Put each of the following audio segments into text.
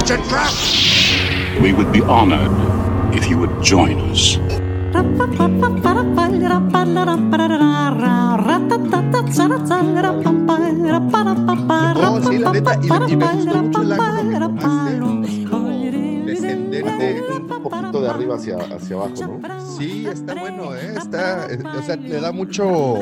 It's a trap! We would be honored if you would join us. No, sí, la neta, y, y me gustó mucho el ángulo que tomaste, es como descendente, un poquito de arriba hacia, hacia abajo, ¿no? Sí, está bueno, ¿eh? Está, eh, o sea, le da mucho...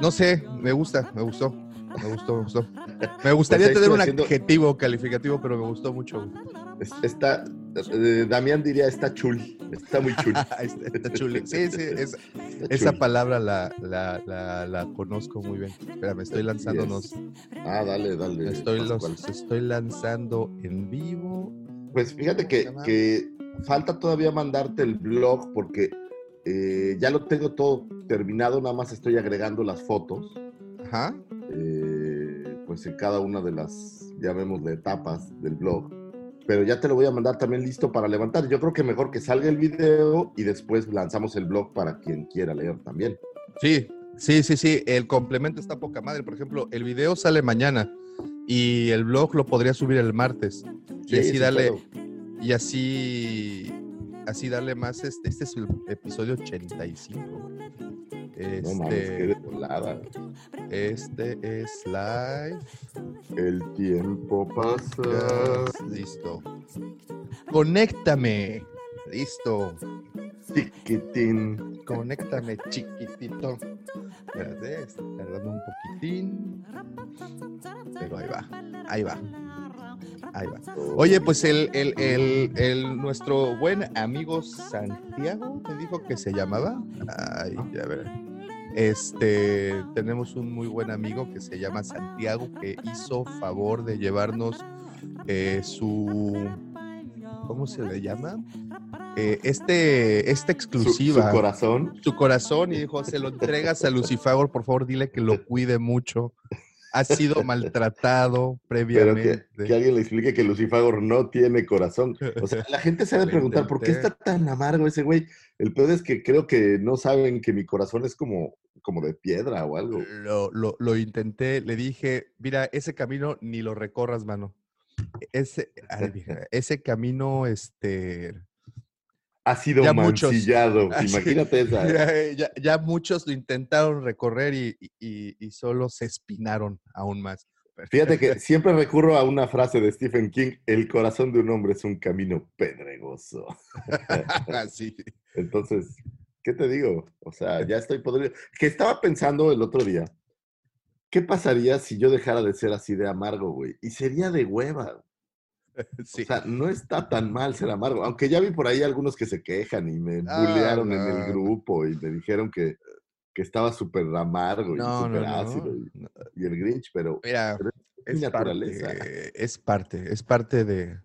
No sé, me gusta, me gustó. Me gustó, me gustó. Me gustaría Pues tener un haciendo- adjetivo calificativo, pero me gustó mucho. Es- Está, eh, Damián diría, está chul, está muy chul. está, está chuli. Sí, sí, es- esa chul. palabra la, la, la, la conozco muy bien. Espérame, estoy lanzándonos. Ah, dale, dale. Estoy, los, estoy lanzando en vivo. Pues fíjate que, que falta todavía mandarte el blog porque eh, ya lo tengo todo terminado, nada más estoy agregando las fotos. Ajá. eh, pues en cada una de las, llamémosle, etapas del blog. Pero ya te lo voy a mandar también listo para levantar. Yo creo que mejor que salga el video y después lanzamos el blog para quien quiera leer también. Sí, sí, sí, sí. El complemento está poca madre. Por ejemplo, el video sale mañana y el blog lo podría subir el martes. Y Sí, así sin darle, y así, así darle más. Este, este es el episodio 85. No mames, qué de Este, volada. este es live. El tiempo pasa. Listo. Conéctame. Listo. Chiquitín. Conéctame, chiquitito. Espérate, está tardando un poquitín. Pero ahí va, ahí va. Ahí va. Oye, pues el, el, el, el- nuestro buen amigo Santiago me dijo que se llamaba. Ay, ya ver. Este, tenemos un muy buen amigo que se llama Santiago que hizo favor de llevarnos eh, su. ¿Cómo se le llama? Eh, este, esta exclusiva. su corazón. su corazón y dijo, se lo entregas a Lucifago, por favor, dile que lo cuide mucho. Ha sido maltratado Pero previamente. que, que alguien le explique que Lucifagor no tiene corazón. O sea, la gente se ha de preguntar por qué está tan amargo ese güey. El peor es que creo que no saben que mi corazón es como, como de piedra o algo. Lo, lo- lo intenté, le dije, mira, ese camino ni lo recorras, mano. Ese, ay, vieja, ese camino, este, Ha sido Ya muchos. mancillado. Sí. Imagínate esa. ¿eh? ya, muchos lo intentaron recorrer y, y- y- y solo se espinaron aún más. Fíjate que siempre recurro a una frase de Stephen King, el corazón de un hombre es un camino pedregoso. Sí. Entonces, ¿qué te digo? O sea, ya estoy podrido. Que estaba pensando el otro día, ¿qué pasaría si yo dejara de ser así de amargo, güey? Y sería de hueva. Sí. O sea, no está tan mal ser amargo. Aunque ya vi por ahí algunos que se quejan y me Ah, bullearon en el grupo y me dijeron que, que estaba súper amargo y No, súper no, ácido y, el Grinch, pero Mira, pero es naturaleza. parte, es parte, es parte de,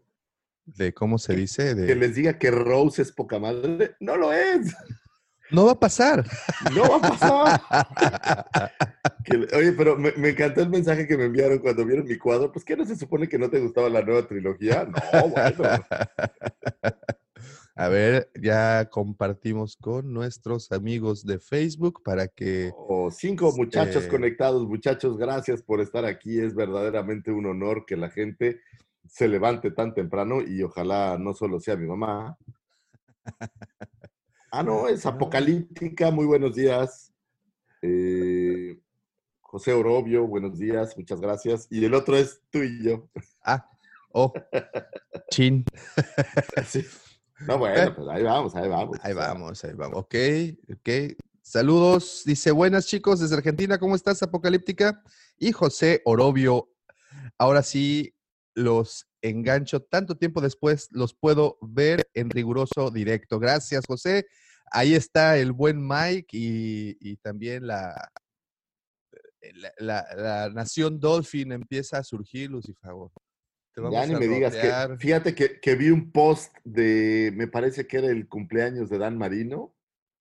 de ¿cómo se dice? que De, les diga que Rose es poca madre, no lo es. No va a pasar. No va a pasar. Que oye, pero me, me encantó el mensaje que me enviaron cuando vieron mi cuadro. Pues, ¿qué no se supone que no te gustaba la nueva trilogía? No, bueno. A ver, ya compartimos con nuestros amigos de Facebook para que O cinco muchachos Este- conectados. Muchachos, gracias por estar aquí. Es verdaderamente un honor que la gente se levante tan temprano y ojalá no solo sea mi mamá. Ah, no, es apocalíptica. Muy buenos días. Eh, José Orobio, buenos días, muchas gracias. Y el otro es tú y yo. Ah, oh, chin. Sí. No, bueno, pues ahí vamos, ahí vamos. Ahí vamos, ahí vamos. Ok, ok. Saludos. Dice, buenas chicos desde Argentina. ¿Cómo estás, Apocalíptica? Y José Orobio. Ahora sí, los engancho. Tanto tiempo después los puedo ver en riguroso directo. Gracias, José. Ahí está el buen Mike y, y también la, la, la- la nación Dolphin empieza a surgir, Lucifagor. Te Ya ni a me digas que, fíjate que, que vi un post de, me parece que era el cumpleaños de Dan Marino,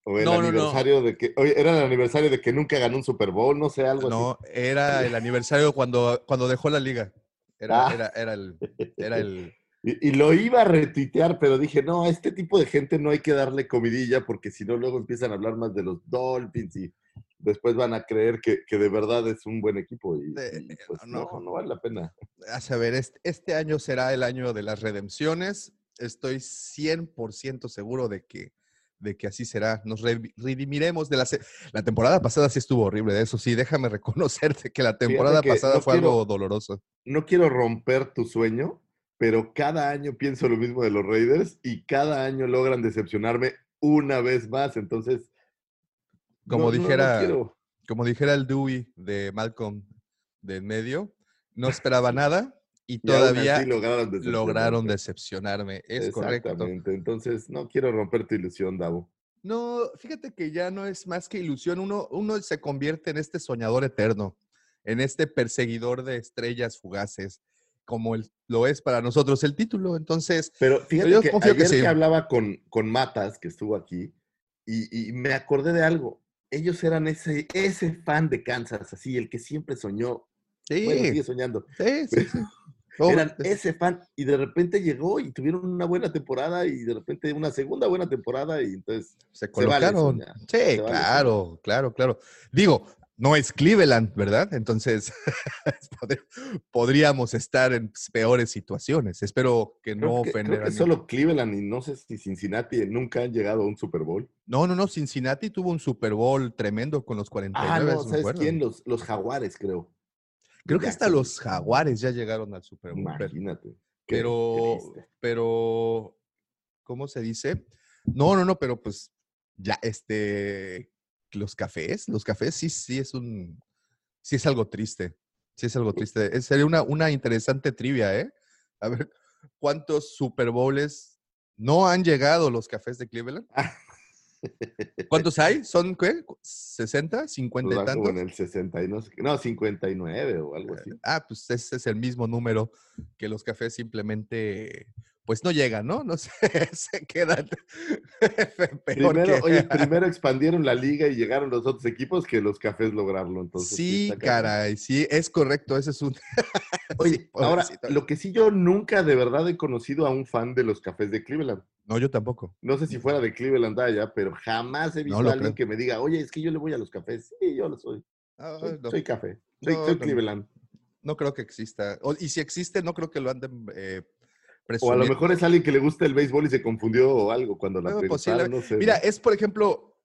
o el No, no, no. aniversario de que, era el aniversario de que nunca ganó un Super Bowl, no sé, algo No, era el aniversario cuando, cuando dejó la liga. Era, Ah. era, era el, era el. Y, y lo iba a retuitear, pero dije, no, a este tipo de gente no hay que darle comidilla, porque si no, luego empiezan a hablar más de los Dolphins y después van a creer que, que de verdad es un buen equipo. Y, y, pues no. no, no vale la pena. a saber, este, este año será el año de las redenciones. Estoy 100% seguro de que, de que así será. Nos re- redimiremos de la... temporada pasada sí estuvo horrible, de eso sí, déjame reconocerte que la temporada que pasada no fue algo doloroso. no quiero romper tu sueño, pero cada año pienso lo mismo de los Raiders y cada año logran decepcionarme una vez más. Entonces, Como no- no- no dijera-. Como dijera el Dewey de Malcolm de en medio, no esperaba nada y Y todavía así lograron decepcionarme. lograron decepcionarme. Es correcto. Exactamente. Entonces, no quiero romper tu ilusión, Davo. No, fíjate que ya no es más que ilusión. Uno, uno se convierte en este soñador eterno, en este perseguidor de estrellas fugaces, como el- lo es para nosotros el título. Entonces, Pero fíjate yo que que ayer que, sí. hablaba con, con Matas, que estuvo aquí, y, y me acordé de algo. Ellos eran ese, ese fan de Kansas, así, el que siempre soñó. sí, Bueno, sigue soñando. sí, sí, sí. Oh, eran es- ese fan y de repente llegó y tuvieron una buena temporada y de repente una segunda buena temporada y entonces se colocaron. sí, se vale claro, claro, claro. Digo, no es Cleveland, ¿verdad? Entonces, podr- podríamos estar en peores situaciones. Espero que creo no que, creo ofender que a nadie. solo Cleveland y no sé si Cincinnati nunca han llegado a un Super Bowl. No, no, no. Cincinnati tuvo un Super Bowl tremendo con los 49. Ah, no, ¿sabes quién? Los, los Jaguares, creo. Creo que hasta los jaguares ya llegaron al Super Bowl. Imagínate. Pero, pero, ¿cómo se dice? No, no, no, pero pues ya, este, los cafés, los cafés sí, sí es un, sí es algo triste. Sí es algo triste. Eh, Sería una, una interesante trivia, ¿eh? A ver, ¿cuántos Super Bowls no han llegado los cafés de Cleveland? ¿Cuántos hay? ¿Son qué? ¿60? ¿50 Pues y como tantos? en el 60 y no no, 59 o algo así. Ah, pues ese es el mismo número que los cafés simplemente, pues no llegan, ¿no? No sé, se quedan Primero, que- oye, primero expandieron la liga y llegaron los otros equipos que los cafés lograrlo. Entonces, Sí, caray, sí, es correcto, ese es un... Oye, Sí, ahora, lo que sí yo nunca de verdad he conocido a un fan de los cafés de Cleveland. No, yo tampoco. No sé si fuera de Cleveland allá, pero jamás he visto a alguien creo. que me diga, oye, es que yo le voy a los cafés. Sí, yo lo soy. Ah, Soy, no, soy café. Soy, No, soy. Cleveland. no creo que exista. O- y si existe, no creo que lo anden eh, O a lo mejor es alguien que le gusta el béisbol y se confundió o algo cuando la No, preguntaron, no sé. Mira, ¿no? es por ejemplo,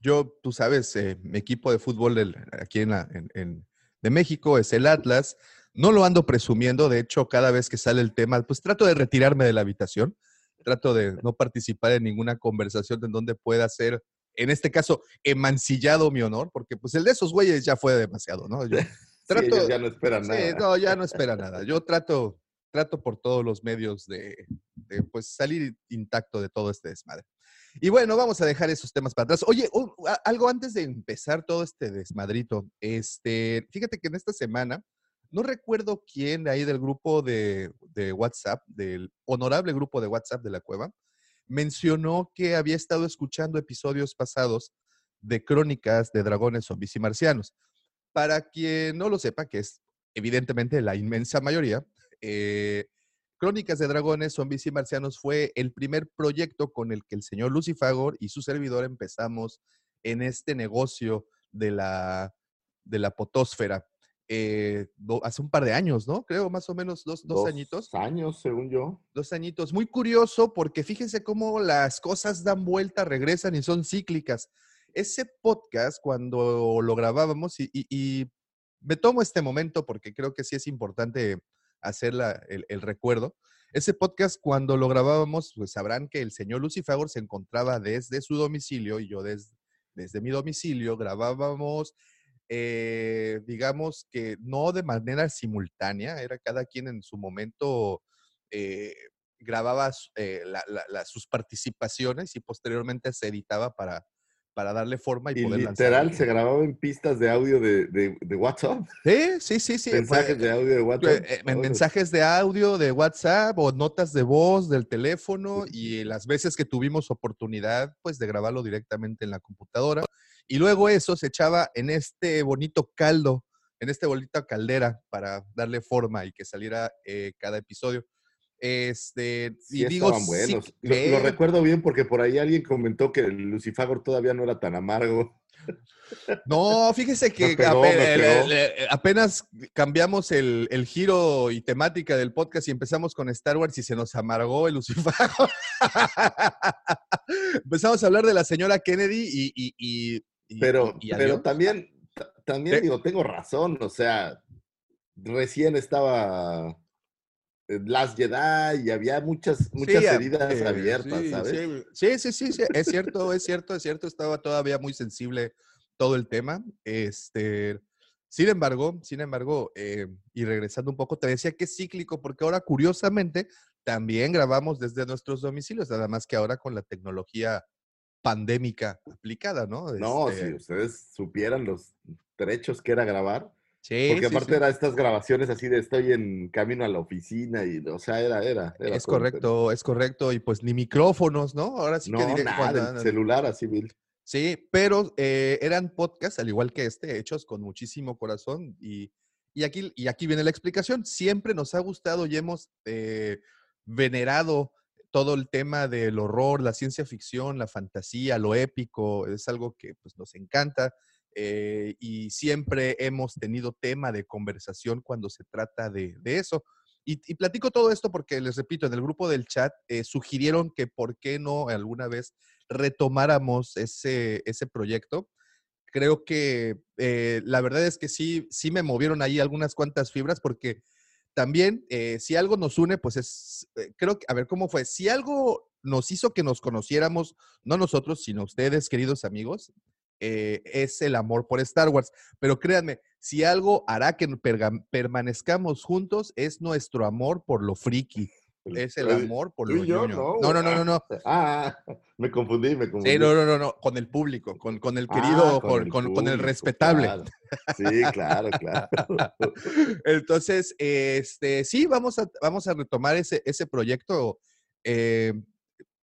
yo, tú sabes, eh, mi equipo de fútbol del- aquí en, la- en- en- de México es el Atlas. No lo ando presumiendo, de hecho, cada vez que sale el tema, pues trato de retirarme de la habitación, trato de no participar en ninguna conversación en donde pueda ser, en este caso, emancillado mi honor, porque pues el de esos güeyes ya fue demasiado, ¿no? Yo Sí, trato, ellos ya no esperan Sí, nada. no, ya no espera nada. Yo trato, trato por todos los medios de, de, pues salir intacto de todo este desmadre. Y bueno, vamos a dejar esos temas para atrás. Oye, un- a- algo antes de empezar todo este desmadrito. Este, fíjate que en esta semana, no recuerdo quién ahí del grupo de, de WhatsApp, del honorable grupo de WhatsApp de la cueva, mencionó que había estado escuchando episodios pasados de crónicas de dragones, zombies y marcianos. Para quien no lo sepa, que es evidentemente la inmensa mayoría, eh, Crónicas de Dragones, Zombies y Marcianos fue el primer proyecto con el que el señor Lucifagor y su servidor empezamos en este negocio de la, de la potósfera. eh, do- hace un par de años, ¿no? Creo, más o menos dos, dos añitos años, según yo. dos añitos. Muy curioso porque fíjense cómo las cosas dan vuelta, regresan y son cíclicas. Ese podcast, cuando lo grabábamos, y, y- y me tomo este momento porque creo que sí es importante hacer la- el, recuerdo. Ese podcast, cuando lo grabábamos, pues sabrán que el señor Lucifagor se encontraba desde su domicilio y yo des- desde mi domicilio. Grabábamos, eh, digamos que no de manera simultánea, era cada quien en su momento eh, grababa eh, sus participaciones y posteriormente se editaba para, para darle forma y, Y poder literal se grababa en pistas de audio de, de, de WhatsApp. Sí, sí, sí, sí. mensajes fue- de audio de eh, WhatsApp. eh, Órale. mensajes de audio de WhatsApp o notas de voz del teléfono y las veces que tuvimos oportunidad pues de grabarlo directamente en la computadora y luego eso se echaba en este bonito caldo, en este bonita caldera para darle forma y que saliera eh, cada episodio. Este, Sí, y digo, sí buenos. Lo, recuerdo bien porque por ahí alguien comentó que el Lucifagor todavía no era tan amargo. No, fíjese que pegó, el- el- apenas cambiamos el, el giro y temática del podcast y empezamos con Star Wars y se nos amargó el Lucifago. empezamos a hablar de la señora Kennedy y... y- y- y- Pero, pero también, ta- también digo, tengo razón. O sea, recién estaba eh, Last Jedi y había muchas, muchas Sí, heridas eh, abiertas, sí, ¿sabes? Sí, sí, sí, sí, es cierto, es cierto, es cierto, estaba todavía muy sensible todo el tema. Este, sin embargo, sin embargo, eh, y regresando un poco, te decía que es cíclico, porque ahora curiosamente también grabamos desde nuestros domicilios, nada más que ahora con la tecnología pandémica aplicada, ¿no? No, Este, si ustedes supieran los derechos que era grabar, sí, porque sí, aparte sí. era estas grabaciones así de estoy en camino a la oficina y, o sea, era, era. era Es todo correcto, es correcto, y pues ni micrófonos, ¿no? Ahora sí que No, diré, cuando nada, el andan- celular así, Bill. Sí, pero eh, eran podcasts, al igual que este, hechos con muchísimo corazón. Y, y, aquí, y aquí viene la explicación. Siempre nos ha gustado y hemos eh, venerado todo el tema del horror, la ciencia ficción, la fantasía, lo épico. Es algo que pues, nos encanta. Eh, y siempre hemos tenido tema de conversación cuando se trata de, de eso. Y, platico todo esto porque, les repito, en el grupo del chat eh, sugirieron que por qué no alguna vez retomáramos ese, ese proyecto. Creo que eh, la verdad es que sí, sí me movieron ahí algunas cuantas fibras porque también si algo nos une, pues es, creo que, a ver, ¿cómo fue? Si algo nos hizo que nos conociéramos, no nosotros, sino ustedes, queridos amigos, eh, es el amor por Star Wars. Pero créanme, si algo hará que permanezcamos juntos, es nuestro amor por lo friki. Es el amor por lo yo, no, No, no, no, no. Ah, me confundí, me confundí. Sí, no, no, no, no, con el público, con, con el Ah, querido, con con, el con respetable. claro. Sí, claro, claro. Entonces, este, sí, vamos a, vamos a retomar ese, ese proyecto. Eh,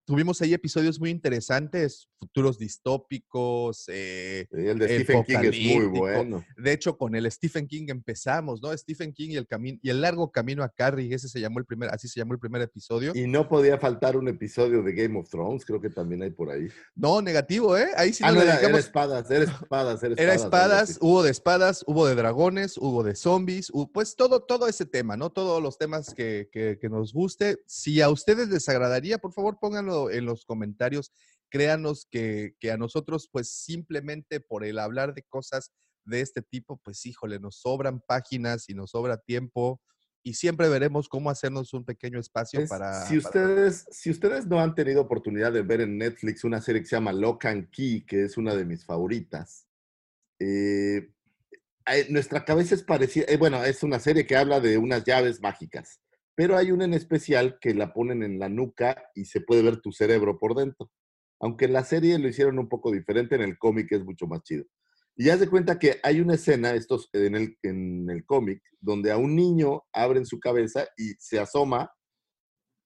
tuvimos ahí episodios muy interesantes, futuros distópicos. eh, el de Stephen King es muy bueno. de hecho, con el Stephen King empezamos, ¿no? Stephen King y el camino y el largo camino a Carrie, ese se llamó el primer, así se llamó el primer episodio. Y no podía faltar un episodio de Game of Thrones, creo que también hay por ahí. No, negativo, ¿eh? Ahí sí ah, no, era, era espadas, era espadas, era espadas. Era espadas, hubo de espadas, hubo de dragones, hubo de zombies, hu- pues todo, todo ese tema, ¿no? Todos los temas que, que- que nos guste. Si a ustedes les agradaría, por favor pónganlo en los comentarios. Créanos que, que a nosotros, pues simplemente por el hablar de cosas de este tipo, pues híjole, nos sobran páginas y nos sobra tiempo y siempre veremos cómo hacernos un pequeño espacio Es- para... si, para- ustedes, si ustedes no han tenido oportunidad de ver en Netflix una serie que se llama Lock and Key, que es una de mis favoritas, eh, eh, nuestra cabeza es parecida, eh, bueno, es una serie que habla de unas llaves mágicas, pero hay una en especial que la ponen en la nuca y se puede ver tu cerebro por dentro. Aunque en la serie lo hicieron un poco diferente, en el cómic es mucho más chido. Y haz de cuenta que hay una escena estos, en el, en el cómic donde a un niño abren su cabeza y se asoma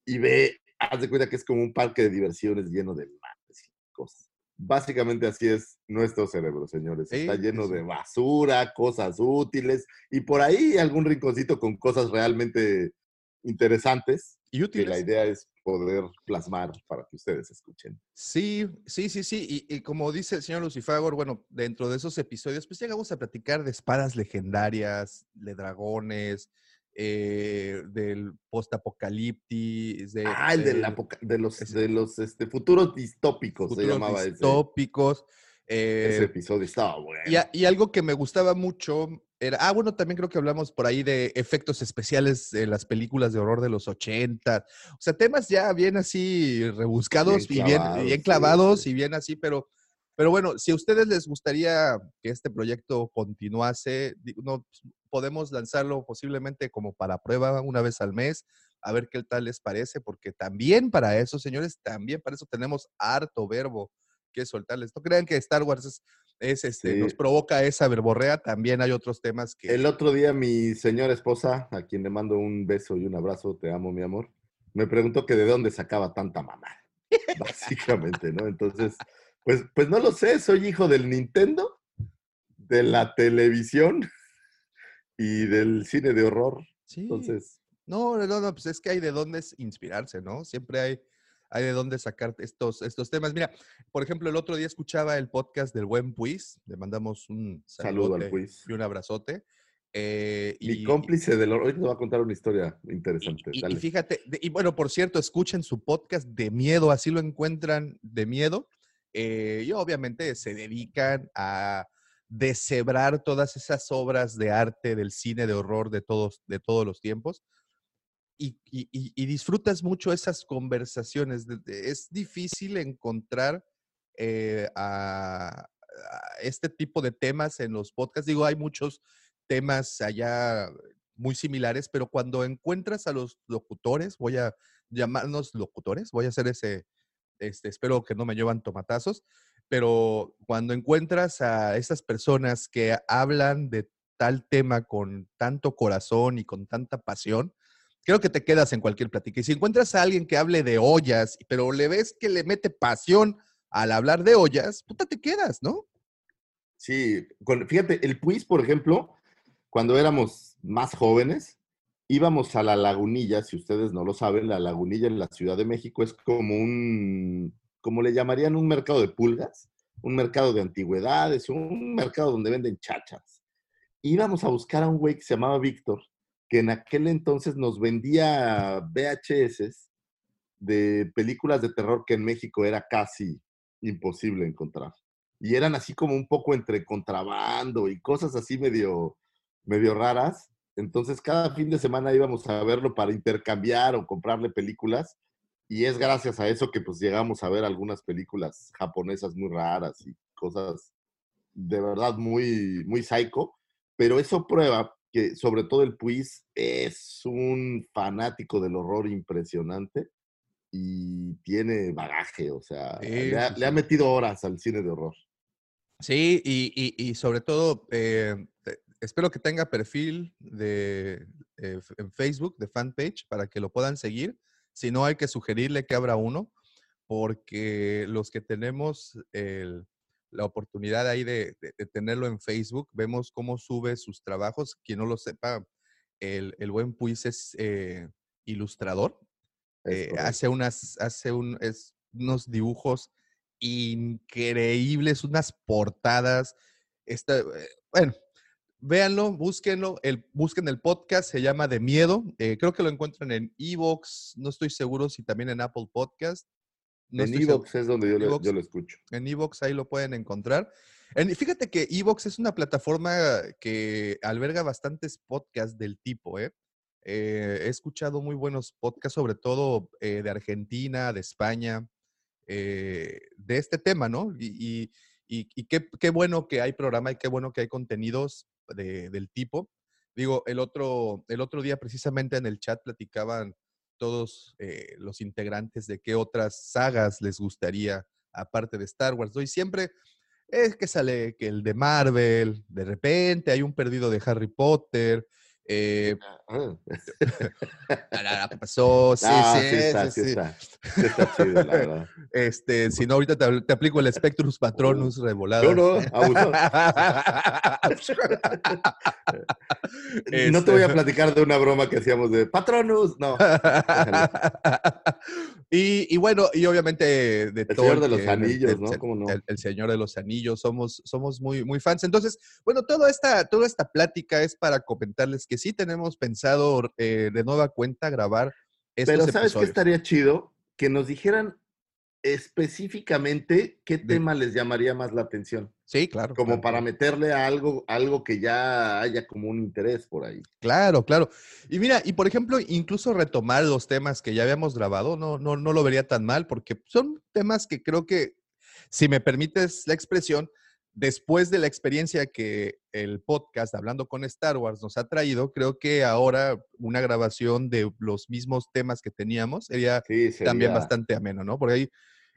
y ve, haz de cuenta que es como un parque de diversiones lleno de mates y cosas. Básicamente así es nuestro cerebro, señores. Sí, Está lleno sí. de basura, cosas útiles y por ahí algún rinconcito con cosas realmente interesantes y que útiles. la idea es poder plasmar para que ustedes escuchen. Sí, sí, sí, sí. Y, y como dice el señor Lucifagor, bueno, dentro de esos episodios, pues llegamos a platicar de espadas legendarias, de dragones, eh, del post-apocalipsis, de, Ah, el de, del los, de los este, futuros distópicos se futuros llamaba ese, distópicos. eh, ese episodio. Estaba bueno. y, a- y algo que me gustaba mucho era, ah, bueno, también creo que hablamos por ahí de efectos especiales de las películas de horror de los 80. O sea, temas ya bien así rebuscados Bien y bien, clavados, bien sí, clavados sí. y bien así, pero, pero bueno, si a ustedes les gustaría que este proyecto continuase, no, pues, podemos lanzarlo posiblemente como para prueba una vez al mes, a ver qué tal les parece, porque también para eso, señores, también para eso tenemos harto verbo. Que soltarles. No crean que Star Wars es, es, este, Sí. nos provoca esa verborrea. También hay otros temas que. El otro día mi señora esposa, a quien le mando un beso y un abrazo, te amo, mi amor, me preguntó que de dónde sacaba tanta mamá. Básicamente, ¿no? Entonces, pues, pues no lo sé, soy hijo del Nintendo, de la televisión y del cine de horror. sí. Entonces, No, no, no, pues es que hay de dónde es inspirarse, ¿no? Siempre hay, hay de dónde sacar estos, estos temas. Mira, por ejemplo, el otro día escuchaba el podcast del buen Puis, le mandamos un Saludo al Puis. y un abrazote. eh, mi y- cómplice del horror, hoy te voy a contar una historia interesante. Y, y fíjate, de- y bueno, por cierto, escuchen su podcast de miedo, así lo encuentran de miedo. eh, y obviamente se dedican a deshebrar todas esas obras de arte del cine de horror de todos, de todos los tiempos. Y, y- y- disfrutas mucho esas conversaciones. Es difícil encontrar eh, este tipo de temas en los podcasts. Digo, hay muchos temas allá muy similares, pero cuando encuentras a los locutores, voy a llamarnos locutores, voy a hacer ese, este, espero que no me llevan tomatazos, pero cuando encuentras a esas personas que hablan de tal tema con tanto corazón y con tanta pasión, creo que te quedas en cualquier plática. Y si encuentras a alguien que hable de ollas, pero le ves que le mete pasión al hablar de ollas, puta, te quedas, ¿no? Sí, fíjate, el Puis, por ejemplo, cuando éramos más jóvenes, íbamos a la lagunilla, si ustedes no lo saben, la lagunilla en la Ciudad de México es como un, como le llamarían, un mercado de pulgas, un mercado de antigüedades, un mercado donde venden chachas. Íbamos a buscar a un güey que se llamaba Víctor, que en aquel entonces nos vendía VHS de películas de terror que en México era casi imposible encontrar. Y eran así como un poco entre contrabando y cosas así medio, medio raras. Entonces cada fin de semana íbamos a verlo para intercambiar o comprarle películas. Y es gracias a eso que pues llegamos a ver algunas películas japonesas muy raras y cosas de verdad muy, muy psycho, pero eso prueba que sobre todo el Puis es un fanático del horror impresionante y tiene bagaje, o sea, Sí, le, ha, sí, le ha sí. metido horas al cine de horror. Sí, y, y- y sobre todo, eh, te- espero que tenga perfil de, eh, en Facebook, de fanpage, para que lo puedan seguir. Si no, hay que sugerirle que abra uno, porque los que tenemos el- la oportunidad ahí de, de- de tenerlo en Facebook, vemos cómo sube sus trabajos. Quien no lo sepa, el, el buen Puis es eh, ilustrador. Es Eh, hace unas, hace un, es- unos dibujos increíbles, unas portadas. Está, eh, bueno, véanlo, búsquenlo, el, busquen el podcast, se llama De Miedo. eh, creo que lo encuentran en Evox, no estoy seguro si también en Apple Podcast. No en Evox es donde yo, lo- Evox. yo lo escucho. en Evox ahí lo pueden encontrar. En- fíjate que Evox es una plataforma que alberga bastantes podcasts del tipo, ¿eh? Eh, he escuchado muy buenos podcasts, sobre todo eh, de Argentina, de España, eh, de este tema, ¿no? Y, y- y- y qué, qué bueno que hay programa y qué bueno que hay contenidos de- del tipo. Digo, el otro, el otro día precisamente en el chat platicaban todos eh, los integrantes de qué otras sagas les gustaría, aparte de Star Wars. ¿no? Y siempre es que sale que el de Marvel, de repente hay un perdido de Harry Potter. Eh, Ah, la, la, la, ¿qué pasó? Sí, ah, sí, sí, está, sí, sí, sí. está. Sí está chido, la verdad. Este, si no, ahorita te, te aplico el Spectrus Patronus revolado. No, no, abuso. No te voy a Este, platicar de una broma que hacíamos de Patronus. No. y, y bueno, y obviamente de El todo Señor de los Anillos, el- ¿no? ¿Cómo no? El, el Señor de los Anillos, somos, somos muy, muy fans. Entonces, bueno, toda esta, toda esta plática es para comentarles que sí tenemos pensado eh, de nueva cuenta grabar estos Pero ¿sabes qué estaría chido? Que nos dijeran específicamente qué tema les llamaría más la atención. Sí, claro. Como claro, para meterle a algo, algo que ya haya como un interés por ahí. Claro, claro. Y mira, y por ejemplo, incluso retomar los temas que ya habíamos grabado, no, no, no lo vería tan mal, porque son temas que creo que, si me permites la expresión, después de la experiencia que el podcast Hablando con Star Wars nos ha traído, creo que ahora una grabación de los mismos temas que teníamos sería Sí, también bastante ameno, ¿no? Porque ahí,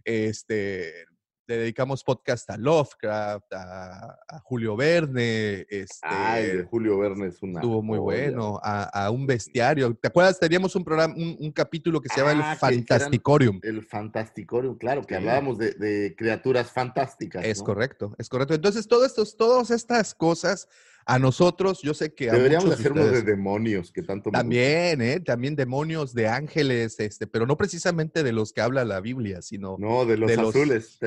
este, le dedicamos podcast a Lovecraft, a, a Julio Verne, este, Ay, Julio Verne es una. estuvo muy joya. bueno, a, a un bestiario. ¿Te acuerdas? Teníamos un programa, un, un capítulo que se llama Ah, El eran- Fantasticorium. El Fantasticorium, claro, que Sí. hablábamos de, de criaturas fantásticas. Es ¿no? correcto, es correcto. Entonces, todo estos, todas estas cosas a nosotros, yo sé que a Deberíamos muchos de hacer unos de demonios que tanto me También, ¿eh? También demonios de ángeles, este, pero no precisamente de los que habla la Biblia, sino. No, de los de los- azules.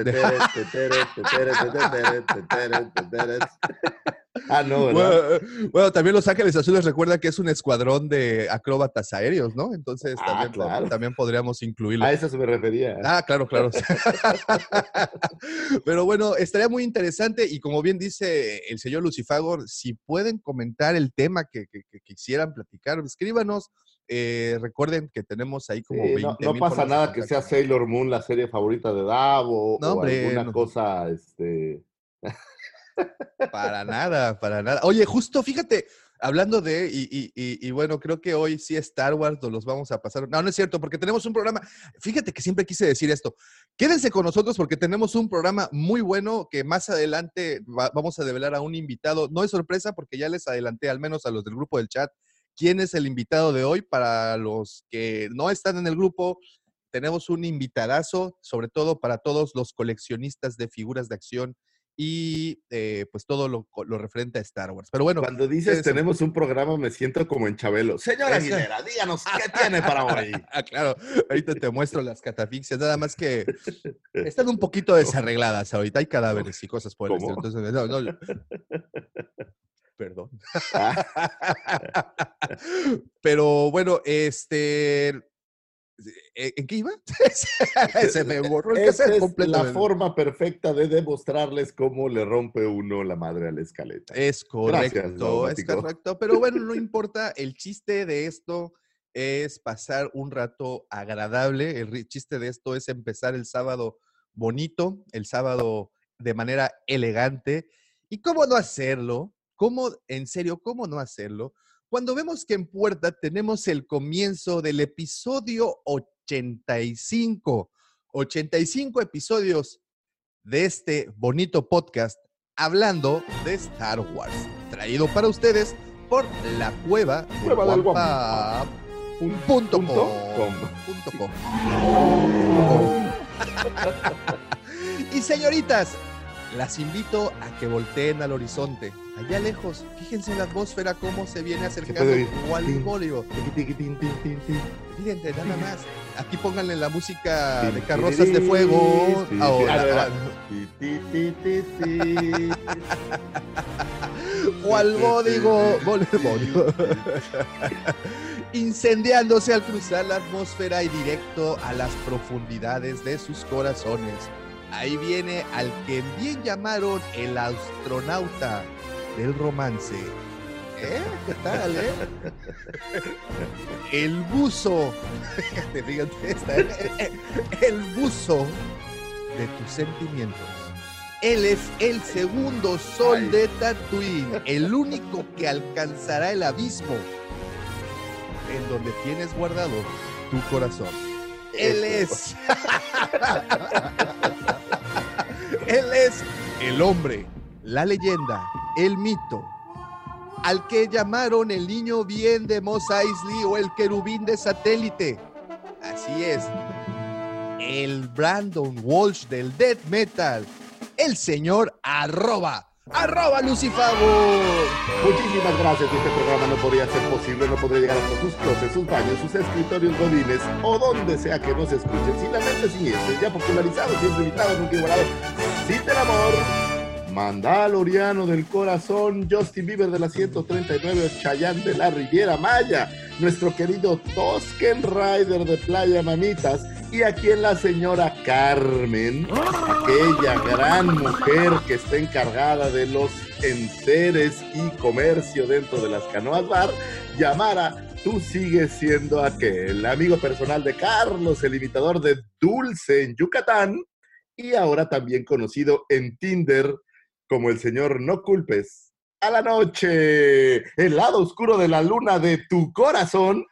Ah, no, ¿verdad? Bueno, bueno, también Los Ángeles Azules recuerda que es un escuadrón de acróbatas aéreos, ¿no? Entonces Ah, también, po- claro. también podríamos incluirlo. A eso se me refería. Ah, claro, claro. Pero bueno, estaría muy interesante y como bien dice el señor Lucifagor, si pueden comentar el tema que, que- que quisieran platicar, escríbanos. Eh, recuerden que tenemos ahí como Sí, 20 no, no pasa nada que sea. Sailor Moon la serie favorita de Davo No, o hombre, alguna no. cosa, este... Para nada, para nada. Oye, justo fíjate, hablando de, y, y- y- bueno, creo que hoy sí Star Wars nos los vamos a pasar. No, no es cierto, porque tenemos un programa. Fíjate que siempre quise decir esto. Quédense con nosotros porque tenemos un programa muy bueno que más adelante va- vamos a develar a un invitado. No es sorpresa porque ya les adelanté, al menos a los del grupo del chat, quién es el invitado de hoy. Para los que no están en el grupo, tenemos un invitadazo, sobre todo para todos los coleccionistas de figuras de acción y eh, pues todo lo, referente a Star Wars. Pero bueno, Cuando dices tenemos un programa, me siento como en Chabelo. Señora. Aguilera, díganos qué tiene para hoy. ah, claro, ahorita te muestro las catafixias, nada más que están un poquito desarregladas ahorita, hay cadáveres y cosas por el estilo. Entonces, no, Perdón. Ah, Pero bueno, este... ¿En qué iba? Se me borró el cassette es la forma perfecta de demostrarles cómo le rompe uno la madre a la escaleta. Es Gracias, correcto, es correcto. Pero bueno, no importa. El chiste de esto es pasar un rato agradable. El chiste de esto es empezar el sábado bonito, el sábado de manera elegante. ¿Y cómo no hacerlo? ¿Cómo, en serio, cómo no hacerlo? Cuando vemos que en puerta tenemos el comienzo del episodio 85. 85 episodios de este bonito podcast hablando de Star Wars, traído para ustedes por la cueva del Cueva del Guampa Un punto punto com. com. Punto com. y señoritas, las invito a que volteen al horizonte. Allá lejos, fíjense en la atmósfera cómo se viene acercando tin. Fíjense, nada más. Aquí pónganle la música de carrozas de fuego. Ahora, Walmódigo. Incendiándose al cruzar la atmósfera y directo a las profundidades de sus corazones. Ahí viene al que bien llamaron el astronauta del romance. ¿Eh? ¿Qué tal, eh? El buzo. Fíjate, fíjate esta, ¿eh? El buzo de tus sentimientos. Él es el segundo sol de Tatooine, el único que alcanzará el abismo en donde tienes guardado tu corazón. Él es. Él es el hombre, la leyenda, el mito, al que llamaron el niño bien de Mos Eisley o el querubín de satélite. Así es, el Brandon Walsh del death metal, el señor arroba, arroba Lucifago. Muchísimas gracias. Este programa no podría ser posible, no podría llegar hasta sus closets, sus baños, sus escritorios godines o donde sea que nos escuchen. Sin la mente siniestra, ya popularizado, siempre invitado, nunca igualado. Sin el amor. Mandaloriano del corazón, Justin Bieber de la 139, Chayanne de la Riviera Maya, nuestro querido Tosken Rider de Playa Mamitas y aquí en la señora Carmen, aquella gran mujer que está encargada de los enseres y comercio dentro de las canoas bar, Yamara, tú sigues siendo aquel amigo personal de Carlos, el imitador de Dulce en Yucatán y ahora también conocido en Tinder como el señor No Culpes. A la noche, el lado oscuro de la luna de tu corazón,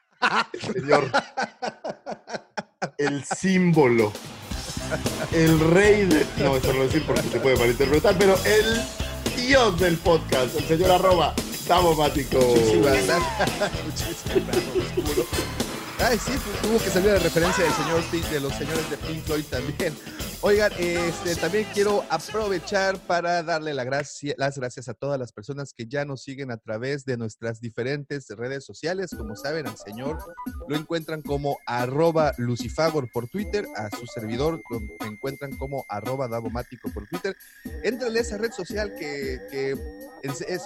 señor, el símbolo el rey de. No, eso no lo decir porque se puede malinterpretar, pero el dios del podcast, el señor arroba, Tabomático. Muchísimas gracias. Muchísimas gracias. Ay, sí, tuvo que salir la referencia del señor Pink, de los señores de Pink Floyd también. Oigan, este, también quiero aprovechar para darle las gracias a todas las personas que ya nos siguen a través de nuestras diferentes redes sociales. Como saben, al señor lo encuentran como arroba lucifagor por Twitter, a su servidor lo encuentran como arroba davomático por Twitter. Entren a esa red social que,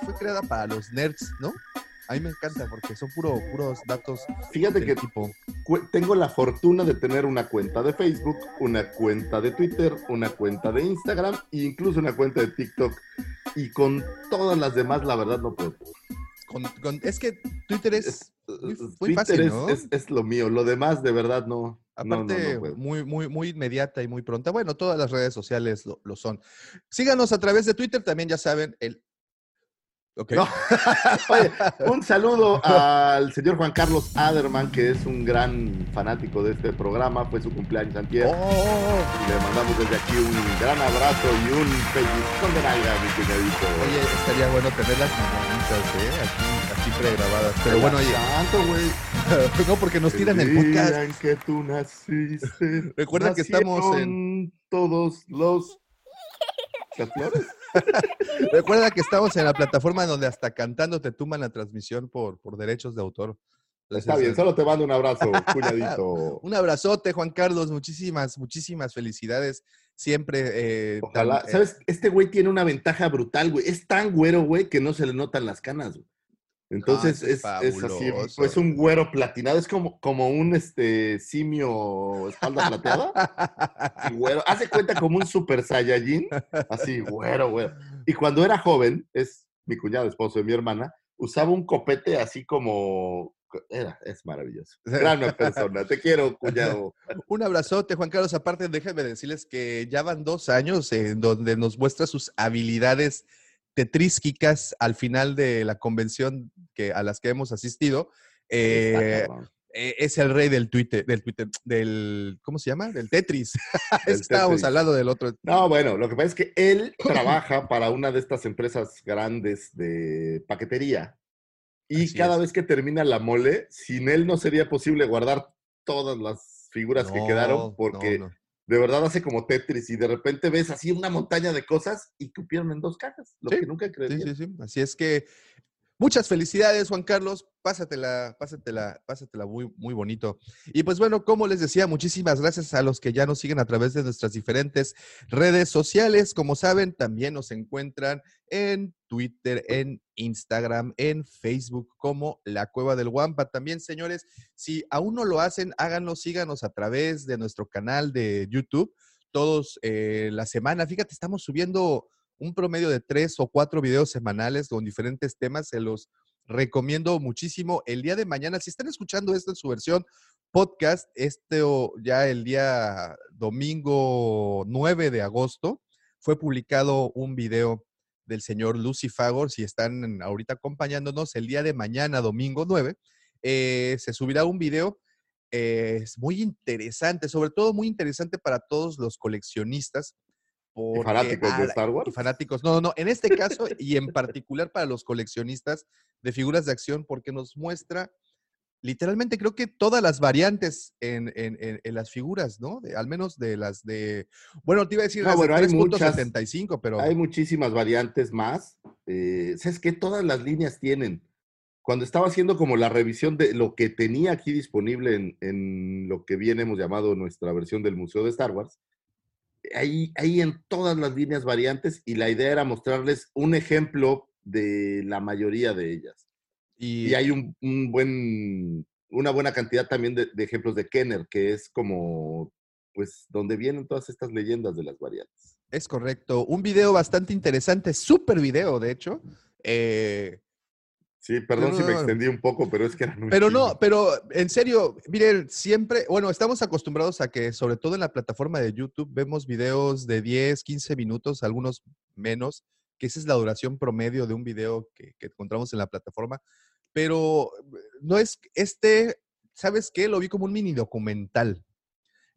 fue creada para los nerds, ¿no? A mí me encanta porque son puro, puros datos Fíjate que tipo. tengo la fortuna de tener una cuenta de Facebook, una cuenta de Twitter, una cuenta de Instagram e incluso una cuenta de TikTok. Y con todas las demás, la verdad, no puedo. Con- con- es que Twitter es, Es- muy- es- muy fácil, Twitter es- ¿no? es, es lo mío. Lo demás, de verdad, no. aparte, no muy, muy, muy inmediata y muy pronta. Bueno, todas las redes sociales lo, lo son. Síganos a través de Twitter, también ya saben, el... No. Oye, un saludo al señor Juan Carlos Aderman, que es un gran fanático de este programa. Fue su cumpleaños antier. Oh, Y le mandamos desde aquí un gran abrazo y un pellizcón de nalga, mi cuñadito. oye, estaría bueno tener las mañanitas, ¿eh? Aquí, aquí pregrabadas. Pero bueno, oye, Tanto, güey. no porque nos tiran el podcast. en que tú naciste. Recuerda que estamos nacieron todos los. ¿Las flores? Recuerda que estamos en la plataforma donde hasta cantando te tumban la transmisión por, por derechos de autor. Entonces, Está bien, solo te mando un abrazo, cuñadito. Un abrazote, Juan Carlos. Muchísimas, muchísimas felicidades. Siempre. eh, Ojalá. tan- eh, ¿Sabes? Este güey tiene una ventaja brutal, güey. Es tan güero, güey, que no se le notan las canas, güey. Entonces Ah, eso es es, es así, pues un güero platinado, es como, como un este simio espalda plateada. Güero. Hace cuenta como un super saiyajin, así, güero, güero. Y cuando era joven, es mi cuñado, esposo de mi hermana, usaba un copete así como. Era, es maravilloso. Gran persona. Te quiero, cuñado. Un abrazote, Juan Carlos. Aparte, déjenme decirles que ya van dos años en donde nos muestra sus habilidades tetrísquicas al final de la convención que, a las que hemos asistido. Eh, eh, es el rey del Twitter, del Twitter, del, ¿cómo se llama? Del Tetris. Estábamos Tetris. al lado del otro. No, bueno, lo que pasa es que él trabaja para una de estas empresas grandes de paquetería. Y Así cada es. vez que termina la mole, sin él no sería posible guardar todas las figuras que quedaron, porque no, no. De verdad hace como Tetris y de repente ves así una montaña de cosas y cupieron en dos cajas, lo Sí, que nunca creí. Sí, sí, sí. Así es que muchas felicidades, Juan Carlos. Pásatela, pásatela, pásatela muy, muy bonito. Y pues bueno, como les decía, muchísimas gracias a los que ya nos siguen a través de nuestras diferentes redes sociales. Como saben, también nos encuentran en Twitter, en Instagram, en Facebook como La Cueva del Guampa. También, señores, si aún no lo hacen, háganlo, síganos a través de nuestro canal de YouTube. Todos eh, la semana, fíjate, estamos subiendo un promedio de tres o cuatro videos semanales con diferentes temas. Se los recomiendo muchísimo. El día de mañana, si están escuchando esto en su versión podcast, este ya el día domingo 9 de agosto, fue publicado un video del señor Lucy Fagor. Si están ahorita acompañándonos, el día de mañana, domingo 9, eh, se subirá un video eh, es muy interesante, sobre todo muy interesante para todos los coleccionistas. Porque fanáticos de Star Wars. fanáticos. No, no, no. En este caso y en particular para los coleccionistas de figuras de acción, porque nos muestra literalmente creo que todas las variantes en, en- en- en las figuras, ¿no? De- al menos de las de. Bueno, te iba a decir No, las bueno, hay de muchas. 3.75, pero. Hay muchísimas variantes más. Eh, ¿Sabes qué? Todas las líneas tienen. Cuando estaba haciendo como la revisión de lo que tenía aquí disponible en, en lo que bien hemos llamado nuestra versión del Museo de Star Wars, ahí, ahí en todas las líneas variantes y la idea era mostrarles un ejemplo de la mayoría de ellas. y, Y hay un, un buen, una buena cantidad también de, de ejemplos de Kenner, que es como, pues, donde vienen todas estas leyendas de las variantes. Es correcto. Un video bastante interesante, súper video, de hecho. Eh, Sí, perdón si me extendí un poco, pero es que eran Pero no, pero en serio, miren, siempre, bueno, estamos acostumbrados a que sobre todo en la plataforma de YouTube vemos videos de 10, 15 minutos, algunos menos, que esa es la duración promedio de un video que, que encontramos en la plataforma. Pero no es este, ¿sabes qué? Lo vi como un mini documental.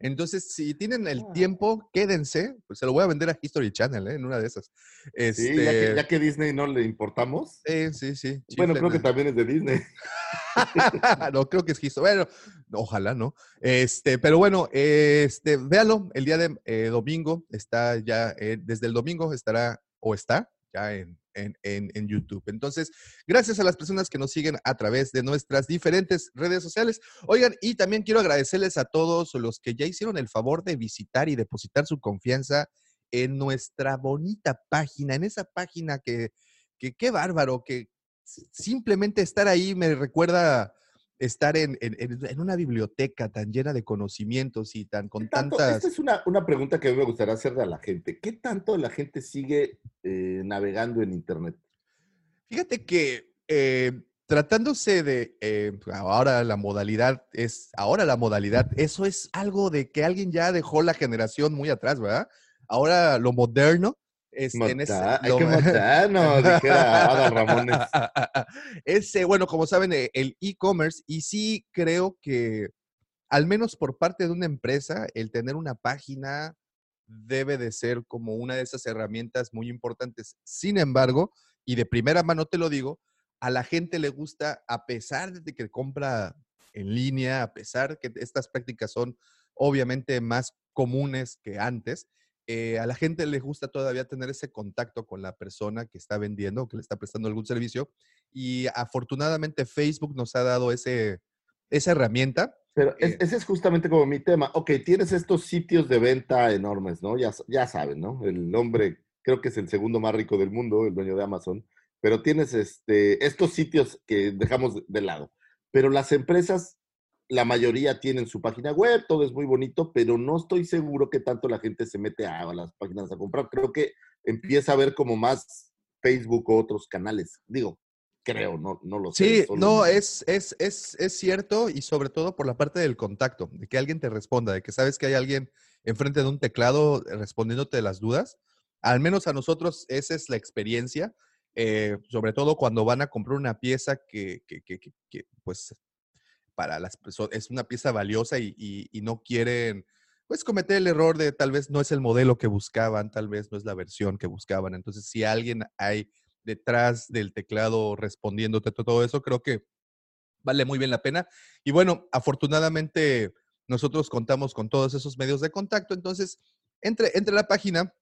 Entonces, si tienen el Ah. tiempo, quédense. Pues se lo voy a vender a History Channel, ¿eh? En una de esas. Sí, ya Este, que, ya que Disney no le importamos. sí, sí, sí. Bueno, creo que también es de Disney. no, creo que es History. Bueno, ojalá, ¿no? Este, pero bueno, este, véanlo, el día de eh, domingo está ya, eh, desde el domingo estará, o está, ya en, en, en, YouTube. Entonces, gracias a las personas que nos siguen a través de nuestras diferentes redes sociales. Oigan, y también quiero agradecerles a todos los que ya hicieron el favor de visitar y depositar su confianza en nuestra bonita página, en esa página que, que qué bárbaro, que simplemente estar ahí me recuerda estar en, en- en- una biblioteca tan llena de conocimientos y tan con ¿Qué tanto- tantas... Esta es una, una pregunta que a mí me gustaría hacerle a la gente. ¿Qué tanto la gente sigue eh, navegando en Internet? Fíjate que eh, tratándose de eh, ahora la modalidad es ahora la modalidad, eso es algo de que alguien ya dejó la generación muy atrás, ¿verdad? Ahora lo moderno es en ese- hay que dijera Ramones. Ese, bueno, como saben, eh, el e-commerce, y sí creo que, al menos por parte de una empresa, el tener una página debe de ser como una de esas herramientas muy importantes. Sin embargo, y de primera mano te lo digo, a la gente le gusta, a pesar de que compra en línea, a pesar que estas prácticas son obviamente más comunes que antes, eh, a la gente le gusta todavía tener ese contacto con la persona que está vendiendo, que le está prestando algún servicio. Y afortunadamente Facebook nos ha dado ese, esa herramienta. Pero es- Eh. ese es justamente como mi tema. Ok, tienes estos sitios de venta enormes, ¿no? Ya, ya saben, ¿no? El hombre, creo que es el segundo más rico del mundo, el dueño de Amazon, pero tienes este, estos sitios que dejamos de- de lado. Pero las empresas, la mayoría tienen su página web, todo es muy bonito, pero no estoy seguro que tanto la gente se mete a, a las páginas a comprar. Creo que empieza a ver como más Facebook o otros canales. Digo, creo, no, no lo sé. Sí, solo no, es, es, es, es cierto y sobre todo por la parte del contacto, de que alguien te responda, de que sabes que hay alguien enfrente de un teclado eh, respondiéndote las dudas. Al menos a nosotros esa es la experiencia, eh, sobre todo cuando van a comprar una pieza que, que, que- que- que, pues, para las personas es una pieza valiosa y, no quieren, pues, cometer el error de tal vez no es el modelo que buscaban, tal vez no es la versión que buscaban. Entonces, si alguien hay detrás del teclado respondiéndote to- todo eso, creo que vale muy bien la pena. Y bueno, afortunadamente nosotros contamos con todos esos medios de contacto, entonces entre, entre la página.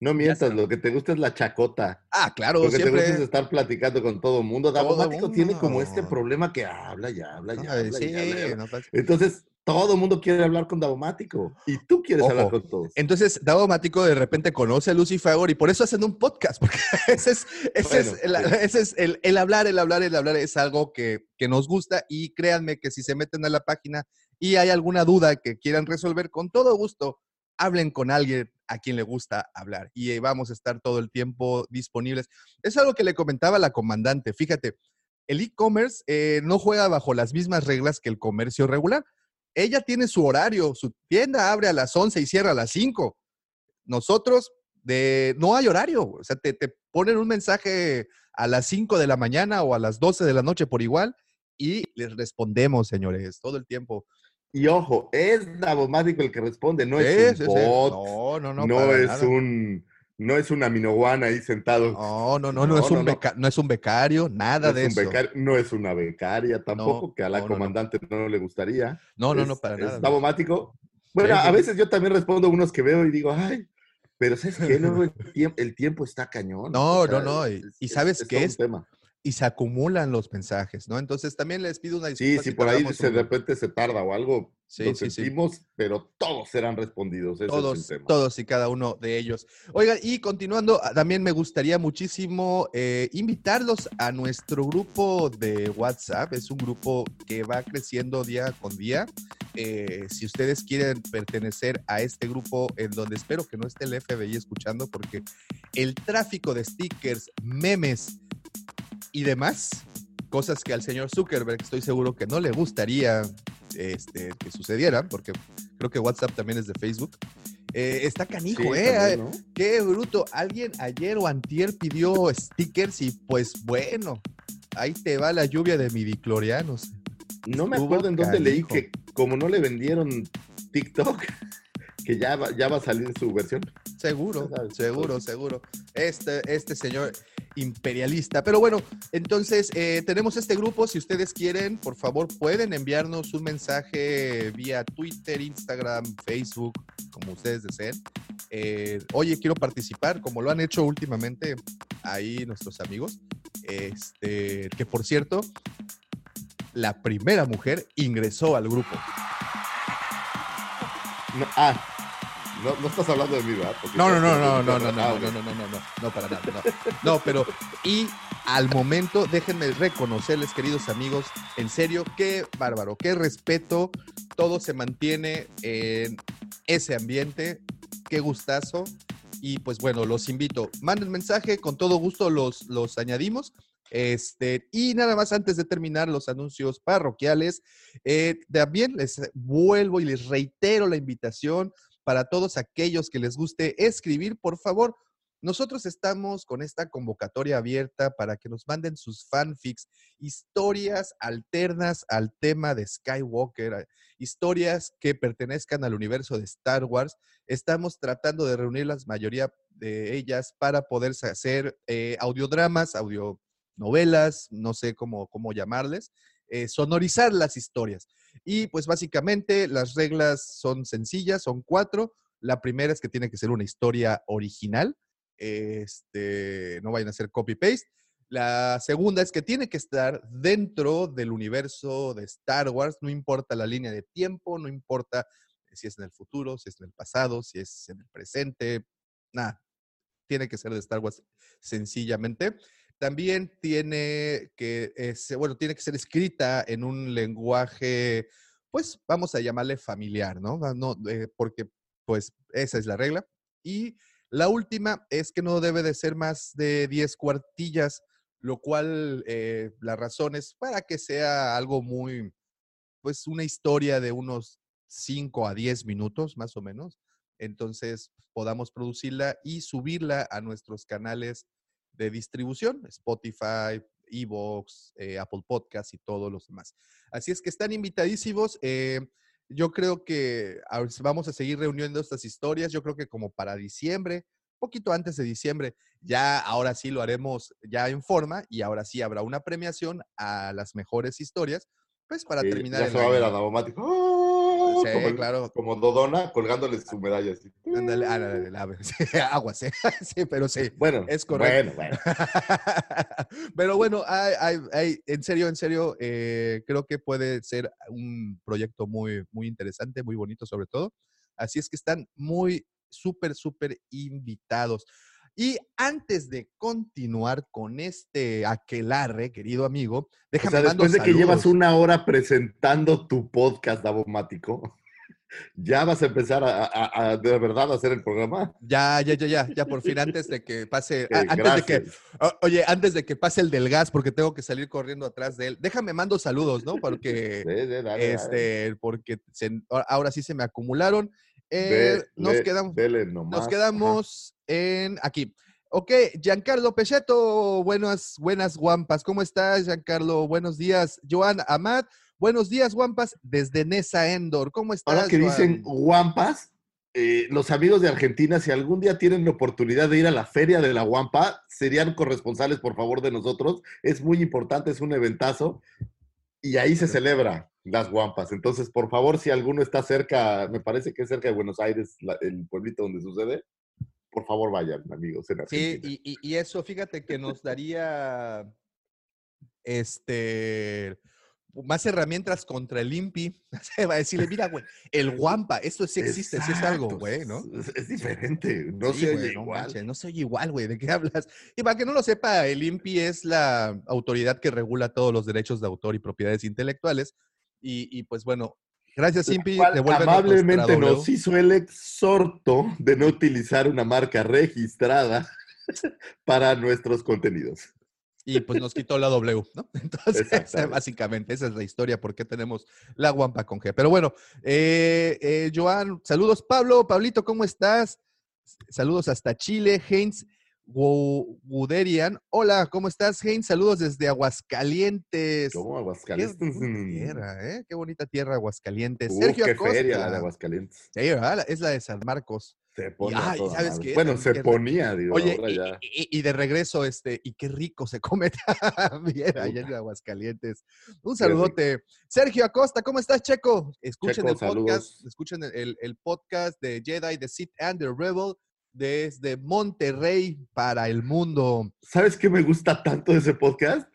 No mientas, lo que te gusta es la chacota. Ah, claro, Lo que te gusta es estar platicando con todo el mundo. Davomático tiene como este problema que habla y habla y Ay, habla. sí, habla y habla. no pasa- Entonces, todo el mundo quiere hablar con Davomático. Y tú quieres hablar con todos. Entonces, Davomático de repente conoce a Lucy Fagor y por eso hacen un podcast, porque ese es, ese es, Bueno, el, sí. ese es el, el hablar, el hablar, el hablar es algo que, que nos gusta y créanme que si se meten a la página y hay alguna duda que quieran resolver, con todo gusto, hablen con alguien a quien le gusta hablar y vamos a estar todo el tiempo disponibles. Es algo que le comentaba la comandante, fíjate, el e-commerce eh, no juega bajo las mismas reglas que el comercio regular. Ella tiene su horario, su tienda abre a las 11 y cierra a las 5. Nosotros, de, no hay horario, o sea, te, te ponen un mensaje a las 5 de la mañana o a las 12 de la noche por igual y les respondemos, señores, todo el tiempo. Y ojo, es Davomático el que responde, no es un bot. No, no, no. No, es nada. un. No es una minoguana ahí sentado. No, no, no, no, es No, un no, no. beca- no es un becario, nada No de es, un eso. no es una becaria tampoco, No, que a la no, no, no. comandante no, le gustaría. No, no, es, no, para nada. Davomático. Bueno, Sí, a veces yo también respondo unos que veo y digo, ay, pero ¿sabes qué? Luego el, tiemp- el tiempo está cañón. No, o sea, no, no, y- es- y es- ¿sabes es qué un es? tema. Y se acumulan los mensajes, ¿no? Entonces también les pido una disculpa. Sí, si por ahí se- un- de repente se tarda o algo, Sí, lo sí, sí. sentimos, pero todos serán respondidos. Ese Todos, es el tema. todos y cada uno de ellos. Oigan, y continuando, ah, también me gustaría muchísimo eh, invitarlos a nuestro grupo de WhatsApp. Es un grupo que va creciendo día con día. Eh, si ustedes quieren pertenecer a este grupo, en donde espero que no esté el FBI escuchando, porque el tráfico de stickers, memes y demás, cosas que al señor Zuckerberg estoy seguro que no le gustaría este, que sucedieran, porque creo que WhatsApp también es de Facebook. Eh, está canijo, Sí, ¿eh? también, ¿no? Qué bruto. Alguien ayer o antier pidió stickers y pues bueno, ahí te va la lluvia de midiclorianos. No me acuerdo en dónde leí que como no le vendieron TikTok, que ya va, ya va a salir su versión. Seguro, seguro, seguro. Este, este señor imperialista. Pero bueno, entonces eh, tenemos este grupo. Si ustedes quieren, por favor, pueden enviarnos un mensaje vía Twitter, Instagram, Facebook, como ustedes deseen. Eh, Oye, quiero participar, como lo han hecho últimamente ahí nuestros amigos. Este, que por cierto, la primera mujer ingresó al grupo. No, ah, no, no estás hablando de mí, ¿verdad? No, no, no, no, no, no, no, no, no, no, no, no, no, no, para nada, no. No, pero y al momento, déjenme reconocerles, queridos amigos, en serio, qué bárbaro, qué respeto, todo se mantiene en ese ambiente, qué gustazo. Y pues bueno, los invito, manden mensaje, con todo gusto los, los añadimos. Este, y nada más antes de terminar los anuncios parroquiales, eh, también les vuelvo y les reitero la invitación para todos aquellos que les guste escribir, por favor, nosotros estamos con esta convocatoria abierta para que nos manden sus fanfics, historias alternas al tema de Skywalker, historias que pertenezcan al universo de Star Wars. Estamos tratando de reunir la mayoría de ellas para poder hacer eh, audiodramas, audionovelas, no sé cómo, cómo llamarles, eh, sonorizar las historias. Y pues básicamente las reglas son sencillas, son cuatro. La primera es que tiene que ser una historia original, este, no vayan a hacer copy-paste. La segunda es que tiene que estar dentro del universo de Star Wars, no importa la línea de tiempo, no importa si es en el futuro, si es en el pasado, si es en el presente, nada, tiene que ser de Star Wars sencillamente. También tiene que, es- bueno, tiene que ser escrita en un lenguaje, pues vamos a llamarle familiar, ¿no? Ah, no eh, porque, pues, esa es la regla. Y la última es que no debe de ser más de 10 cuartillas, lo cual eh, la razón es para que sea algo muy, pues, una historia de unos 5 a 10 minutos, más o menos. Entonces, podamos producirla y subirla a nuestros canales de distribución, Spotify, Evox, eh, Apple Podcasts y todos los demás. Así es que están invitadísimos. eh, yo creo que vamos a seguir reuniendo estas historias. Yo creo que como para diciembre, poquito antes de diciembre, ya ahora sí lo haremos ya en forma y ahora sí habrá una premiación a las mejores historias, pues para Sí, terminar ya el se va a ver a como, claro. como Dodona colgándole su medalla así. Ándale, ándale, ándale, sí, aguas, ¿eh? sí, pero sí. Bueno, Es correcto. Bueno, bueno. Pero bueno, hay, hay- hay- en serio, en serio, eh, creo que puede ser un proyecto muy, muy interesante, muy bonito sobre todo. Así es que están muy, súper, súper invitados. Y antes de continuar con este aquelarre, querido amigo, O déjame sea, mando después de que llevas una hora presentando tu podcast, Davomático, ¿ya vas a empezar a, a- a- de verdad a hacer el programa? Ya, ya, ya, ya, ya por fin, antes de que pase, antes de que, o- oye, antes de que pase el del gas, porque tengo que salir corriendo atrás de él, déjame mando saludos, ¿no? Porque, Sí, sí, dale, dale. este, porque se- ahora sí se me acumularon. Eh, nos ve- quedamos, nos quedamos en aquí. Ok, Giancarlo Pecheto, buenas, buenas guampas. ¿Cómo estás, Giancarlo? Buenos días. Joan Amat, buenos días, guampas, desde Nesa Endor. ¿Cómo estás? Ahora que dicen guampas, eh, los amigos de Argentina, si algún día tienen la oportunidad de ir a la feria de la guampa, serían corresponsales, por favor, de nosotros. Es muy importante, es un eventazo. Y ahí se celebra las guampas. Entonces, por favor, si alguno está cerca, me parece que es cerca de Buenos Aires, la- el pueblito donde sucede, por favor vayan, amigos, en Sí, y, y- y eso, fíjate que nos daría este más herramientas contra el INPI. Se va a decirle, mira, güey, el guampa, esto sí existe, sí es algo, güey, ¿no? Es, es diferente, no Sí, se güey, oye no igual. manches, no se oye igual, güey, ¿de qué hablas? Y para que no lo sepa, el INPI es la autoridad que regula todos los derechos de autor y propiedades intelectuales. Y, y, pues bueno, gracias, devuélvenos amablemente nos hizo el exhorto de no utilizar una marca registrada para nuestros contenidos. y pues nos quitó la W, ¿no? Entonces, básicamente, esa es la historia, por qué tenemos la guampa con G. Pero bueno, eh, eh, Joan, saludos, Pablo, Pablito, ¿cómo estás? Saludos hasta Chile, Heinz. Gu- Guderian. Hola, ¿cómo estás, Hein? Saludos desde Aguascalientes. ¿Cómo Qué Aguascalientes? bonita tierra, ¿eh? Qué bonita tierra Aguascalientes. Uh, Sergio qué Acosta. feria la de Aguascalientes. Sí, ¿verdad? Es la de San Marcos. Se pone ay, a toda ¿sabes qué? Bueno, se qué ponía, digo, Oye, ahora y, ya. y- y de regreso, este, y qué rico se come también allá en Aguascalientes. Un saludote. Sergio Acosta, ¿cómo estás, Checo? Escuchen Checo, el podcast, saludos. escuchen el, el- el podcast de Jedi, The Sith and the Rebel, desde Monterrey para el mundo. ¿Sabes qué me gusta tanto ese podcast?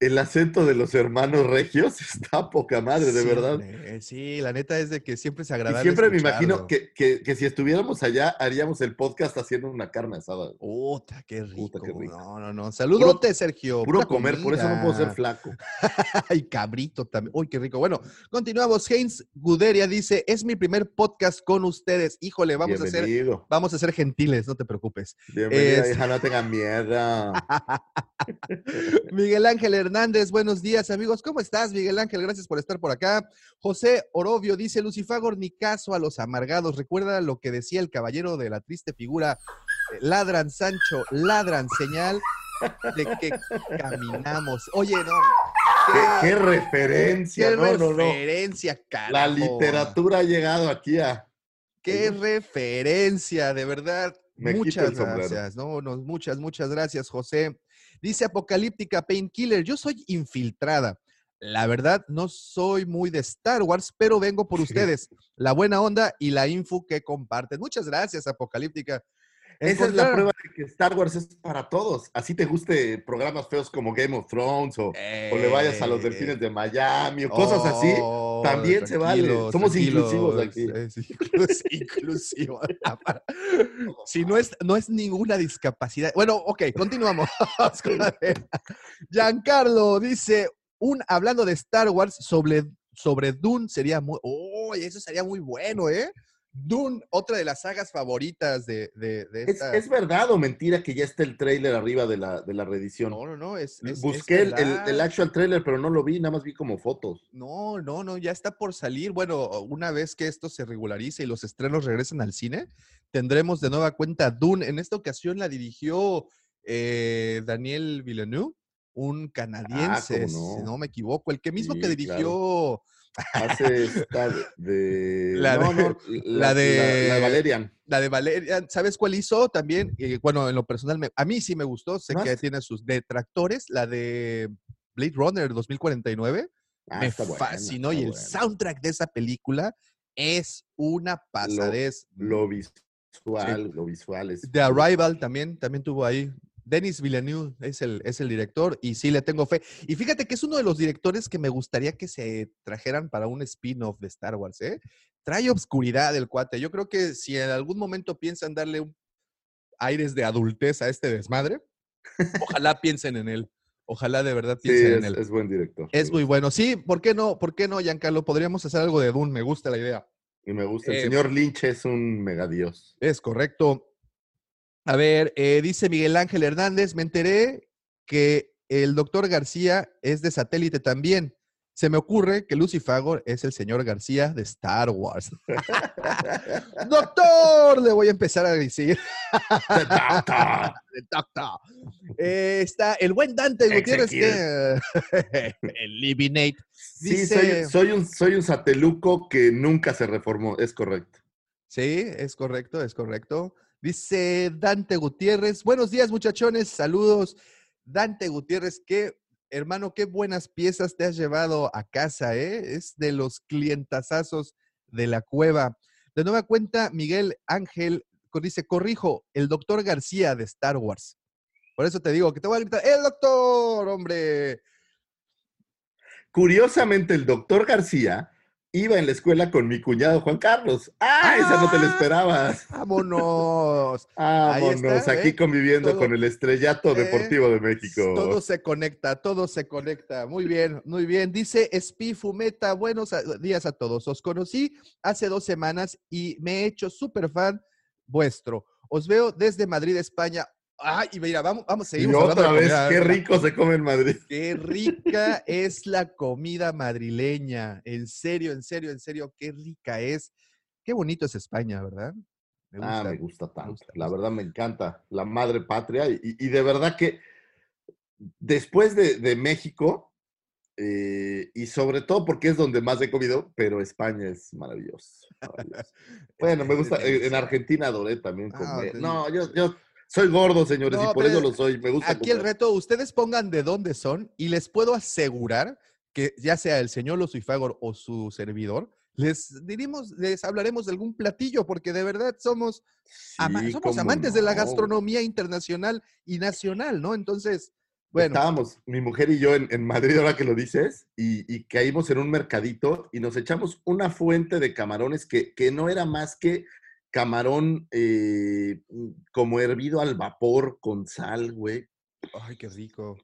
El acento de los hermanos regios está poca madre, de Sí, verdad. Sí, la neta es de que siempre Y agradable. siempre me imagino que, que- que si estuviéramos allá, haríamos el podcast haciendo una carne asada. Puta, qué rico. Puta, qué rico. No, no, no. Saludote, Sergio. Puro Pura comer, por eso no puedo ser flaco. Ay, cabrito también. Uy, qué rico. Bueno, continuamos. Heinz Guderia dice, es mi primer podcast con ustedes. Híjole, vamos a ser, Bienvenido. vamos a ser gentiles, no te preocupes. Bienvenida, Es- hija, no tengan miedo. Miguel Ángel Hernández, buenos días, amigos. ¿Cómo estás, Miguel Ángel? Gracias por estar por acá. José Orobio dice, Lucifagor, ni caso a los amargados. Recuerda lo que decía el caballero de la triste figura. eh, Ladran, Sancho, ladran, señal de que caminamos. Oye, no. ¿Qué, qué referencia, qué no, no, no. referencia, carajo. La literatura ha llegado aquí a... Qué referencia, de verdad. Me muchas gracias. No, no, muchas, muchas gracias, José. Dice Apocalíptica Painkiller, yo soy infiltrada. La verdad, no soy muy de Star Wars, pero vengo por ustedes. La buena onda y la info que comparten. Muchas gracias, Apocalíptica. Esa es la prueba de que Star Wars es para todos. Así te guste programas feos como Game of Thrones o, o le vayas a los delfines de Miami o cosas así. También se vale. Somos inclusivos aquí. Es inclus- inclusivo. si no es, no es ninguna discapacidad. Bueno, ok, continuamos. Giancarlo dice, un, hablando de Star Wars, sobre, sobre Dune sería muy... Oh, eso sería muy bueno, ¿eh? Dune, otra de las sagas favoritas de, de, de ¿Es, esta... es verdad o mentira que ya está el trailer arriba de la, de la reedición? no, no, no, es... es- Busqué es el, actual trailer, pero no lo vi, nada más vi como fotos. No, no, no, ya está por salir. Bueno, una vez que esto se regularice y los estrenos regresen al cine, tendremos de nueva cuenta Dune. En esta ocasión la dirigió eh, Daniel Villeneuve, un canadiense, si Ah, no? no me equivoco, el que mismo que dirigió Hace esta de... La no, de- no, la de- La, de Valerian. la de Valeria. ¿Sabes cuál hizo también? Bueno, en lo personal, me- a mí sí me gustó, sé ¿No que tiene sus detractores, la de Blade Runner 2049. Ah, me buena, fascinó y el buena. soundtrack de esa película es una pasadez. Lo visual, lo visual es... The Arrival también, también tuvo ahí. Denis Villeneuve es el, es el director y sí le tengo fe. Y fíjate que es uno de los directores que me gustaría que se trajeran para un spin-off de Star Wars, ¿eh? Trae obscuridad el cuate. Yo creo que si en algún momento piensan darle un aires de adultez a este desmadre, ojalá piensen en él. Ojalá de verdad Sí, piensen en él. es buen director. Es muy bueno. Sí, ¿por qué no? ¿Por qué no, Giancarlo? Podríamos hacer algo de Dune. Me gusta la idea. Y me gusta. El Eh, señor Lynch es un megadios. Es correcto. A ver, eh, dice Miguel Ángel Hernández, me enteré que el doctor García es de satélite también. Se me ocurre que Lucifagor es el señor García de Star Wars. ¡Doctor! Le voy a empezar a decir. Doctor. Doctor. Eh, está el buen Dante Gutiérrez, que, Eliminate. Sí, Dice- soy, soy un, soy un sateluco que nunca se reformó, es correcto. Sí, es correcto, es correcto. Dice Dante Gutiérrez, buenos días muchachones, saludos. Dante Gutiérrez, qué hermano, qué buenas piezas te has llevado a casa, ¿eh? Es de los clientazazos de la cueva. De nueva cuenta, Miguel Ángel dice, corrijo, el doctor García de Star Wars. Por eso te digo que te voy a gritar, ¡el doctor, hombre! Curiosamente, el doctor García iba en la escuela con mi cuñado Juan Carlos. ¡Ah! Esa no te la ¡Ah! esperabas. ¡Vámonos! Vámonos, está, aquí ¿eh? conviviendo Todo- con el estrellato ¿eh? deportivo de México. Todo se conecta, todo se conecta. Muy bien, muy bien. Dice Spi Fumeta, buenos días a todos. Os conocí hace dos semanas y me he hecho súper fan vuestro. Os veo desde Madrid, España. Ay, y mira, vamos, vamos, y seguimos hablando otra vez, comida. qué rico se come en Madrid. Qué rica es la comida madrileña. En serio, en serio, en serio, qué rica es. Qué bonito es España, ¿verdad? Me Ah, gusta. me gusta tanto. gusta, la verdad me encanta la madre patria y, y de verdad que después de, de México eh, y sobre todo porque es donde más he comido, pero España es maravilloso. maravilloso. Bueno, me gusta. eh, En Argentina adoré también Ah, comer. No, yo, yo soy gordo, señores, No, y por eso lo soy. Me gusta Aquí el reto, ustedes pongan de dónde son y les puedo asegurar que ya sea el señor Lucifagor o su servidor, les diremos, les hablaremos de algún platillo, porque de verdad somos, ama- somos amantes de la no. gastronomía internacional y nacional, ¿no? Entonces, bueno, Estábamos, mi mujer y yo, en, en Madrid, ahora que lo dices, y, y caímos en un mercadito y nos echamos una fuente de camarones que, que no era más que camarón eh, como hervido al vapor con sal, güey. ay, qué rico,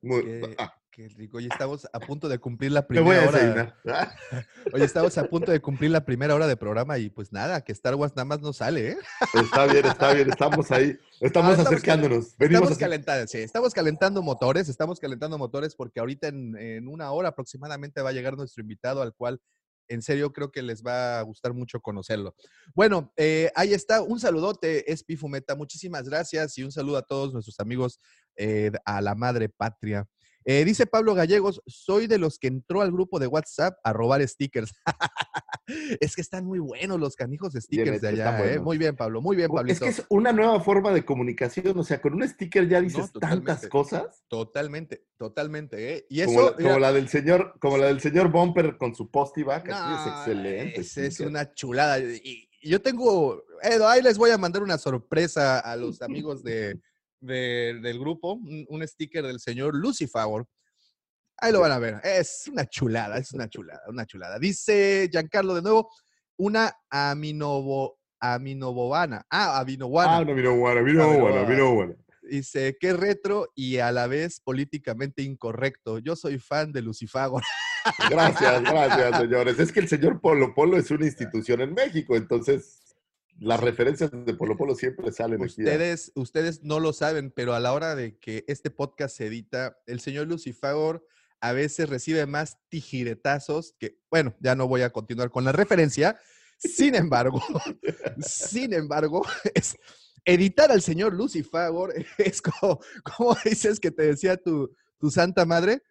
Muy- qué, ah, qué rico. Y estamos a punto de cumplir la me voy primera a hora. desayunar. Ah, estamos a punto de cumplir la primera hora de programa y pues nada, que Star Wars nada más no sale, ¿eh? Está bien, está bien, estamos ahí, estamos Ah, estamos acercándonos. Venimos Estamos calentando, sí, estamos calentando motores, estamos calentando motores porque ahorita en, en una hora aproximadamente va a llegar nuestro invitado al cual en serio creo que les va a gustar mucho conocerlo. Bueno, eh, ahí está, un saludote, Espi Fumeta, muchísimas gracias y un saludo a todos nuestros amigos eh, a la madre patria. Eh, dice Pablo Gallegos, soy de los que entró al grupo de WhatsApp a robar stickers. es que están muy buenos los canijos stickers de allá, ¿eh? Muy bien, Pablo, muy bien, Es Pablito. que es una nueva forma de comunicación, o sea, con un sticker ya dices tantas totalmente. cosas. Totalmente, totalmente, ¿eh? Y eso, Como, la, mira, como la del señor, como la del señor Bumper con su post back, es no, excelente. es una chulada. Y y yo tengo, Edo, ahí les voy a mandar una sorpresa a los amigos de, de- del grupo, un, un sticker del señor Lucifer. Ahí lo van a ver. Es una chulada, es una chulada, una chulada. Dice Giancarlo de nuevo, una aminobo, aminobobana. Ah, aminobuana. Ah, Ah, bueno. mira, bueno. Dice, qué retro y a la vez políticamente incorrecto. Yo soy fan de Lucifago. Gracias, gracias, señores. Es que el señor Polo Polo es una institución en México, entonces las referencias de Polo Polo siempre salen aquí. Ustedes, ustedes no lo saben, pero a la hora de que este podcast se edita, el señor Lucifagor a veces recibe más tijiretazos que, bueno, ya no voy a continuar con la referencia. Sin embargo, sin embargo, es, editar al señor Lucifagor es como, como dices que te decía tu, tu santa madre,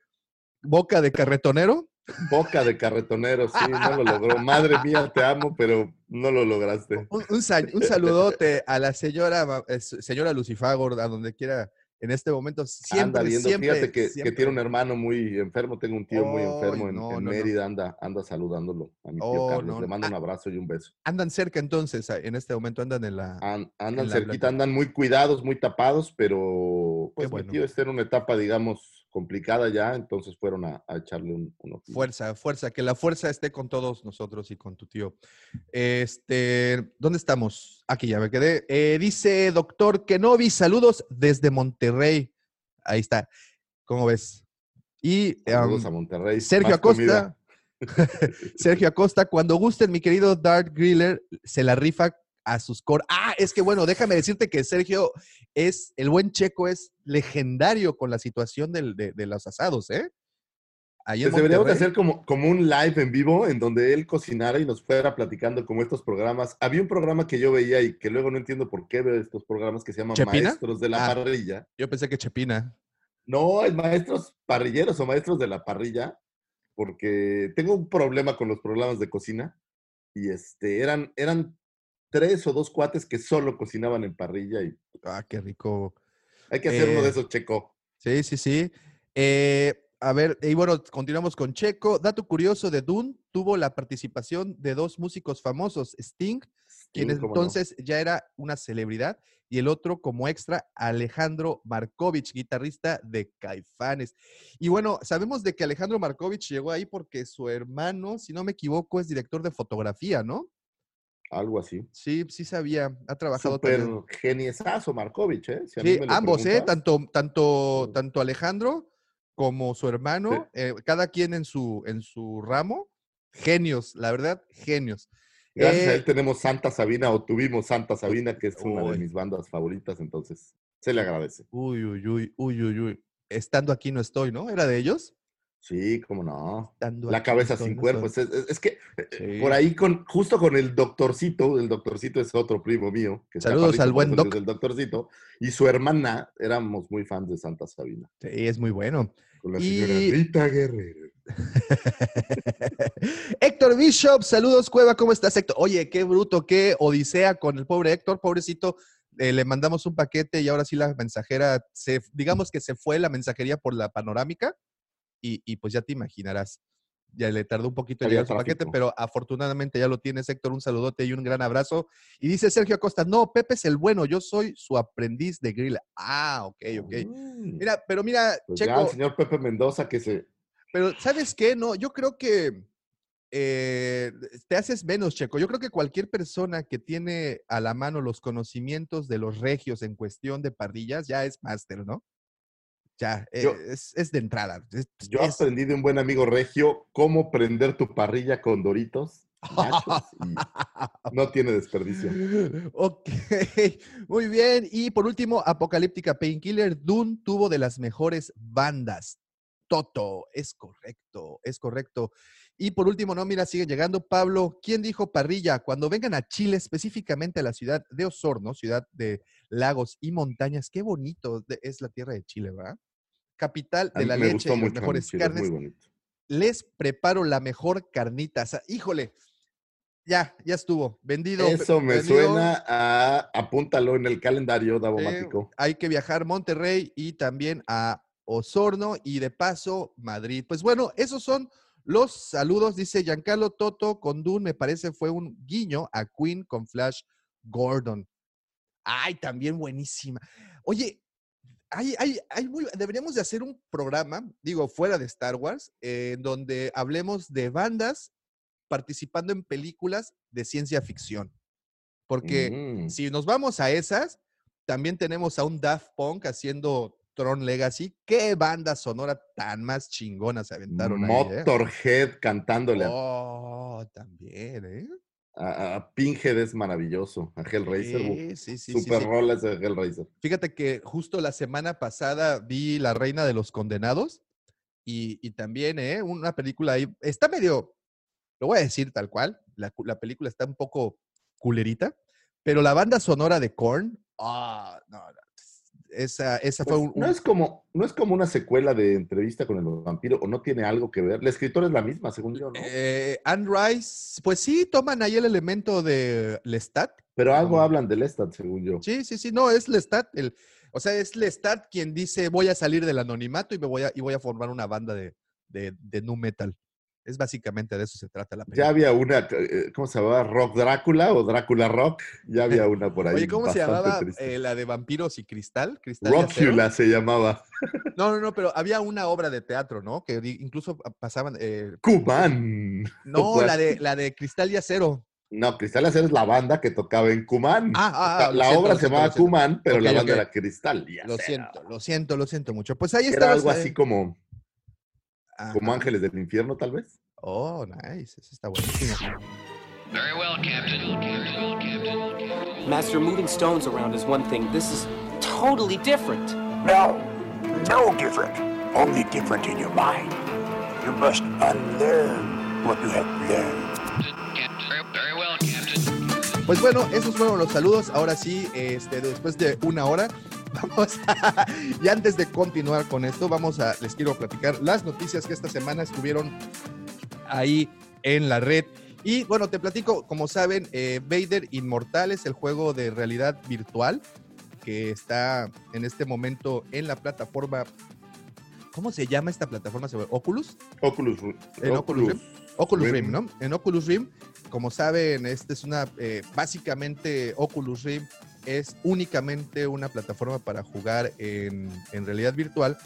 boca de carretonero. Boca de carretonero, sí, no lo logró. Madre mía, te amo, pero no lo lograste. Un, un un saludote a la señora, eh, señora Lucifagor, a donde quiera en este momento. Siempre, anda viendo, siempre, fíjate que, que siempre. tiene un hermano muy enfermo, tengo un tío muy Ay, enfermo en, no, en no, no. Mérida, anda, anda saludándolo a mi tío Oh, Carlos. no, Le no. mando un abrazo y un beso. Andan cerca entonces, en este momento andan en la... An- andan en la cerquita, plática. andan muy cuidados, muy tapados, pero pues bueno. mi tío está en una etapa, digamos, complicada ya, entonces fueron a, a echarle un, un. Fuerza, fuerza, que la fuerza esté con todos nosotros y con tu tío. Este, ¿dónde estamos? Aquí ya me quedé. Eh, dice doctor Kenobi, saludos desde Monterrey. Ahí está. ¿Cómo ves? Y Saludos am, a Monterrey. Sergio Más. Acosta. Sergio Acosta, cuando gusten, mi querido Dart Griller, se la rifa a sus core. Ah, es que bueno, déjame decirte que Sergio es, el buen checo es legendario con la situación del- de, de los asados, ¿eh? Pues deberíamos hacer como, como un live en vivo en donde él cocinara y nos fuera platicando como estos programas. Había un programa que yo veía y que luego no entiendo por qué veo estos programas que se llaman ¿Chepina? Maestros de la Ah. Parrilla. Yo pensé que Chepina. No, es maestros parrilleros o maestros de la parrilla, porque tengo un problema con los programas de cocina y este, eran, eran tres o dos cuates que solo cocinaban en parrilla y Ah, qué rico. hay que hacer uno de Eh, esos, Checo. Sí, sí, sí. Eh, a ver, y bueno, continuamos con Checo. Dato curioso de Dune, tuvo la participación de dos músicos famosos, Sting, quien cómo no. entonces ya era una celebridad, y el otro como extra, Alejandro Markovich, guitarrista de Caifanes. Y bueno, sabemos de que Alejandro Markovich llegó ahí porque su hermano, si no me equivoco, es director de fotografía, ¿no? Algo así. Sí, sí sabía, ha trabajado Súper también. geniesazo Markovich, ¿eh? Si Sí, ambos, ¿eh? Tanto, tanto, Sí. tanto Alejandro como su hermano, eh, cada quien en su, en su ramo, genios, la verdad, genios. Gracias a Eh, él tenemos Santa Sabina o tuvimos Santa Sabina, que es una Uy. de mis bandas favoritas, entonces se le agradece. Uy, uy, uy, uy, uy, uy. Estando aquí no estoy, ¿no? ¿Era de ellos? Sí, cómo no. Dando La cabeza sin cuerpo. Es, es- es que eh, Sí. por ahí, con, justo con el doctorcito, el doctorcito es otro primo mío. Que Saludos al buen doc. El doctorcito. Y su hermana, éramos muy fans de Santa Sabina. Sí, es muy bueno. Con la Y- señora Rita Guerrero. Héctor Bishop, saludos, Cueva, ¿cómo estás, Héctor? Oye, qué bruto, qué odisea con el pobre Héctor, pobrecito. eh, le mandamos un paquete y ahora sí la mensajera, se, digamos que se fue la mensajería por la panorámica y, y pues ya te imaginarás. Ya le tardó un poquito en llegar su paquete, pero afortunadamente ya lo tienes, Héctor. Un saludote y un gran abrazo. Y dice Sergio Acosta, no, Pepe es el bueno, yo soy su aprendiz de grill. Ah, ok, ok. Mm. Mira, pero mira, Pues ya Checo, el señor Pepe Mendoza que se... pero ¿sabes qué? No, yo creo que eh, te haces menos, Checo. Yo creo que cualquier persona que tiene a la mano los conocimientos de los regios en cuestión de parrillas ya es máster, ¿no? Ya, eh, Yo- es, es de entrada. es- Yo es- aprendí de un buen amigo regio cómo prender tu parrilla con doritos. nachos, y no tiene desperdicio. Ok, muy bien. Y por último, Apocalíptica Painkiller, Dune tuvo de las mejores bandas. Toto, es correcto, es correcto. Y por último, no, mira, sigue llegando Pablo. ¿Quién dijo parrilla? Cuando vengan a Chile, específicamente a la ciudad de Osorno, ciudad de lagos y montañas, qué bonito es la tierra de Chile, ¿verdad? Capital de la leche las mucho. mejores carnes Muy les preparo la mejor carnita. O sea, híjole, ya, ya estuvo. Vendido. Eso me vendido. suena a... Apúntalo en el calendario, Eh, Davomático. hay que viajar a Monterrey y también a Osorno y de paso Madrid. Pues bueno, esos son los saludos, dice Giancarlo Toto con Dune, me parece fue un guiño a Queen con Flash Gordon. Ay, también buenísima. Oye, hay, hay, hay muy- deberíamos de hacer un programa, digo, fuera de Star Wars, eh, en donde hablemos de bandas participando en películas de ciencia ficción. Porque Mm. si nos vamos a esas, también tenemos a un Daft Punk haciendo Tron Legacy. ¿Qué banda sonora tan más chingona se aventaron ahí? eh? Motorhead cantándole a- Oh, también, ¿eh? A, a Pinhead es maravilloso. A Hellraiser. Sí, sí, sí, super sí. rolas de Hellraiser. Fíjate que justo la semana pasada vi La Reina de los Condenados y, y también, ¿eh? Una película ahí, está medio, lo voy a decir tal cual, la, la película está un poco culerita, pero la banda sonora de Korn, ah, no, no, esa, esa fue Pues, un... no, es como, no es como una secuela de entrevista con el vampiro, o no tiene algo que ver. La escritora es la misma, según yo, ¿no? eh, Anne Rice, pues sí, toman ahí el elemento de Lestat. Pero algo hablan del Lestat, según yo. Sí, sí, sí, no, es Lestat, el, o sea, es Lestat quien dice voy a salir del anonimato y me voy a, y voy a formar una banda de, de, de nu metal. Es básicamente de eso se trata la película. Ya había una, eh, ¿cómo se llamaba? ¿Rock Drácula o Drácula Rock? Ya había una por ahí. Oye, ¿cómo se llamaba eh, la de vampiros y cristal? ¿Cristal? Rockula se llamaba. No, no, no, pero había una obra de teatro, ¿no? Que incluso pa- pasaban. eh, Cumán. no, la de, la de cristal y acero. No, Cristal y Acero es la banda que tocaba en Cumán. Ah, ah, la lo siento, obra lo se llamaba lo. Cumán, pero la banda era Cristal y Lo Acero. siento, lo siento, lo siento mucho. Pues ahí Era está. algo así como, como. Ángeles del Infierno, tal vez. Oh, nice. Eso está buenísimo. Very well, Captain. Master, moving stones around is one thing. This is totally different. No, no different. Only different in your mind. You must unlearn what you have learned. Captain. Very well, Captain. Pues bueno, esos fueron los saludos. Ahora sí, este, después de una hora, vamos a, y antes de continuar con esto, vamos a, les quiero platicar las noticias que esta semana estuvieron ahí en la red. Y bueno, te platico, como saben, eh, Vader Inmortal es el juego de realidad virtual que está en este momento en la plataforma. ¿Cómo se llama esta plataforma? ¿Se llama ¿Oculus? Oculus. En Oculus. Oculus Rim. Rim, ¿no? En Oculus Rim, como saben, este es una, eh, básicamente Oculus Rim es únicamente una plataforma para jugar en, en realidad virtual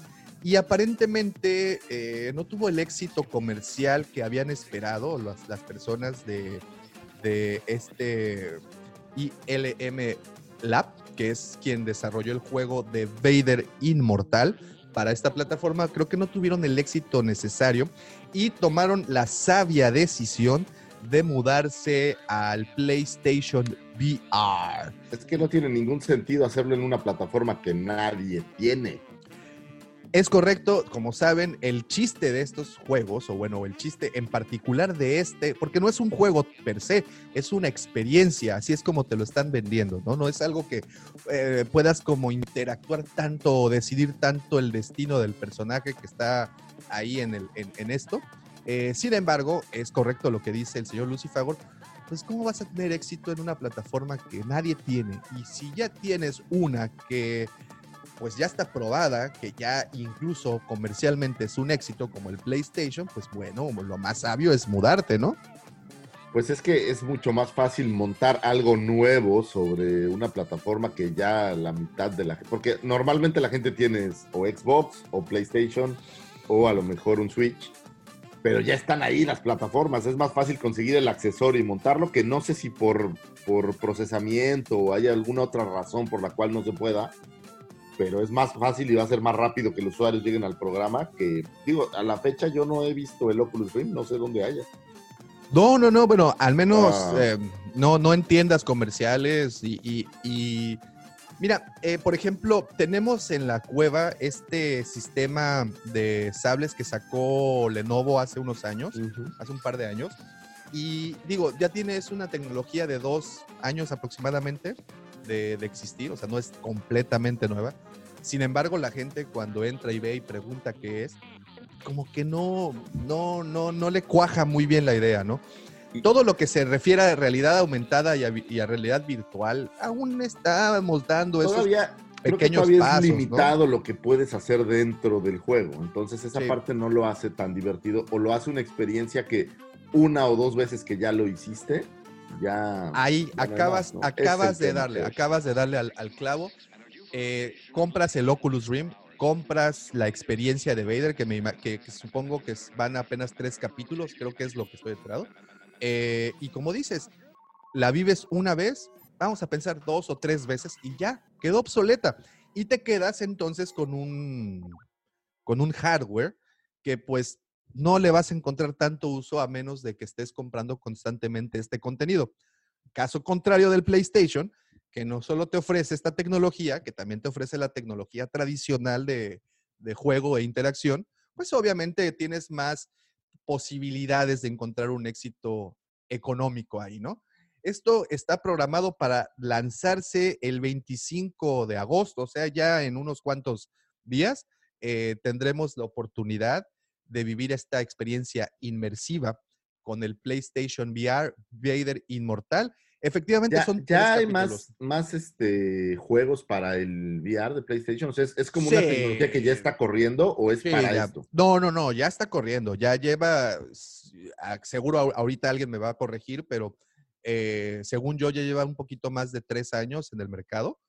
y aparentemente eh, no tuvo el éxito comercial que habían esperado las, las personas de, de este ILM Lab, que es quien desarrolló el juego de Vader Inmortal para esta plataforma. Creo que no tuvieron el éxito necesario y tomaron la sabia decisión de mudarse al PlayStation VR. Es que no tiene ningún sentido hacerlo en una plataforma que nadie tiene. Es correcto, como saben, el chiste de estos juegos, o bueno, el chiste en particular de este, porque no es un juego per se, es una experiencia, así es como te lo están vendiendo, ¿no? No es algo que eh, puedas como interactuar tanto o decidir tanto el destino del personaje que está ahí en, el, en, en esto. Eh, sin embargo, es correcto lo que dice el señor Lucifer, pues ¿cómo vas a tener éxito en una plataforma que nadie tiene? Y si ya tienes una que pues ya está probada, que ya incluso comercialmente es un éxito como el PlayStation, pues bueno, lo más sabio es mudarte, ¿no? Pues es que es mucho más fácil montar algo nuevo sobre una plataforma que ya la mitad de la gente, porque normalmente la gente tiene o Xbox o PlayStation o a lo mejor un Switch, pero ya están ahí las plataformas, es más fácil conseguir el accesorio y montarlo que no sé si por, por procesamiento o hay alguna otra razón por la cual no se pueda, pero es más fácil y va a ser más rápido que los usuarios lleguen al programa que, digo, a la fecha yo no he visto el Oculus Rift, no sé dónde haya. No, no, no, bueno, al menos Ah. eh, no, no en tiendas comerciales y, y- y- mira, eh, por ejemplo, tenemos en la cueva este sistema de sables que sacó Lenovo hace unos años, hace un par de años, y digo, ya tienes una tecnología de dos años aproximadamente de, de existir, o sea, no es completamente nueva. Sin embargo, la gente cuando entra y ve y pregunta qué es, como que no, no, no, no le cuaja muy bien la idea, ¿no? Todo lo que se refiere a realidad aumentada y a, vi- y a realidad virtual, aún estamos dando esos Todavía, creo que pequeños todavía pasos, es ¿no? limitado lo que puedes hacer dentro del juego. Entonces esa Sí. parte no lo hace tan divertido o lo hace una experiencia que una o dos veces que ya lo hiciste, ya... Ahí ya no hay acabas, más, ¿no? acabas de darle, creo. acabas de darle al, al clavo. Eh, compras el Oculus Rim, compras la experiencia de Vader, que, me, ima- que, que supongo que van apenas tres capítulos, creo que es lo que estoy enterado. Eh, y como dices, la vives una vez, vamos a pensar dos o tres veces y ya, quedó obsoleta. Y te quedas entonces con un, con un hardware que pues no le vas a encontrar tanto uso a menos de que estés comprando constantemente este contenido. Caso contrario del PlayStation, que no solo te ofrece esta tecnología, que también te ofrece la tecnología tradicional de, de juego e interacción, pues obviamente tienes más posibilidades de encontrar un éxito económico ahí, ¿no? Esto está programado para lanzarse el 25 de agosto, o sea, ya en unos cuantos días eh, tendremos la oportunidad de vivir esta experiencia inmersiva con el PlayStation VR Vader Inmortal. Efectivamente Ya, son ya hay capítulos. más, más este, juegos para el VR de PlayStation. O sea, es, es como una tecnología que ya está corriendo o es Sí, para ya. esto. No, no, no, ya está corriendo, ya lleva, seguro ahor- ahorita alguien me va a corregir, pero eh, según yo ya lleva un poquito más de tres años en el mercado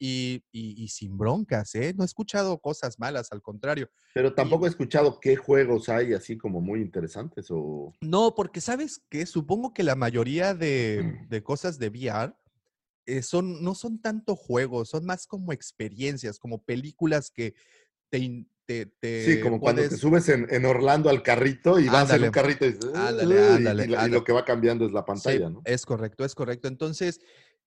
y, y- y sin broncas, ¿eh? No he escuchado cosas malas, al contrario. Pero tampoco he escuchado qué juegos hay así como muy interesantes o... No, porque sabes que supongo que la mayoría de, Mm. de cosas de VR eh, son, no son tanto juegos, son más como experiencias, como películas que te, te, te Sí, como cuando te subes en, en Orlando al carrito y vas en Ándale. un carrito y, dices, Ándale, ándale, y, lo- ándale. que va cambiando es la Sí, pantalla, ¿no? Es correcto, es correcto. Entonces,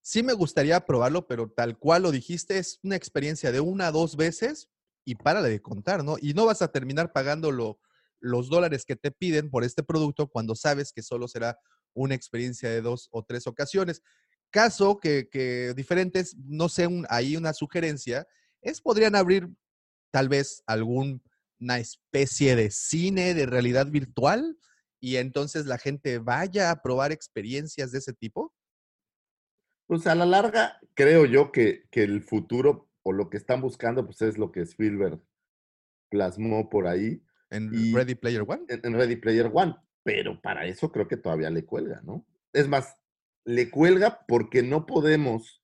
sí me gustaría probarlo, pero tal cual lo dijiste, es una experiencia de una a dos veces y párale de contar, ¿no? Y no vas a terminar pagando lo- los dólares que te piden por este producto cuando sabes que solo será una experiencia de dos o tres ocasiones. Caso que, que diferentes, no sé, un- ahí una sugerencia, es podrían abrir tal vez alguna especie de cine de realidad virtual y entonces la gente vaya a probar experiencias de ese tipo. Pues a la larga, creo yo que, que el futuro o lo que están buscando, pues es lo que Spielberg plasmó por ahí En Y- Ready Player One. en, en Ready Player One. Pero para eso creo que todavía le cuelga, ¿no? Es más, le cuelga porque no podemos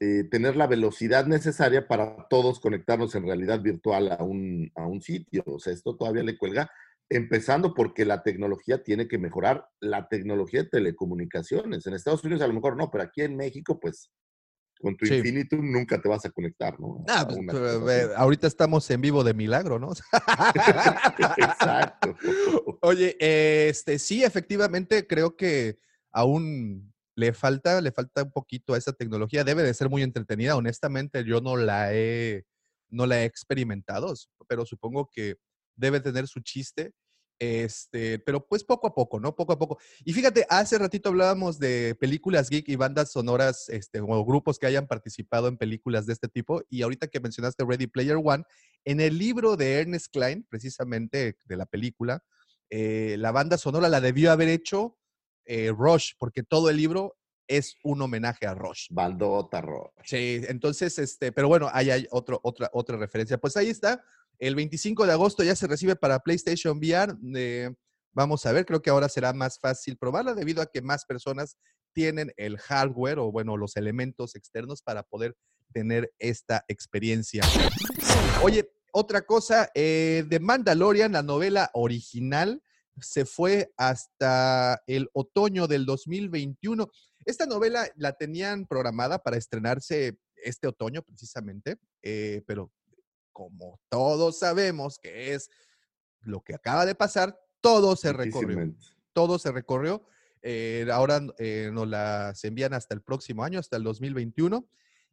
eh, tener la velocidad necesaria para todos conectarnos en realidad virtual a un, a un sitio. O sea, esto todavía le cuelga, empezando porque la tecnología tiene que mejorar, la tecnología de telecomunicaciones. En Estados Unidos a lo mejor no, pero aquí en México, pues con tu Sí. Infinitum nunca te vas a conectar, ¿no? Ah, A pues, pero, eh, ahorita estamos en vivo de milagro, ¿no? Exacto. Oye, este, sí, efectivamente, creo que aún le falta, le falta un poquito a esa tecnología. Debe de ser muy entretenida. Honestamente, yo no la he, no la he experimentado, pero supongo que debe tener su chiste. Este, pero pues poco a poco, ¿no? Poco a poco. Y fíjate, hace ratito hablábamos de películas geek y bandas sonoras, este, o grupos que hayan participado en películas de este tipo. Y ahorita que mencionaste Ready Player One, en el libro de Ernest Klein, precisamente de la película, eh, la banda sonora la debió haber hecho eh, Rush, porque todo el libro es un homenaje a Rush. Bandota Rush. Sí, entonces, este, pero bueno, ahí hay otro, otra, otra referencia. Pues ahí está. El 25 de agosto ya se recibe para PlayStation VR. eh, vamos a ver, creo que ahora será más fácil probarla debido a que más personas tienen el hardware o bueno, los elementos externos para poder tener esta experiencia. Oye, otra cosa, eh, de Mandalorian, la novela original, se fue hasta el otoño del 2021. Esta novela la tenían programada para estrenarse este otoño precisamente, eh, pero como todos sabemos que es lo que acaba de pasar, todo se recorrió. Todo se recorrió. Eh, ahora eh, nos las envían hasta el próximo año, hasta el 2021.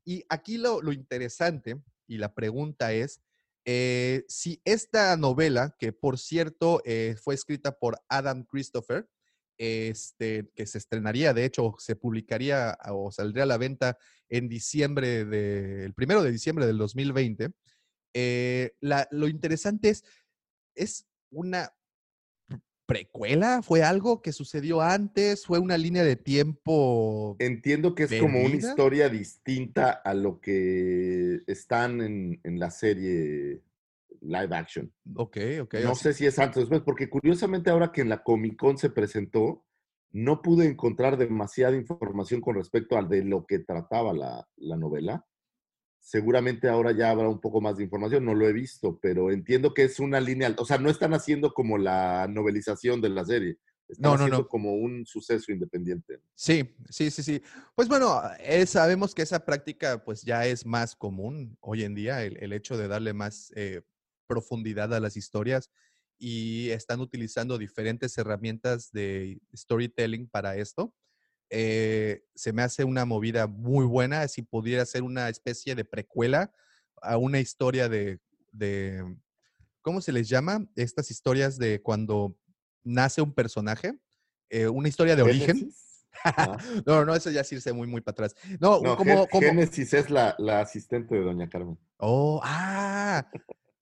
Y aquí lo, lo interesante y la pregunta es, eh, si esta novela, que por cierto fue escrita por Adam Christopher, este, que se estrenaría, de hecho, se publicaría o saldría a la venta en diciembre, de, el primero de diciembre del 2020, eh, la- lo interesante es, es una precuela, fue algo que sucedió antes, fue una línea de tiempo. Entiendo que es ¿De como una historia distinta a lo que están en, en la serie live action. Ok, ok. No así- sé si es antes o después, porque curiosamente ahora que en la Comic Con se presentó, no pude encontrar demasiada información con respecto al de lo que trataba la, la novela. Seguramente ahora ya habrá un poco más de información, no lo he visto, pero entiendo que es una línea, o sea, no están haciendo como la novelización de la serie, están No, no, haciendo no. como un suceso independiente. Sí, sí, sí, sí. Pues bueno, eh, sabemos que esa práctica pues ya es más común hoy en día, el, el hecho de darle más eh, profundidad a las historias y están utilizando diferentes herramientas de storytelling para esto. Eh, se me hace una movida muy buena si pudiera ser una especie de precuela a una historia de, de ¿cómo se les llama? Estas historias de cuando nace un personaje, eh, una historia de origen. Ah. No, no, eso ya es irse muy, muy para atrás. No, No, como, Gé- como. Génesis es la, la asistente de Doña Carmen. Oh, ah,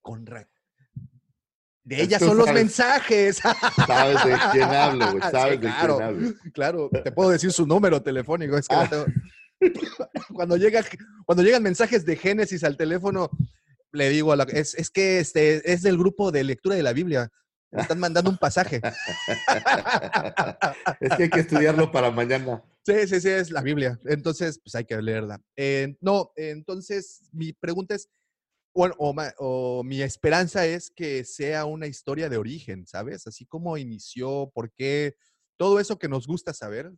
con ra- De ella son los sabes. mensajes. Sabes de quién hablo, güey, Sí, sabes de claro, quién hablo. Claro, te puedo decir su número telefónico. Es que Ah. tengo- cuando, llega, cuando llegan mensajes de Génesis al teléfono, le digo a la, es, es que este es del grupo de lectura de la Biblia. Me están mandando un pasaje. Es que hay que estudiarlo para mañana. Sí, sí, sí, es la Biblia. Entonces, pues hay que leerla. Eh, no, entonces mi pregunta es, bueno, o, ma- o mi esperanza es que sea una historia de origen, ¿sabes? Así como inició, por qué, todo eso que nos gusta saber,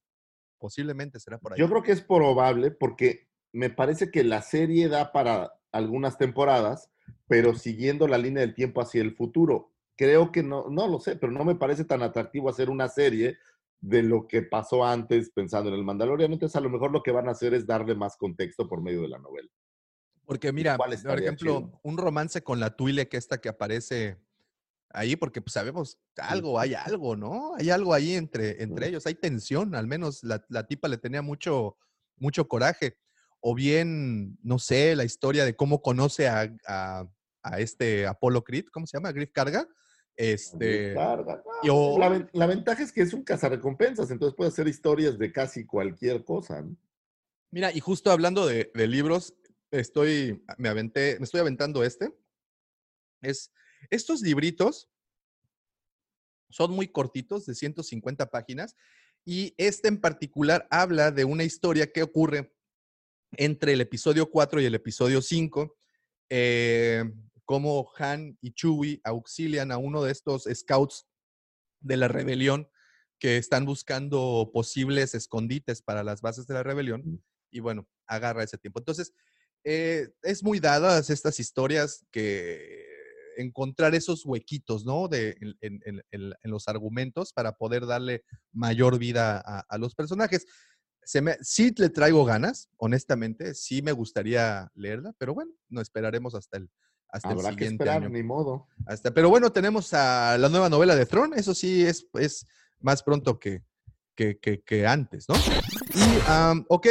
posiblemente será por ahí. Yo creo que es probable porque me parece que la serie da para algunas temporadas, pero siguiendo la línea del tiempo hacia el futuro. Creo que no, no lo sé, pero no me parece tan atractivo hacer una serie de lo que pasó antes pensando en el Mandalorian. Entonces, a lo mejor lo que van a hacer es darle más contexto por medio de la novela. Porque mira, por ejemplo, chido? un romance con la Tuile, que esta que aparece ahí, porque pues sabemos algo, hay algo, ¿no? Hay algo ahí entre, entre ellos, hay tensión, al menos la, la tipa le tenía mucho, mucho coraje. O bien, no sé, la historia de cómo conoce a, a- a este Apolo Creed, ¿cómo se llama? Griff Carga. Este, Carga. y o- La, ven- la ventaja es que es un cazarrecompensas, entonces puede hacer historias de casi cualquier cosa. ¿no? Mira, y justo hablando de, de libros, estoy, me aventé, me estoy aventando este. Es, estos libritos son muy cortitos, de 150 páginas, y este en particular habla de una historia que ocurre entre el episodio 4 y el episodio 5, eh, cómo Han y Chewie auxilian a uno de estos scouts de la rebelión que están buscando posibles escondites para las bases de la rebelión y bueno, agarra ese tiempo. Entonces, eh, es muy dadas estas historias que encontrar esos huequitos, ¿no? De, en, en- en- en- en los argumentos para poder darle mayor vida a, a los personajes. Se me, sí le traigo ganas, honestamente, sí me gustaría leerla, pero bueno, no esperaremos hasta el, hasta Habrá el que siguiente esperar, año. ni modo. Hasta, pero bueno, tenemos a la nueva novela de Tron, eso sí es, es más pronto que, que, que- que antes, ¿no? Y, am, ok,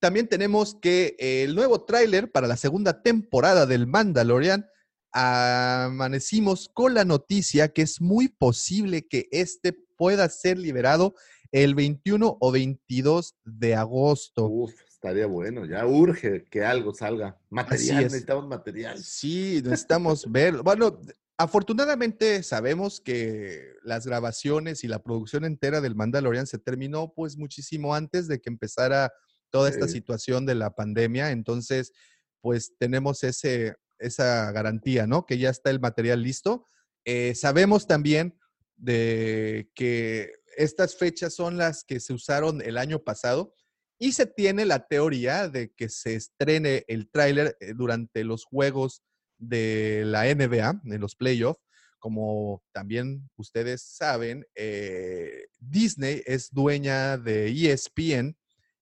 también tenemos que el nuevo tráiler para la segunda temporada del Mandalorian, amanecimos con la noticia que es muy posible que este pueda ser liberado el 21 o 22 de agosto. Uf, estaría bueno. Ya urge que algo salga. Material, es. necesitamos material. Sí, necesitamos ver. Bueno, afortunadamente sabemos que las grabaciones y la producción entera del Mandalorian se terminó pues muchísimo antes de que empezara toda esta Sí. situación de la pandemia. Entonces, pues tenemos ese, esa garantía, ¿no? Que ya está el material listo. Eh, sabemos también de que estas fechas son las que se usaron el año pasado y se tiene la teoría de que se estrene el tráiler eh, durante los juegos de la NBA, en los playoffs. Como también ustedes saben, eh, Disney es dueña de ESPN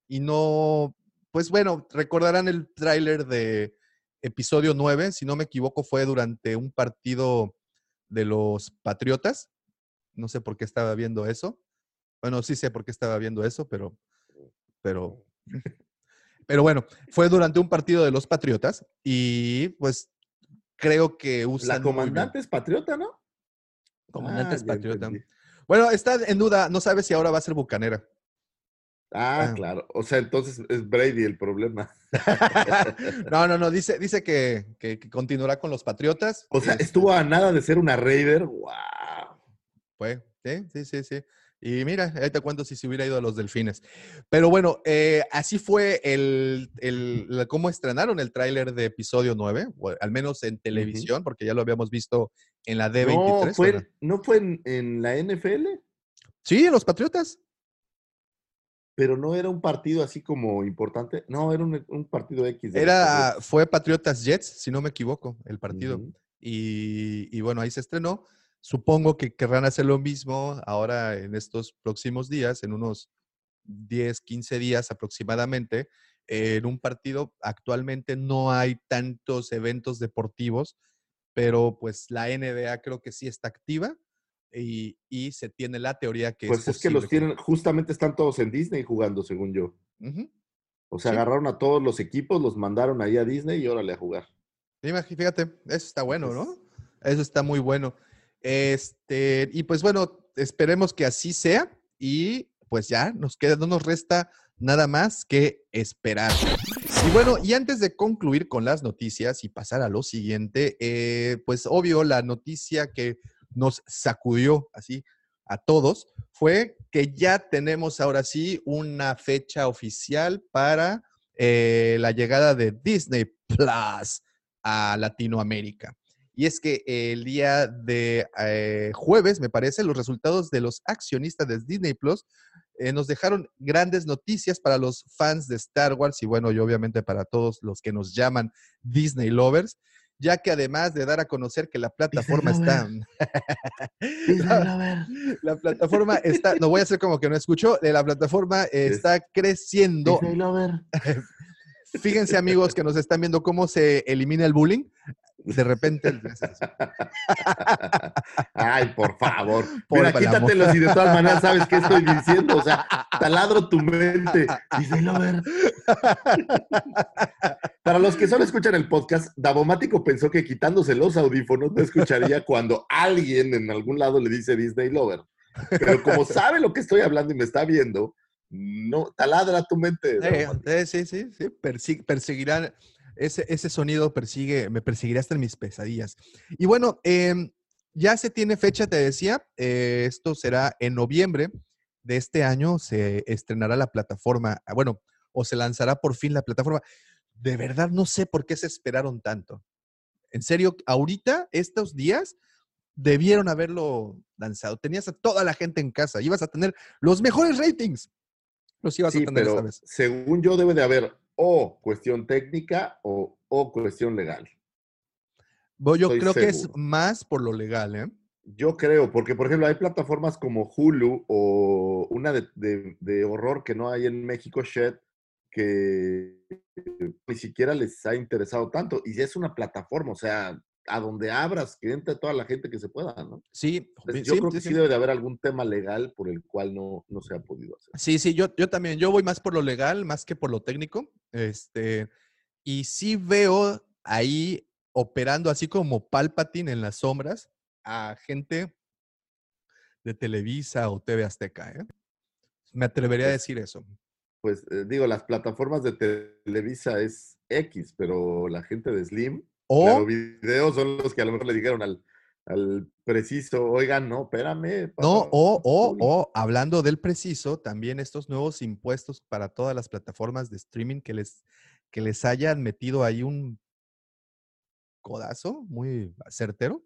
y no, pues bueno, recordarán el tráiler de episodio 9, si no me equivoco, fue durante un partido de los Patriotas. No sé por qué estaba viendo eso. Bueno, sí sé por qué estaba viendo eso, pero, pero, pero bueno, fue durante un partido de los Patriotas y pues creo que usan La comandante es patriota, ¿no? Comandante Ah, es patriota. entendí. Bueno, está en duda, no sabe si ahora va a ser bucanera. Ah, Ah. claro. O sea, entonces es Brady el problema. no, no, no, dice, dice que, que- que continuará con los Patriotas. O sea, Este, estuvo a nada de ser una Raider. ¡Wow! Fue, sí, sí, sí, sí. Y mira, ahí te cuento si se hubiera ido a los delfines. Pero bueno, eh, así fue el, el- cómo estrenaron el tráiler de episodio 9, o al menos en televisión, porque ya lo habíamos visto en la D23. No, fue, ¿no fue en, en la NFL? Sí, en los Patriotas. Pero no era un partido así como importante. No, era un, un partido X. Era, fue Patriotas Jets, si no me equivoco, el partido. Y, y bueno, ahí se estrenó. Supongo que querrán hacer lo mismo ahora en estos próximos días, en unos 10, 15 días aproximadamente. En un partido actualmente no hay tantos eventos deportivos, pero pues la NBA creo que sí está activa y, y se tiene la teoría que Pues es, es que los tienen, justamente están todos en Disney jugando, según yo. O sea, Sí. agarraron a todos los equipos, los mandaron ahí a Disney y órale a jugar. Fíjate, eso está bueno, ¿no? Eso está muy bueno. Este, y pues bueno, esperemos que así sea. Y pues ya nos queda, no nos resta nada más que esperar. Y bueno, y antes de concluir con las noticias y pasar a lo siguiente, eh, pues obvio, la noticia que nos sacudió así a todos fue que ya tenemos ahora sí una fecha oficial para eh, la llegada de Disney Plus a Latinoamérica. Y es que el día de eh, jueves, me parece, los resultados de los accionistas de Disney Plus eh, nos dejaron grandes noticias para los fans de Star Wars y bueno, y obviamente para todos los que nos llaman Disney lovers, ya que además de dar a conocer que la plataforma está... la, la plataforma está, no voy a hacer como que no escucho, la plataforma está creciendo. Fíjense amigos que nos están viendo cómo se elimina el bullying. De repente... Ay, por favor. Por Mira, el quítatelos y de todas maneras sabes qué estoy diciendo. O sea, taladro tu mente. Disney Lover. Para los que solo escuchan el podcast, Davomático pensó que quitándose los audífonos no escucharía cuando alguien en algún lado le dice Disney Lover. Pero como sabe lo que estoy hablando y me está viendo, no, taladra tu mente. Eh, eh, sí, sí, sí. persi- perseguirán. Ese, ese sonido persigue, me perseguirá hasta en mis pesadillas. Y bueno, em, ya se tiene fecha, te decía. eh, esto será en noviembre de este año. Se estrenará la plataforma. ah, Bueno, o se lanzará por fin la plataforma. De verdad, no sé por qué se esperaron tanto. En serio, ahorita, estos días, debieron haberlo lanzado. Tenías a toda la gente en casa. Ibas a tener los mejores ratings. Los ibas Sí, a tener esta vez. según yo debe de haber o cuestión técnica o, o cuestión legal. Yo Estoy creo que es más por lo legal, ¿eh? Yo creo, porque por ejemplo hay plataformas como Hulu o una de, de- de horror que no hay en México, Shed, que ni siquiera les ha interesado tanto. Y es una plataforma, o sea, a donde abras, que entre toda la gente que se pueda, ¿no? Sí, Entonces, sí, yo creo que sí. sí debe de haber algún tema legal por el cual no, no se ha podido hacer. Sí, sí, yo, yo también, yo voy más por lo legal, más que por lo técnico. Este, y sí veo ahí operando así como Palpatine en las sombras a gente de Televisa o TV Azteca, ¿eh? Me atrevería a Pues, decir eso. Pues eh, digo, las plataformas de Televisa es X, pero la gente de Slim, O, Claro Video, son los que a lo mejor le dijeron al, al preciso, oigan, no, espérame. no, o, o, uy". o, hablando del preciso, también estos nuevos impuestos para todas las plataformas de streaming que les, que les hayan metido ahí un codazo muy certero.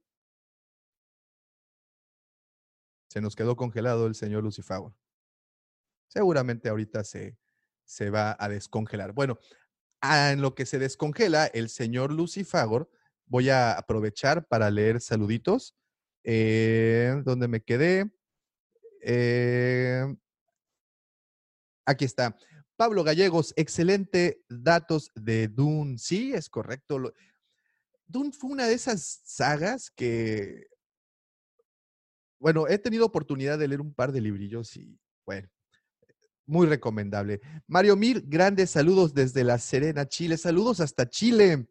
Se nos quedó congelado el señor Lucifer. Seguramente ahorita se, se va a descongelar. Bueno, en lo que se descongela el señor Lucifagor, voy a aprovechar para leer saluditos. Eh, ¿Dónde me quedé? Eh, aquí está. Pablo Gallegos, excelente datos de Dune. Sí, es correcto. Dune fue una de esas sagas que, bueno, he tenido oportunidad de leer un par de librillos y, bueno, muy recomendable. Mario Mir, grandes saludos desde La Serena, Chile. Saludos hasta Chile.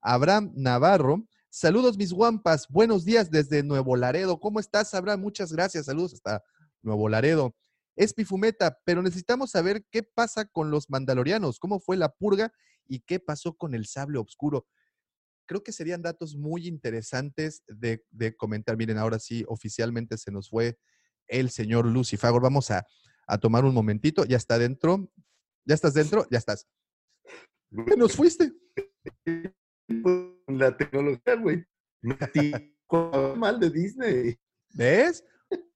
Abraham Navarro, saludos mis guampas. Buenos días desde Nuevo Laredo. ¿Cómo estás, Abraham? Muchas gracias. Saludos hasta Nuevo Laredo. Espi Fumeta, pero necesitamos saber qué pasa con los mandalorianos, cómo fue la purga y qué pasó con el sable oscuro. Creo que serían datos muy interesantes de, de comentar. Miren, ahora sí, oficialmente se nos fue el señor Lucifagor. Vamos a, a tomar un momentito. Ya está dentro. ¿Ya estás dentro? Ya estás. ¿Qué nos fuiste? La tecnología, güey. Mal de Disney. ¿Ves?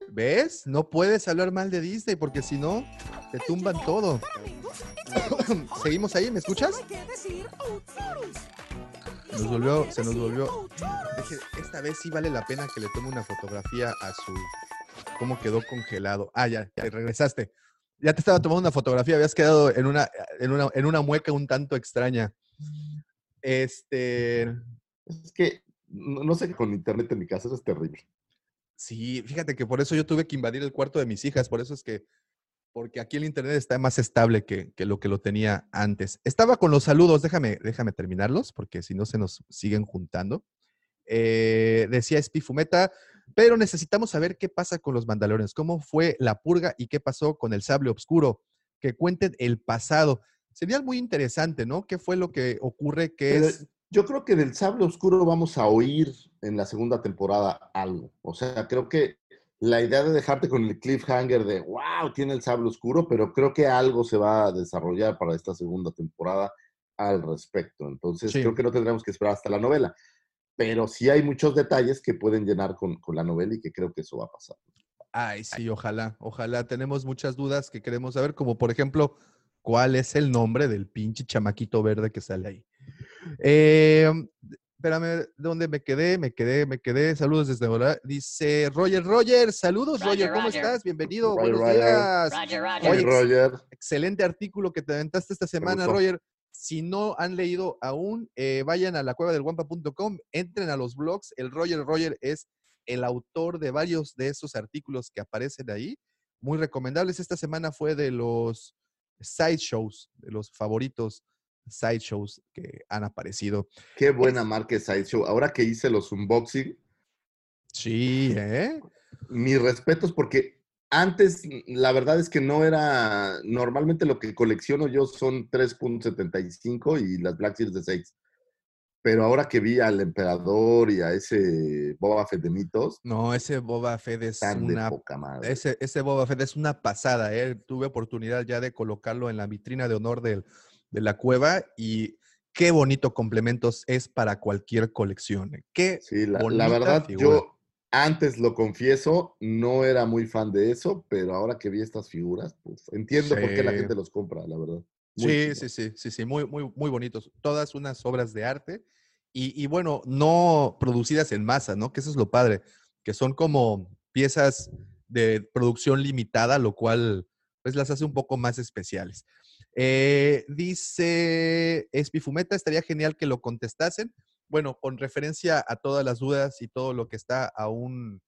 ¿Ves? No puedes hablar mal de Disney porque si no, te tumban todo. Seguimos ahí, ¿me escuchas? Nos volvió, se nos volvió. Dije, esta vez sí vale la pena que le tome una fotografía a su. ¿Cómo quedó congelado? Ah, ya, ya regresaste. Ya te estaba tomando una fotografía, habías quedado en una, en una, en una mueca un tanto extraña. Este. Es que no, sé, con internet en mi casa eso es terrible. Sí, fíjate que por eso yo tuve que invadir el cuarto de mis hijas, por eso es que, porque aquí el internet está más estable que, que lo que lo tenía antes. Estaba con los saludos, déjame, déjame terminarlos, porque si no se nos siguen juntando. Eh, decía Spifumeta, pero necesitamos saber qué pasa con los mandalorianos, cómo fue la purga y qué pasó con el sable oscuro, que cuenten el pasado. Sería muy interesante, ¿no? ¿Qué fue lo que ocurre que es... Yo creo que del Sable Oscuro vamos a oír en la segunda temporada algo. O sea, creo que la idea de dejarte con el cliffhanger de wow, tiene el Sable Oscuro, pero creo que algo se va a desarrollar para esta segunda temporada al respecto. Entonces, Sí. creo que no tendremos que esperar hasta la novela. Pero sí hay muchos detalles que pueden llenar con, con la novela y que creo que eso va a pasar. Ay, sí, ojalá, ojalá. Tenemos muchas dudas que queremos saber, como por ejemplo, ¿cuál es el nombre del pinche chamaquito verde que sale ahí? Eh, espérame, ¿dónde me quedé? Me quedé, me quedé. Saludos desde ahora. Dice Roger, Roger, saludos, Roger, Roger, ¿cómo Roger. estás? Bienvenido, Roger, buenos Roger. días. Roger, Roger. Oye, Oye, ex- Roger, Excelente artículo que te aventaste esta semana. Roger. Si no han leído aún, eh, vayan a la cueva del guampa.com, entren a los blogs. El Roger Roger es el autor de varios de esos artículos que aparecen ahí. Muy recomendables. Esta semana fue de los sideshows, de los favoritos sideshows que han aparecido. qué buena marca es Sideshow. Ahora que hice los unboxing, Sí, ¿eh? mis respetos porque antes la verdad es que no era, normalmente lo que colecciono yo son 3.75 y las Black Series de 6. Pero ahora que vi al emperador y a ese Boba Fett de mitos, No, ese Boba Fett es una poca madre. Ese, ese Boba Fett es una pasada, ¿eh? Tuve oportunidad ya de colocarlo en la vitrina de honor del- de la cueva y qué bonito complementos es para cualquier colección. ¿eh? Qué Sí, la, verdad, figura. yo antes lo confieso, no era muy fan de eso, pero ahora que vi estas figuras, pues entiendo por qué la Sí. gente los compra, la verdad. Muy Sí, sí, sí, sí, sí, muy, muy, muy bonitos. Todas unas obras de arte y, y bueno, no producidas en masa, ¿no? Que eso es lo padre, que son como piezas de producción limitada, lo cual pues las hace un poco más especiales. Eh, dice Espifumeta, estaría genial que lo contestasen. Bueno, con referencia a todas las dudas y todo lo que está aún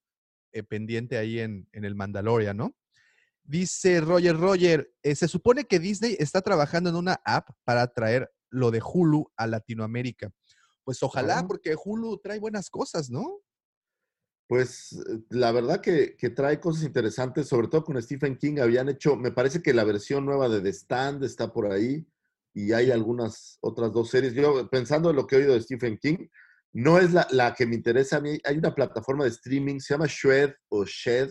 eh, pendiente ahí en, en el Mandalorian, ¿no? Dice Roger Roger, eh, se supone que Disney está trabajando en una app para traer lo de Hulu a Latinoamérica. Pues ojalá, Ah. porque Hulu trae buenas cosas, ¿no? Pues eh, la verdad que, que trae cosas interesantes, sobre todo con Stephen King. Habían hecho, me parece que la versión nueva de The Stand está por ahí y hay algunas otras dos series. Yo pensando en lo que he oído de Stephen King, no es la, la que me interesa a mí. Hay una plataforma de streaming, se llama Shred o Shed,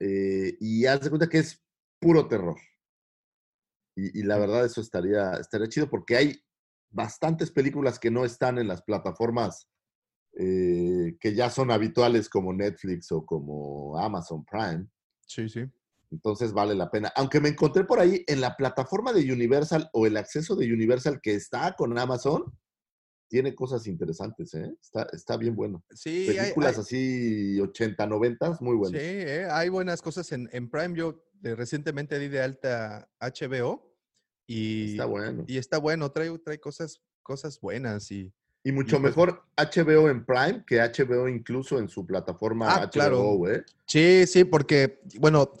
eh, y haz de cuenta que es puro terror. Y, y la verdad eso estaría, estaría chido porque hay bastantes películas que no están en las plataformas eh, que ya son habituales como Netflix o como Amazon Prime. Sí, sí. Entonces vale la pena. Aunque me encontré por ahí en la plataforma de Universal o el acceso de Universal que está con Amazon, tiene cosas interesantes, ¿eh? Está, está bien bueno. Sí, Películas hay- así 80, 90, muy Sí, buenas. eh, hay buenas cosas en, en Prime. Yo eh, recientemente di de alta HBO y Está bueno. y está bueno, trae, trae cosas, cosas buenas y Y mucho pues- mejor HBO en Prime que HBO incluso en su plataforma Ah, HBO, claro. ¿eh? Sí, sí, porque, bueno,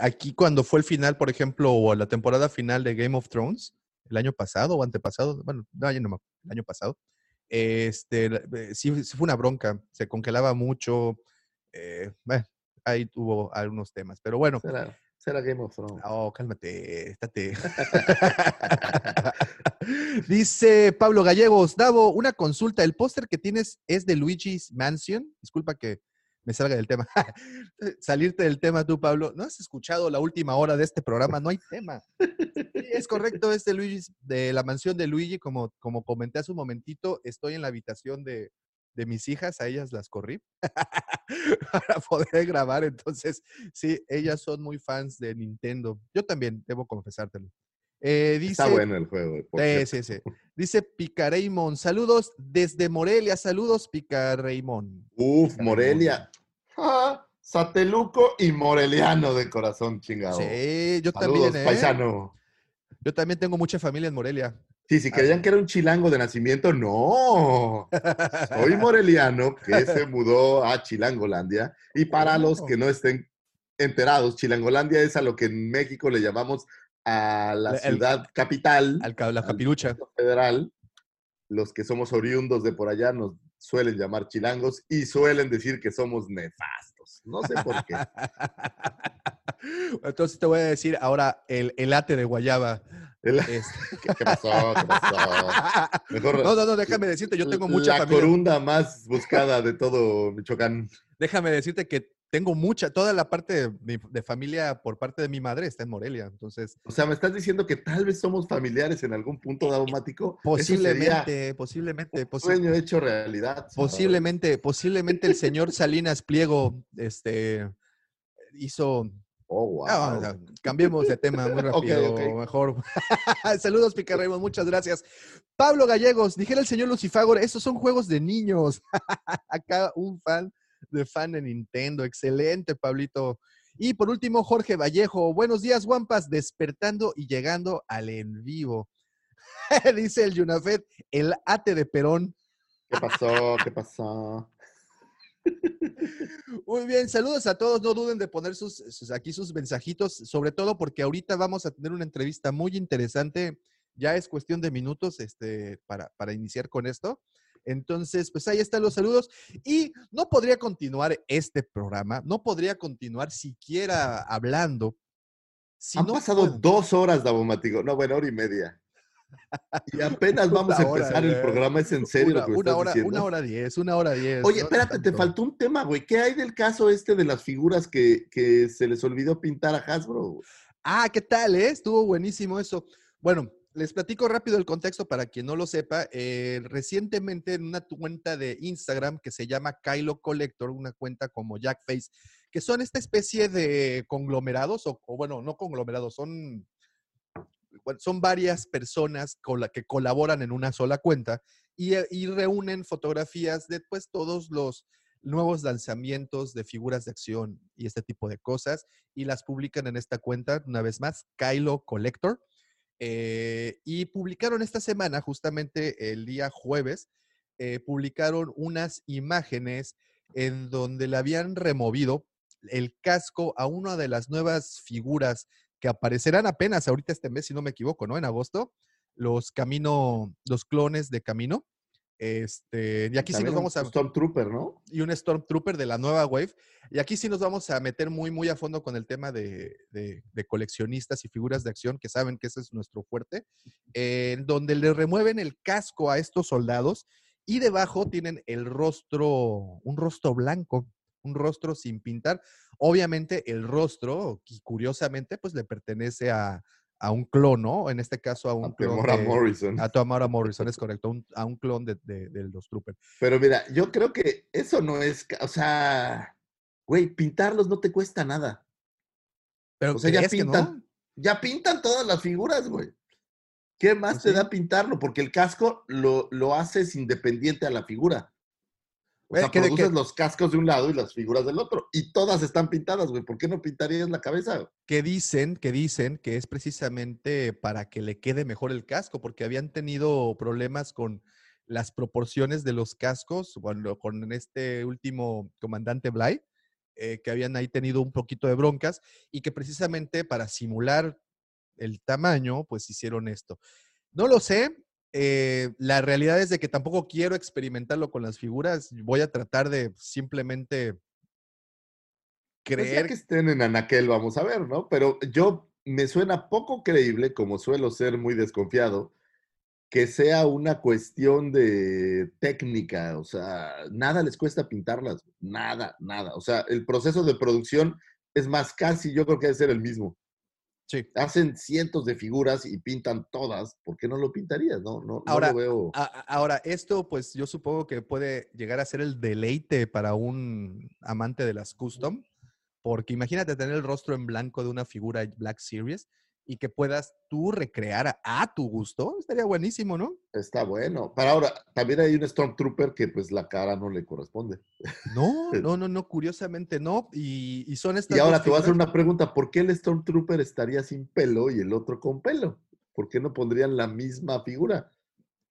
aquí cuando fue el final, por ejemplo, o la temporada final de Game of Thrones, el año pasado o antepasado, bueno, no, ya no me- el año pasado, este, eh, sí, sí fue una bronca, se congelaba mucho, eh, bueno, ahí tuvo algunos temas, pero bueno, Será, será Game of Thrones. oh, cálmate, estate. Dice Pablo Gallegos, Davo, una consulta, el póster que tienes es de Luigi's Mansion, disculpa que me salga del tema. Salirte del tema tú, Pablo. ¿No has escuchado la última hora de este programa? No hay tema. Sí, es correcto, es de Luigi, de la mansión de Luigi, como, como comenté hace un momentito, estoy en la habitación de, de mis hijas, a ellas las corrí para poder grabar, entonces, sí, ellas son muy fans de Nintendo. Yo también, debo confesártelo. Eh, dice, Está bueno el juego. por Sí, sí, sí. Dice Picareimon, saludos desde Morelia, saludos Picareimon. Uf, Morelia. Ah, Sateluco y Moreliano de corazón chingado. Sí, yo Saludos, también, ¿eh? paisano. Yo también tengo mucha familia en Morelia. Sí, si creían que era un chilango de nacimiento, no. Soy moreliano que se mudó a Chilangolandia. Y para los que no estén enterados, Chilangolandia es a lo que en México le llamamos a la El- ciudad capital Al, la capirucha. federal. Los que somos oriundos de por allá nos suelen llamar chilangos y suelen decir que somos nefastos. No sé por qué. Entonces te voy a decir ahora el elate de guayaba. El- Es- ¿Qué, qué pasó? ¿Qué pasó? Mejor No, no, no, déjame decirte, yo tengo mucha la familia. corunda más buscada de todo Michoacán. Déjame decirte que tengo mucha, toda la parte de, mi- de familia por parte de mi madre está en Morelia. Entonces, O sea, me estás diciendo que tal vez somos familiares en algún punto daumático. Sería posiblemente, posiblemente, un posi- sueño hecho realidad. posiblemente, posiblemente el señor Salinas Pliego, este, hizo Oh, wow. Ah, no, no, cambiemos de tema muy rápido, mejor. Saludos, Picarremos, muchas gracias. Pablo Gallegos, dijera el señor Lucifagor, esos son juegos de niños. Acá un fan de fan de Nintendo. Excelente, Pablito. Y por último, Jorge Vallejo. Buenos días, Guampas, despertando y llegando al en vivo. Dice el Yunafet, el ate de Perón. ¿Qué pasó? ¿Qué pasó? Muy bien, saludos a todos. No duden de poner sus, sus- aquí sus mensajitos, sobre todo porque ahorita vamos a tener una entrevista muy interesante. Ya es cuestión de minutos este, para, para iniciar con esto. Entonces, pues ahí están los saludos. Y no podría continuar este programa, no podría continuar siquiera hablando. Si Han no pasado dos horas, Davomático. No, bueno, hora y media. Y apenas vamos a hora, empezar el güey. programa. ¿Es en serio una, lo que me una estás hora, diciendo? una hora diez, una hora diez. Oye, no espérate, te faltó un tema, güey. ¿Qué hay del caso este de las figuras que, que se les olvidó pintar a Hasbro? güey? Ah, ¿qué tal? eh? Estuvo buenísimo eso. Bueno, les platico rápido el contexto para quien no lo sepa. Eh, recientemente en una cuenta de Instagram que se llama Kylo Collector, una cuenta como Jackface, que son esta especie de conglomerados, o, o bueno, no conglomerados, son, son varias personas con la que colaboran en una sola cuenta y, eh, y reúnen fotografías de pues, todos los nuevos lanzamientos de figuras de acción y este tipo de cosas y las publican en esta cuenta, una vez más, Kylo Collector. Eh, y publicaron esta semana, justamente el día jueves, eh, publicaron unas imágenes en donde le habían removido el casco a una de las nuevas figuras que aparecerán apenas ahorita este mes, si no me equivoco, ¿no? En agosto, los Camino, los clones de Camino. Este, y aquí sí nos vamos un a Stormtrooper, ¿no? y un Stormtrooper de la nueva Wave. Y aquí sí nos vamos a meter muy, muy a fondo con el tema de, de- de coleccionistas y figuras de acción, que saben que ese es nuestro fuerte, en donde le remueven el casco a estos soldados y debajo tienen el rostro, un rostro blanco, un rostro sin pintar. Obviamente el rostro, curiosamente, pues le pertenece a, a un clon, ¿no? En este caso a un clon Temuera de- Morrison. a Tamara Morrison, es correcto, un- a un clon de, de- de los Troopers. Pero mira, yo creo que eso no es, o sea, güey, pintarlos no te cuesta nada. Pero O sea, ya pintan, ya pintan todas las figuras, güey. ¿Qué más Pues te da pintarlo? Porque el casco lo, lo haces independiente a la figura. O sea, que de- produces que- los cascos de un lado y las figuras del otro. Y todas están pintadas, güey. ¿Por qué no pintarías la cabeza? que dicen, que dicen que es precisamente para que le quede mejor el casco, porque habían tenido problemas con las proporciones de los cascos, bueno, con este último comandante Bly, eh, que habían ahí tenido un poquito de broncas y que precisamente para simular el tamaño, pues hicieron esto. No lo sé. Eh, la realidad es de que tampoco quiero experimentarlo con las figuras. Voy a tratar de simplemente Pues ya creer que estén en Anaquel, vamos a ver, ¿no? Pero yo me suena poco creíble, como suelo ser muy desconfiado, que sea una cuestión de técnica. O sea, nada les cuesta pintarlas. Nada, nada. O sea, el proceso de producción es más casi, yo creo que debe ser el mismo. Sí. Hacen cientos de figuras y pintan todas. ¿Por qué no lo pintarías? No, no, no Ahora, lo veo. a- ahora, esto pues yo supongo que puede llegar a ser el deleite para un amante de las custom, porque imagínate tener el rostro en blanco de una figura Black Series y que puedas tú recrear a, a tu gusto, estaría buenísimo, ¿no? Está bueno. Para ahora, también hay un Stormtrooper que pues la cara no le corresponde. No, no, no, no, curiosamente no, y, y son estas Y ahora te voy a hacer una pregunta. ¿Por qué el Stormtrooper estaría sin pelo y el otro con pelo? ¿Por qué no pondrían la misma figura?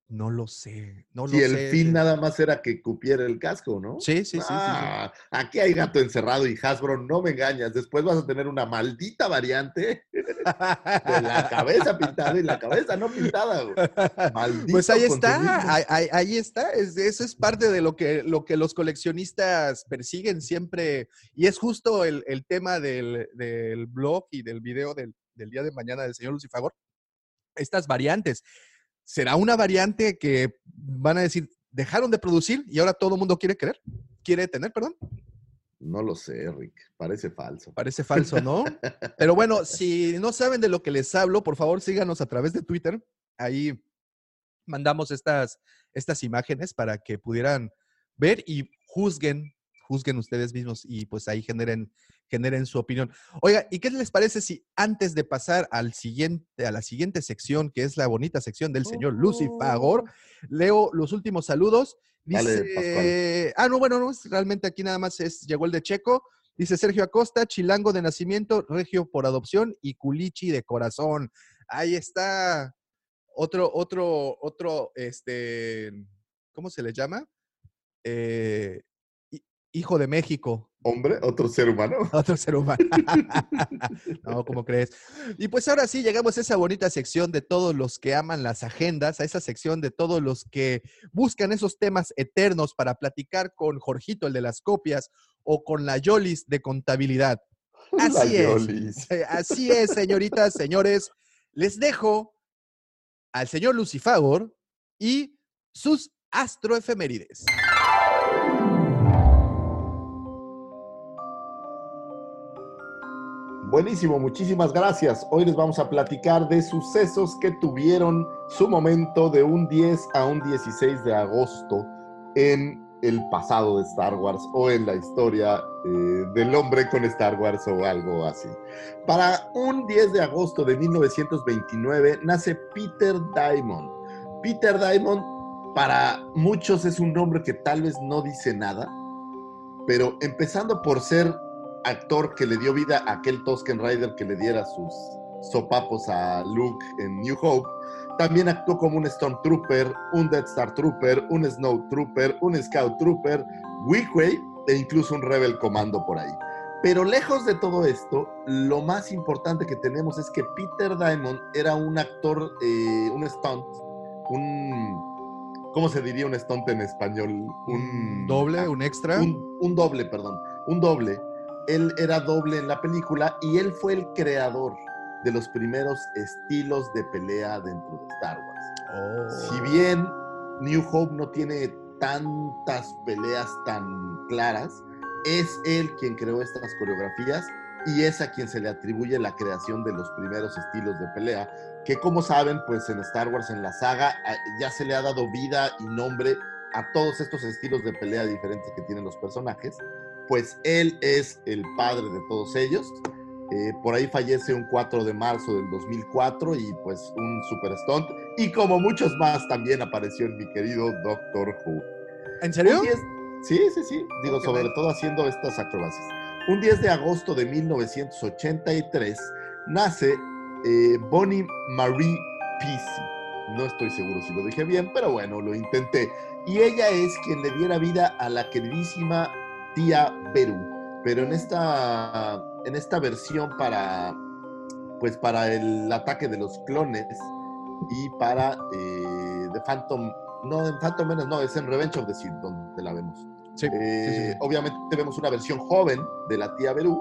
No lo sé, no lo el sé. fin nada más era que cupiera el casco, ¿no? Sí, sí, sí, sí, sí. Ah, Aquí hay gato encerrado y Hasbro, no me engañas. Después vas a tener una maldita variante de la cabeza pintada y la cabeza no pintada. güey. Maldito Pues ahí está, ahí, ahí- ahí está. Es- eso es parte de lo que, lo que los coleccionistas persiguen siempre. Y es justo el, el tema del, del blog y del video del, del día de mañana del señor Lucifagor. Estas variantes. ¿Será una variante que van a decir, dejaron de producir y ahora todo el mundo quiere querer? ¿Quiere tener, perdón? No lo sé, Rick. Parece falso. Parece falso, ¿no? Pero bueno, si no saben de lo que les hablo, por favor síganos a través de Twitter. Ahí mandamos estas, estas imágenes para que pudieran ver y juzguen, juzguen ustedes mismos y pues ahí generen, generen su opinión. Oiga, ¿y qué les parece si antes de pasar al siguiente, a la siguiente sección, que es la bonita sección del señor Lucy Fagor, leo los últimos saludos? Dale, Dice, ah, no, bueno, no, es- realmente aquí nada más es, llegó el de Checo. Dice Sergio Acosta, chilango de nacimiento, regio por adopción y culichi de corazón. Ahí está otro, otro, otro, este, ¿cómo se le llama? Eh, hijo de México. Hombre, otro ser humano. Otro ser humano. no, ¿cómo crees? Y pues ahora sí, llegamos a esa bonita sección de todos los que aman las agendas, a esa sección de todos los que buscan esos temas eternos para platicar con Jorgito, el de las copias, o con la Yolis de contabilidad. La Así es. Yolis. Eh, Así es, señoritas, señores. Les dejo al señor Lucifagor y sus astroefemérides. Buenísimo, muchísimas gracias. Hoy les vamos a platicar de sucesos que tuvieron su momento de un 10 a un 16 de agosto en el pasado de Star Wars o en la historia eh, del hombre con Star Wars o algo así. Para un 10 de agosto de 1929 nace Peter Diamond. Peter Diamond para muchos es un nombre que tal vez no dice nada, pero empezando por ser actor que le dio vida a aquel Tosken Rider que le diera sus, sopapos a Luke en New Hope, también actuó como un Stormtrooper, un Death Star Trooper, un Snow Trooper, un Scout Trooper, Wickway e incluso un Rebel Commando por ahí. Pero lejos de todo esto, lo más importante que tenemos es que Peter Diamond era un actor, eh, un stunt, un, ¿cómo se diría un stunt en español? Un ¿Doble? ¿Un extra? Un, un doble, perdón, un doble. Él era doble en la película y él fue el creador de los primeros estilos de pelea dentro de Star Wars. Oh. Si bien New Hope no tiene tantas peleas tan claras, es él quien creó estas coreografías y es a quien se le atribuye la creación de los primeros estilos de pelea, que como saben, pues en Star Wars, en la saga, ya se le ha dado vida y nombre a todos estos estilos de pelea diferentes que tienen los personajes, pues él es el padre de todos ellos. Eh, por ahí fallece un 4 de marzo del 2004 y pues un super stunt. Y como muchos más también apareció en mi querido Doctor Who. ¿En serio? 10 sí, sí, sí. Digo, Ok, sobre todo haciendo estas acrobacias. Un 10 de agosto de 1983 nace eh, Bonnie Marie Peasy. No estoy seguro si lo dije bien, pero bueno, lo intenté. Y ella es quien le diera vida a la queridísima tía Beru. Pero en esta, en esta versión para, pues para el ataque de los clones y para eh, The Phantom, no, en Phantom Menace, no, es en Revenge of the Sith donde la vemos. Sí, Eh, sí, sí, sí. Obviamente vemos una versión joven de la tía Berú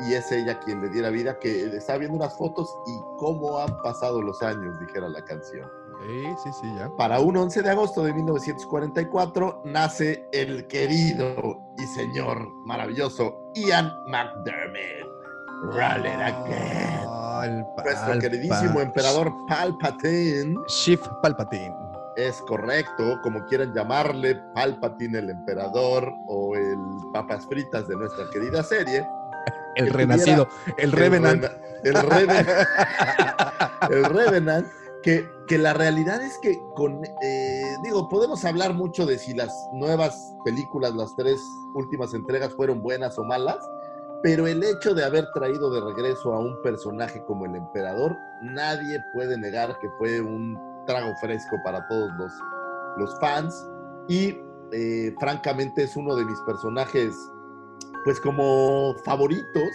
y es ella quien le diera vida, que está viendo unas fotos y cómo han pasado los años, dijera la canción. Sí, sí, sí, ya. Para un 11 de agosto de 1944 nace el querido y señor maravilloso Ian McDermott. Roll it again. El Nuestro queridísimo emperador Palpatine. Shift Palpatine. Es correcto, como quieran llamarle, Palpatine el emperador o el papas fritas de nuestra querida serie. El Que renacido. El Revenant. rena- El Revenant. el Revenant. Que, la realidad es que con, eh, digo, podemos hablar mucho de si las nuevas películas, las tres últimas entregas fueron buenas o malas, pero el hecho de haber traído de regreso a un personaje como el emperador, nadie puede negar que fue un trago fresco para todos los, los fans y eh, francamente es uno de mis personajes pues como favoritos.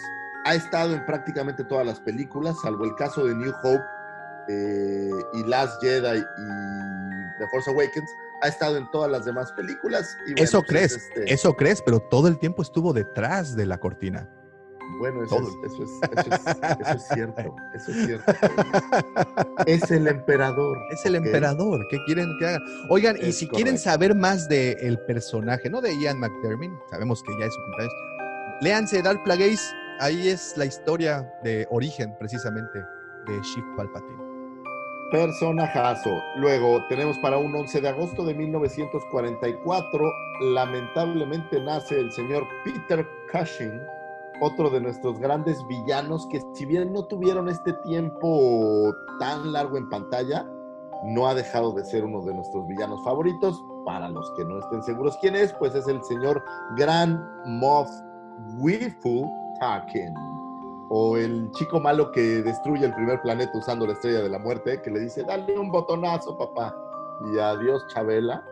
Ha estado en prácticamente todas las películas, salvo el caso de New Hope eh, y Last Jedi y The Force Awakens. Ha estado en todas las demás películas. Y bueno, Eso pues, crees, es este- eso crees, pero todo el tiempo estuvo detrás de la cortina. Bueno, eso es, eso, es, eso, es, eso es cierto. Eso es cierto. es el emperador. Es el emperador. ¿Qué quieren que haga? Oigan, y si quieren saber más del personaje, no de Ian McDermott, sabemos que ya es su cumpleaños, léanse Dark Plagueis. Ahí es la historia de origen, precisamente, de Shift Palpatine. Personajazo. Luego tenemos para un 11 de agosto de 1944, lamentablemente nace el señor Peter Cushing, otro de nuestros grandes villanos que si bien no tuvieron este tiempo tan largo en pantalla, no ha dejado de ser uno de nuestros villanos favoritos. Para los que no estén seguros quién es, pues es el señor Gran Moff Wifu Tarkin o el chico malo que destruye el primer planeta usando la estrella de la muerte, que le dice, dale un botonazo, papá. Y adiós, Chabela.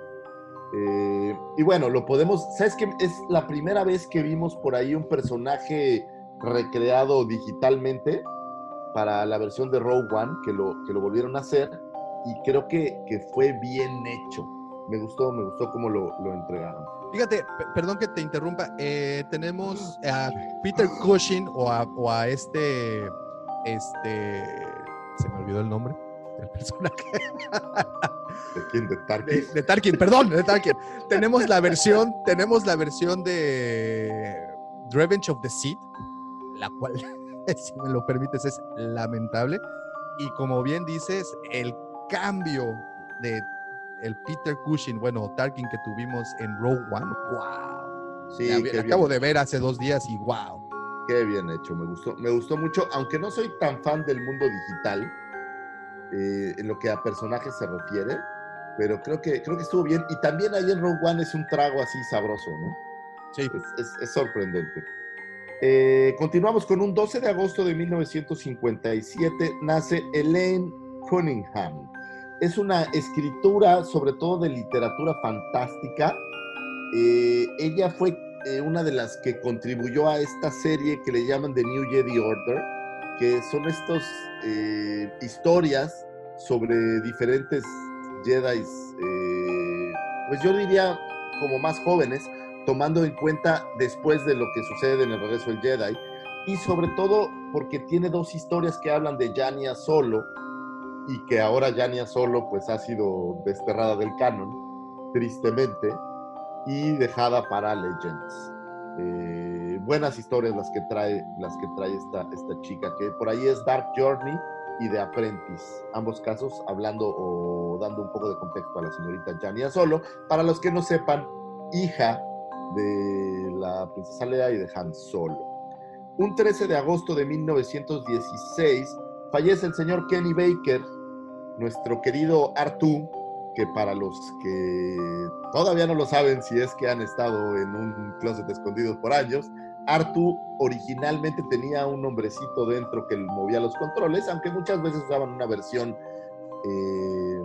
Eh, y bueno, lo podemos, ¿sabes qué? Es la primera vez que vimos por ahí un personaje recreado digitalmente para la versión de Rogue One, que lo, que lo volvieron a hacer, y creo que, que fue bien hecho. Me gustó, me gustó cómo lo, lo entregaron. Fíjate, pe- perdón que te interrumpa, eh, tenemos a Peter Cushing o a, o a este, este, se me olvidó el nombre del personaje. ¿De quién? ¿De de, Tarkin? de Tarkin, perdón, de Tarkin. tenemos la versión, tenemos la versión de Revenge of the Sith, la cual, si me lo permites, es lamentable. Y como bien dices, el cambio de el Peter Cushing, bueno, Tarkin que tuvimos en Rogue One, wow. Sí, La- acabo de ver hace dos días y wow. Qué bien hecho, me gustó, me gustó mucho, aunque no soy tan fan del mundo digital eh, en lo que a personajes se refiere, pero creo que creo que estuvo bien y también ahí en Rogue One es un trago así sabroso, ¿no? Sí. Es, es- es sorprendente. Eh, continuamos con un 12 de agosto de 1957, nace Elaine Cunningham. Es una escritura, sobre todo de literatura fantástica. Eh, ella fue eh, una de las que contribuyó a esta serie que le llaman The New Jedi Order, que son estas eh, historias sobre diferentes Jedi, pues yo diría como más jóvenes, tomando en cuenta después de lo que sucede en el regreso del Jedi, y sobre todo porque tiene dos historias que hablan de Yania Solo, y que ahora Yania Solo pues ha sido desterrada del canon, tristemente, y dejada para Legends. Eh, buenas historias las que trae, las que trae esta, esta chica, que por ahí es Dark Journey y The Apprentice, ambos casos hablando o dando un poco de contexto a la señorita Yania Solo, para los que no sepan, hija de la princesa Leia y de Han Solo. Un 13 de agosto de 1916 fallece el señor Kenny Baker, nuestro querido Artu, que para los que todavía no lo saben si es que han estado en un closet escondido por años, Artu originalmente tenía un hombrecito dentro que movía los controles, aunque muchas veces usaban una versión eh,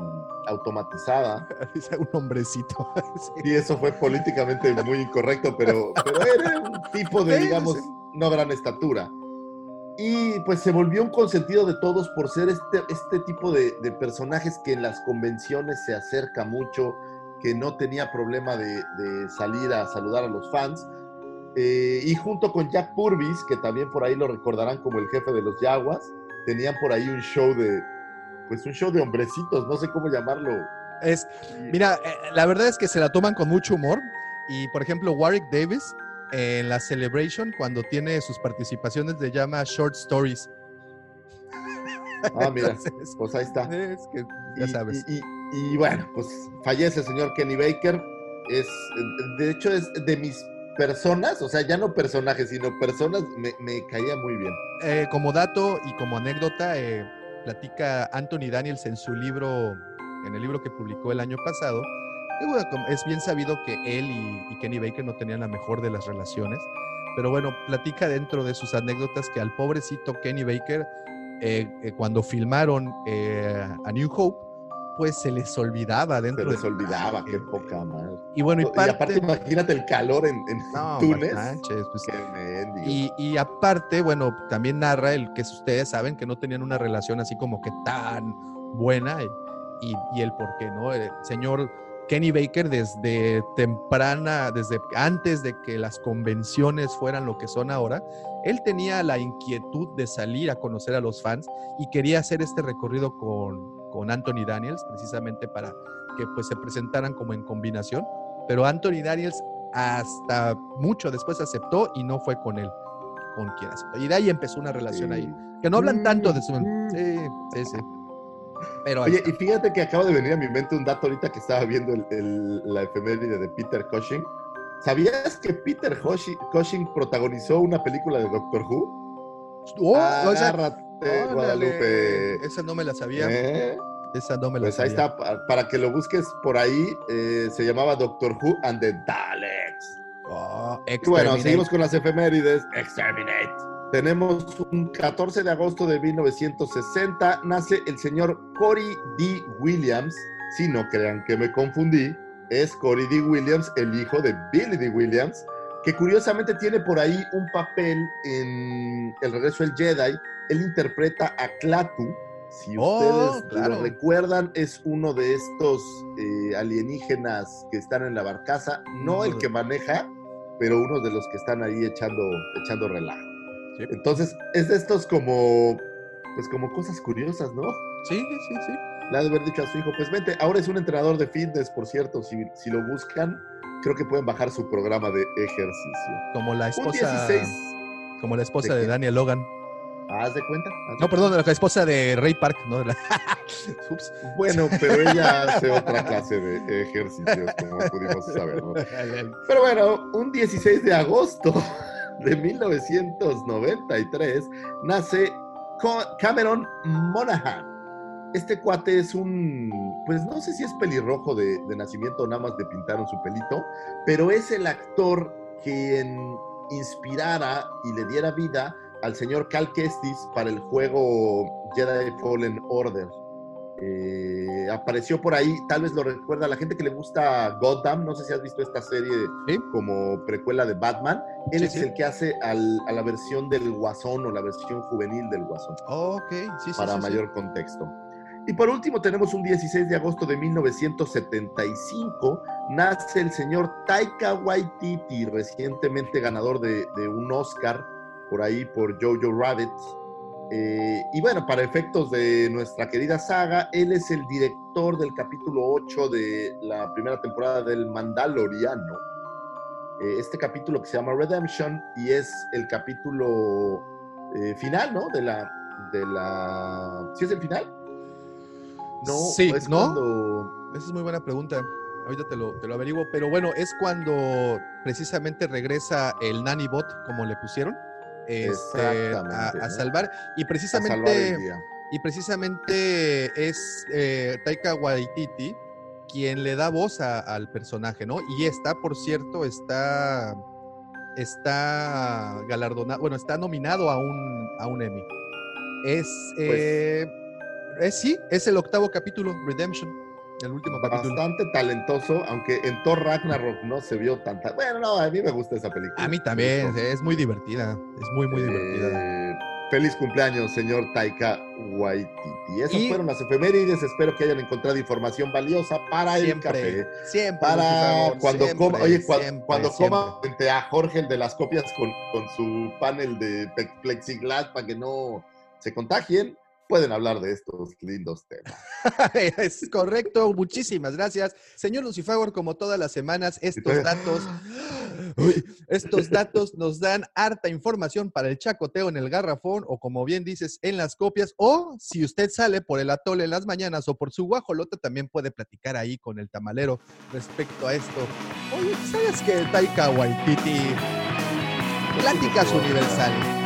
automatizada. un hombrecito. Sí, eso fue políticamente muy incorrecto, pero, pero era un tipo de, digamos, no gran estatura. Y pues se volvió un consentido de todos por ser este, este tipo de, de personajes que en las convenciones se acerca mucho, que no tenía problema de, de salir a saludar a los fans. Eh, y junto con Jack Purvis, que también por ahí lo recordarán como el jefe de los Yaguas, tenían por ahí un show de, pues un show de hombrecitos, no sé cómo llamarlo. Es, mira, eh, la verdad es que se la toman con mucho humor. Y por ejemplo, Warwick Davis en la Celebration, cuando tiene sus participaciones, le llama Short Stories. Ah, mira, Entonces, pues ahí está. es que ya y, sabes. Y, y- y bueno, pues fallece el señor Kenny Baker. Es, de hecho, es de mis personas, o sea, ya no personajes, sino personas, me, me caía muy bien. Eh, como dato y como anécdota, eh, platica Anthony Daniels en su libro, en el libro que publicó el año pasado. Es bien sabido que él y, y Kenny Baker no tenían la mejor de las relaciones, pero bueno, platica dentro de sus anécdotas que al pobrecito Kenny Baker, eh, eh, cuando filmaron eh, A New Hope, pues se les olvidaba Se dentro les de- olvidaba, qué poca madre. Y bueno, y Y aparte, parte, imagínate el calor en, en no, Túnez. manches, pues, y, y aparte, bueno, también narra el que ustedes saben que no tenían una relación así como que tan buena y, y- y el por qué, ¿no? El señor Kenny Baker desde temprana, desde antes de que las convenciones fueran lo que son ahora, él tenía la inquietud de salir a conocer a los fans y quería hacer este recorrido con, con Anthony Daniels, precisamente para que pues se presentaran como en combinación, pero Anthony Daniels hasta mucho después aceptó y no fue con él, con quien aceptó. Y de ahí empezó una relación ahí, que no hablan tanto de su... Sí, sí, sí. Pero ahí Oye, está. y fíjate que acaba de venir a mi mente un dato ahorita que estaba viendo el- el- la efeméride de Peter Cushing. ¿Sabías que Peter Cushing, Cushing protagonizó una película de Doctor Who? Oh, o sea, Agárrate, Guadalupe. Esa no me la sabía. ¿Eh? Esa no me la Pues ahí sabía. está, pa- para que lo busques por ahí, eh, se llamaba Doctor Who and the Daleks. Oh, Y bueno, seguimos con las efemérides. Exterminate. Tenemos un 14 de agosto de 1960, nace el señor Cory D. Williams. Si no crean que me confundí, es Cory D. Williams, el hijo de Billy D. Williams, que curiosamente tiene por ahí un papel en El regreso del Jedi. Él interpreta a Klaatu. Si Oh, ustedes claro. lo recuerdan, es uno de estos eh, alienígenas que están en la barcaza, no el de- que maneja, pero uno de los que están ahí echando, echando relajo. Sí. Entonces, es de estos como, pues como cosas curiosas, ¿no? Sí, sí, sí. Le ha de haber dicho a su hijo, pues vente, ahora es un entrenador de fitness, por cierto, si, si lo buscan, creo que pueden bajar su programa de ejercicio. Como la esposa. 16, Como la esposa ¿De de? Daniel Logan. haz de cuenta. haz de No, perdón, la esposa de Ray Park, ¿no? La- Ups. Bueno, pero ella hace otra clase de ejercicios, como pudimos saber, ¿no? Pero bueno, un 16 de agosto de 1993 nace Cameron Monaghan. Este cuate es un, pues no sé si es pelirrojo de, de nacimiento o nada más le pintaron su pelito, pero es el actor quien inspirara y le diera vida al señor Cal Kestis para el juego Jedi Fallen Order. Eh, apareció por ahí, tal vez lo recuerda la gente que le gusta Gotham, no sé si has visto esta serie Sí. como precuela de Batman. Él Sí, es sí. el que hace al- a la versión del Guasón o la versión juvenil del Guasón Ok, sí, sí. para mayor contexto. Y por último tenemos un 16 de agosto de 1975, nace el señor Taika Waititi, recientemente ganador de, de un Oscar por ahí por Jojo Rabbit. Eh, y bueno, para efectos de nuestra querida saga, él es el director del capítulo 8 de la primera temporada del Mandaloriano. Eh, este capítulo que se llama Redemption y es el capítulo eh, final, ¿no? De la, de la... ¿Sí es el final? No, Sí, es ¿no? cuando... Esa es muy buena pregunta. Ahorita te lo, te lo averiguo. Pero bueno, es cuando precisamente regresa el Nanny Bot, como le pusieron, este, a, salvar. Y salvar precisamente, y precisamente es eh, Taika Waititi quien le da voz a- al personaje, ¿no? Y está, por cierto, está, está galardonado, bueno, está nominado a un, a un Emmy. Es, Pues eh, es, sí, es el octavo capítulo, Redemption, el último capítulo. Bastante talentoso, aunque en Thor Ragnarok no se vio tanta... Bueno, no, a mí me gusta esa película. A mí también, es muy divertida, es muy, muy divertida. Eh, feliz cumpleaños, señor Taika Waititi. Esas Y- fueron las efemérides. Espero que hayan encontrado información valiosa para el Siempre, café. siempre. Para cuando siempre, coma, oye, cua- siempre, cuando coma frente a Jorge, el de las copias, con, con su panel de plexiglas para que no se contagien, pueden hablar de estos lindos temas. es correcto, muchísimas gracias. Señor Lucifagor, como todas las semanas, estos datos, Uy, estos datos nos dan harta información para el chacoteo en el garrafón o como bien dices, en las copias o si usted sale por el atole en las mañanas o por su guajolote, también puede platicar ahí con el tamalero respecto a esto. Oye, ¿sabes que Taika Waititi? Pláticas universales.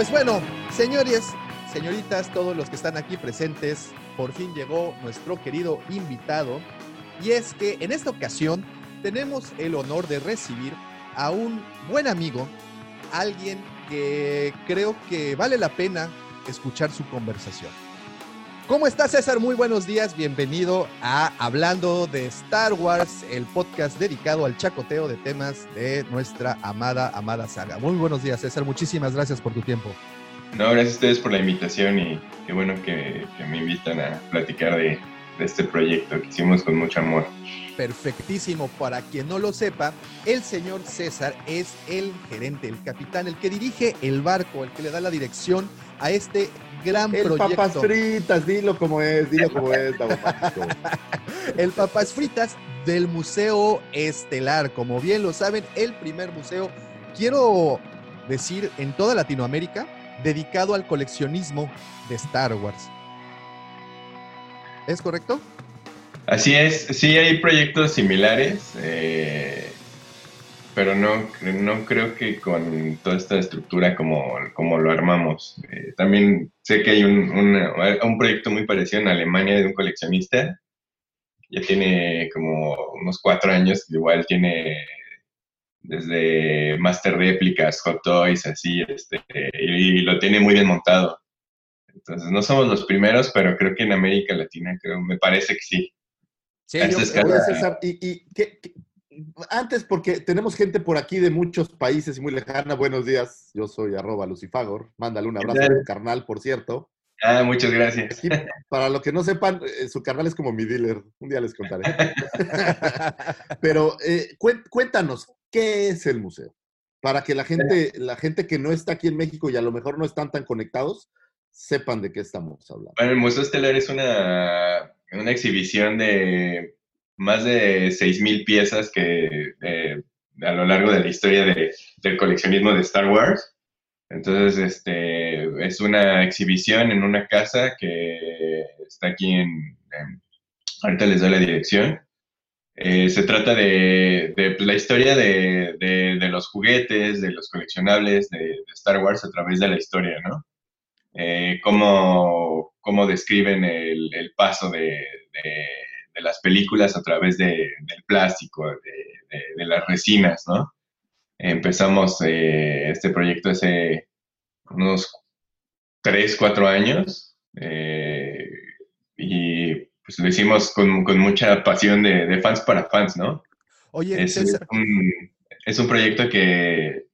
Pues bueno, señores, señoritas, todos los que están aquí presentes, por fin llegó nuestro querido invitado. Y es que en esta ocasión tenemos el honor de recibir a un buen amigo, alguien que creo que vale la pena escuchar su conversación. ¿Cómo estás, César? Muy buenos días. Bienvenido a Hablando de Star Wars, el podcast dedicado al chacoteo de temas de nuestra amada, amada saga. Muy buenos días, César. Muchísimas gracias por tu tiempo. No, gracias a ustedes por la invitación y qué bueno que, que me invitan a platicar de, de este proyecto que hicimos con mucho amor. Perfectísimo. Para quien no lo sepa, el señor César es el gerente, el capitán, el que dirige el barco, el que le da la dirección a este gran El proyecto. papas fritas, dilo como es, dilo como es, el Papas Fritas del Museo Estelar. Como bien lo saben, el primer museo, quiero decir, en toda Latinoamérica, dedicado al coleccionismo de Star Wars. ¿Es correcto? Así es, sí hay proyectos similares, eh, pero no, no creo que con toda esta estructura como, como lo armamos. Eh, también sé que hay un, una- un proyecto muy parecido en Alemania de un coleccionista, ya tiene como unos cuatro años, igual tiene desde Master Réplicas, Hot Toys, así, este, y, y lo tiene muy bien montado. Entonces, no somos los primeros, pero creo que en América Latina, creo, me parece que sí. Sí, yo- escala. Oye, César, y, y ¿qué- qué- antes, porque tenemos gente por aquí de muchos países y muy lejana, buenos días, yo soy arroba Lucifagor, mándale un abrazo a carnal, por cierto. Ah, muchas gracias. Aquí, para los que no sepan, eh, su carnal es como mi dealer, un día les contaré. Pero eh, cuéntanos, ¿qué es el museo? Para que la gente, la gente que no está aquí en México y a lo mejor no están tan conectados, sepan de qué estamos hablando. Bueno, el Museo Estelar es una, una exhibición de más de 6.000 piezas que eh, a lo largo de la historia de- del coleccionismo de Star Wars. Entonces, este, es una exhibición en una casa que está aquí en... en- ahorita les doy la dirección. Eh, se trata de, de, la historia de, de- de los juguetes, de los coleccionables de, de Star Wars a través de la historia, ¿no? eh, cómo, cómo describen el, el paso de, de- las películas a través de- del plástico, de, de- de las resinas, ¿no? Empezamos eh, este proyecto hace unos tres, cuatro años eh, y pues lo hicimos con, con mucha pasión de, fans para fans, ¿no? Oye, Es, un, es un proyecto que,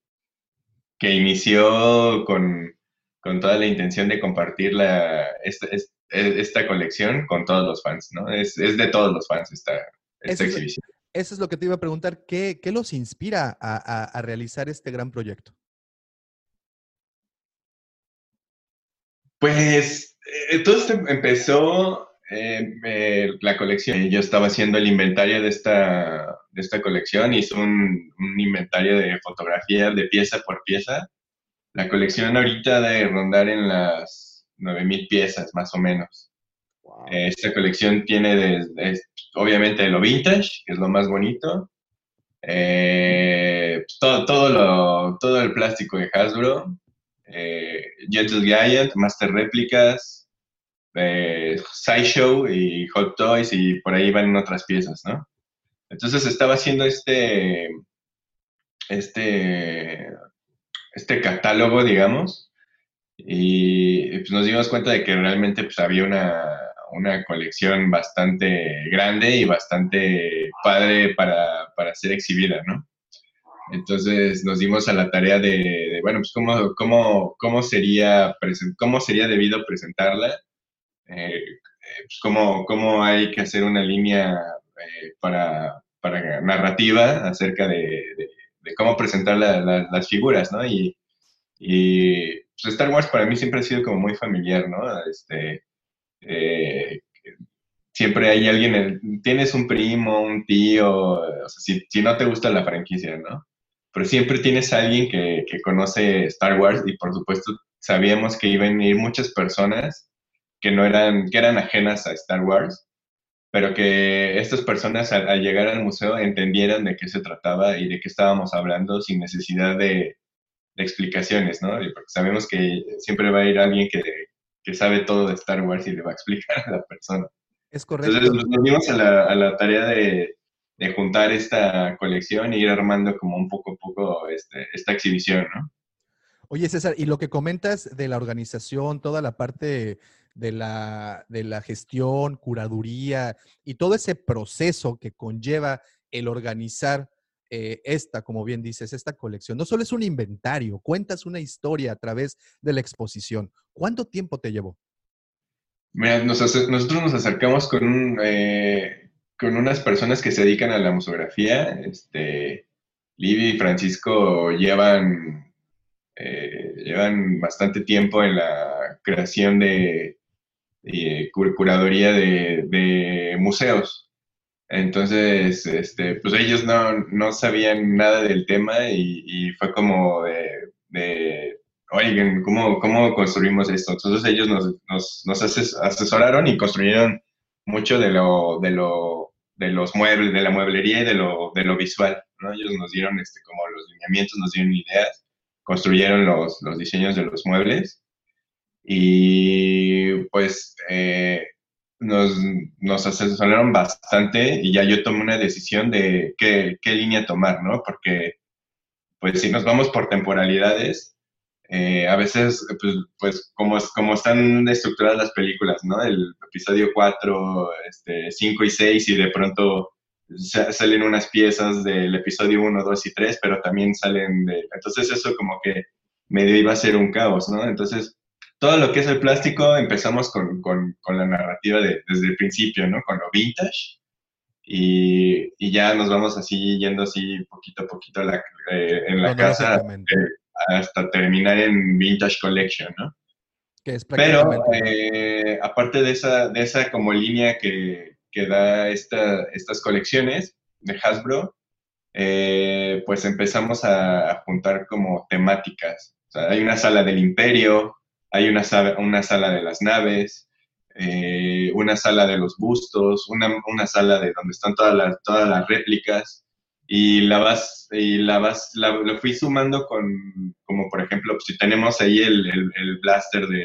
que inició con, con toda la intención de compartir la, esta, es- esta colección con todos los fans, ¿no? Es, es de todos los fans esta, esta Eso es- exhibición. eso es lo que te iba a preguntar. ¿Qué, qué los inspira a, a- a realizar este gran proyecto? Pues eh, todo esto empezó eh, eh, la colección. Yo estaba haciendo el inventario de esta, de esta colección, hice un, un inventario de fotografías de pieza por pieza. La colección ahorita de rondar en las 9000 piezas, más o menos. Eh, Esta colección tiene obviamente lo vintage, que es lo más bonito. Eh, todo, todo, lo, todo el plástico de Hasbro. Eh, Gentle Giant, Master Réplicas, eh, Sideshow y Hot Toys y por ahí van otras piezas, ¿no? Entonces estaba haciendo este, este, este catálogo, digamos, y pues, nos dimos cuenta de que realmente pues, había una, una colección bastante grande y bastante padre para, para ser exhibida, ¿no? Entonces nos dimos a la tarea de, de, bueno, pues cómo, cómo, cómo, sería, cómo sería debido presentarla, eh, pues cómo, cómo hay que hacer una línea eh, para, para narrativa acerca de, de- de cómo presentar la- la- las figuras, ¿no? Y, y pues Star Wars para mí siempre ha sido como muy familiar, ¿no? Este, eh, siempre hay alguien, en- tienes un primo, un tío, o sea, si, no te gusta la franquicia, ¿no? Pero siempre tienes alguien que, que conoce Star Wars y por supuesto sabíamos que iban a ir muchas personas que no eran, que eran ajenas a Star Wars, pero que estas personas al, al llegar al museo entendieran de qué se trataba y de qué estábamos hablando sin necesidad de, de explicaciones, ¿no? Porque sabemos que siempre va a ir alguien que, que sabe todo de Star Wars y le va a explicar a la persona. Es correcto. Entonces nos dimos a la, a la tarea de, de juntar esta colección e ir armando como un poco a poco este, esta exhibición, ¿no? Oye, César, y lo que comentas de la organización, toda la parte de la, de la gestión, curaduría y todo ese proceso que conlleva el organizar eh, esta, como bien dices, esta colección. No solo es un inventario, cuentas una historia a través de la exposición. ¿Cuánto tiempo te llevó? Mira, nosotros nos acercamos con, un, eh, con unas personas que se dedican a la museografía. Este, Livy y Francisco llevan, eh, llevan bastante tiempo en la creación de, de cur- curaduría de museos. Entonces, este, pues ellos no, no sabían nada del tema y, y fue como de, de, oigan, ¿cómo, ¿cómo construimos esto? Entonces ellos nos, nos, nos ases- asesoraron y construyeron mucho de lo, de lo, de los muebles, de la mueblería y de lo, de lo visual, ¿no? Ellos nos dieron este, como los lineamientos, nos dieron ideas, construyeron los, los diseños de los muebles y pues eh, nos, nos asesoraron bastante y ya yo tomé una decisión de qué, qué línea tomar, ¿no? Porque pues si nos vamos por temporalidades, eh, a veces, pues, pues como, como están estructuradas las películas, ¿no? El episodio 4, este, 5 y 6 y de pronto sa- salen unas piezas del episodio 1, 2 y 3, pero también salen de... Entonces eso como que medio iba a ser un caos, ¿no? Entonces todo lo que es el plástico empezamos con, con, con la narrativa de, desde el principio, ¿no? Con lo vintage. Y, y ya nos vamos así yendo así poquito a poquito la- eh, en la casa Cronológicamente. eh, hasta terminar en Vintage Collection, ¿no? Que es Pero eh, aparte de esa, de esa como línea que, que da esta, estas colecciones de Hasbro, eh, pues empezamos a, a juntar como temáticas. O sea, hay una sala del imperio, hay una una sala de las naves, eh, una sala de los bustos, una, una sala de donde están todas las, todas las réplicas. y la vas, y la vas, la, lo fui sumando con, como por ejemplo, pues, si tenemos ahí el, el, el blaster de,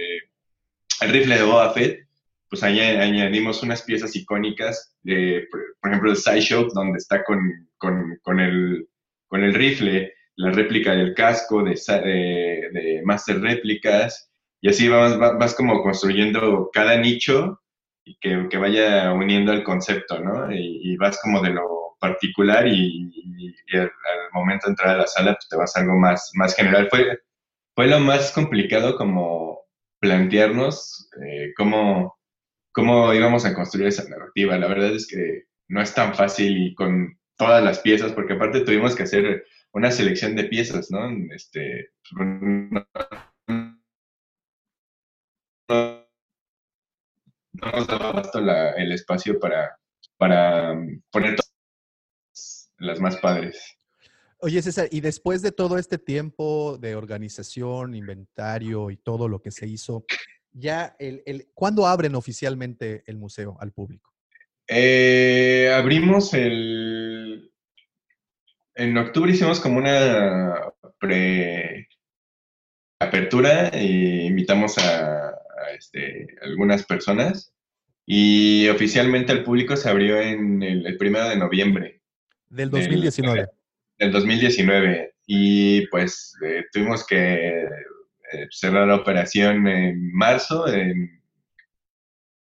el rifle de Boba Fett, pues ahí añadimos unas piezas icónicas, de, por, ejemplo, el Sideshow, donde está con, con, con, el, con el rifle, la réplica del casco de, de, de Master Réplicas, y así vas, vas, como construyendo cada nicho y que, que vaya uniendo el concepto, ¿no? Y, y vas como de lo particular y, y- y al, al momento de entrar a la sala pues te vas a algo más, más general. Fue, fue lo más complicado como plantearnos eh, cómo, cómo íbamos a construir esa narrativa. La verdad es que no es tan fácil y con todas las piezas, porque aparte tuvimos que hacer una selección de piezas, ¿no? Este, no- no nos daba abasto la- el espacio para, para um, poner todas las más padres. Oye, César, y después de todo este tiempo de organización, inventario y todo lo que se hizo, ya el, el, ¿cuándo abren oficialmente el museo al público? Eh, abrimos el... En octubre hicimos como una pre apertura e invitamos a, a, este, algunas personas y oficialmente el público se abrió en el, el primero de noviembre Del 2019. del 2019 y pues eh, tuvimos que eh, cerrar la operación en marzo en,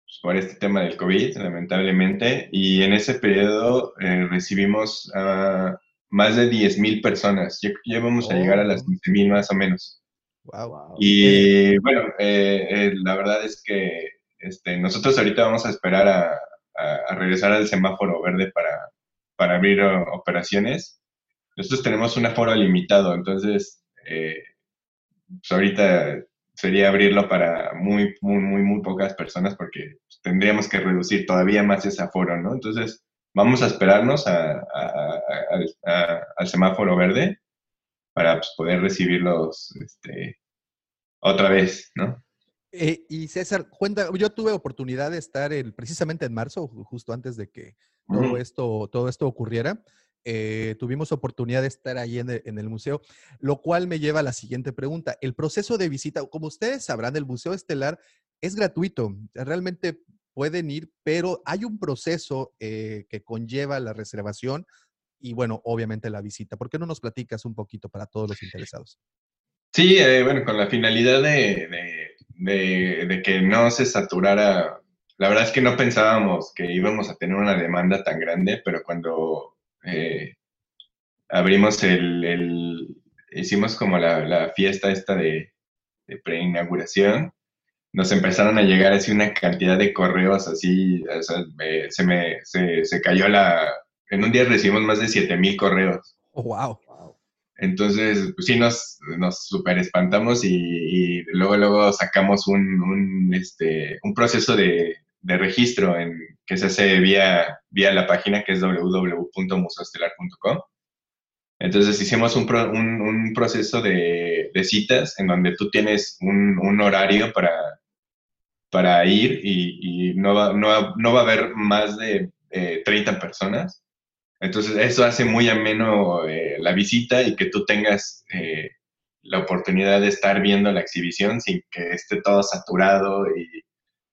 pues, por este tema del COVID, lamentablemente, y en ese periodo eh, recibimos a más de 10.000 personas. Ya, ya vamos a llegar a las 15.000 más o menos. Wow. Y bueno, eh, eh, la verdad es que este, nosotros ahorita vamos a esperar a, a, a regresar al semáforo verde para, para abrir o, operaciones. Nosotros tenemos un aforo limitado, entonces eh, pues ahorita sería abrirlo para muy, muy, muy, muy pocas personas porque tendríamos que reducir todavía más ese aforo, ¿no? Entonces vamos a esperarnos a, a, al semáforo verde para pues, poder recibirlos este, otra vez, ¿no? Eh, y César, cuenta, yo tuve oportunidad de estar el, precisamente en marzo, justo antes de que todo, esto, todo esto ocurriera. Eh, tuvimos oportunidad de estar ahí en el, en el, museo, lo cual me lleva a la siguiente pregunta. El proceso de visita, como ustedes sabrán, el Museo Estelar es gratuito, realmente pueden ir, pero hay un proceso eh, que conlleva la reservación y, bueno, obviamente la visita. ¿Por qué no nos platicas un poquito para todos los interesados? Sí, eh, bueno, con la finalidad de, de, de, que no se saturara, la verdad es que no pensábamos que íbamos a tener una demanda tan grande, pero cuando eh, abrimos el, el, hicimos como la, la fiesta esta de, de preinauguración, nos empezaron a llegar así una cantidad de correos así, o sea, me, se me, se, se, cayó la, en un día recibimos más de 7000 correos. Oh, wow. Entonces, pues sí, nos, nos espantamos y, luego, luego sacamos un, un, este, un proceso de, de registro en, que se hace vía, vía la página que es www.museoestelar.com. Entonces hicimos un, pro, un, un proceso de, de, citas en donde tú tienes un, horario para, para ir y, y no, va, no, no, va, a haber más de eh, 30 personas. Entonces eso hace muy ameno eh, la visita y que tú tengas eh, la oportunidad de estar viendo la exhibición sin que esté todo saturado y,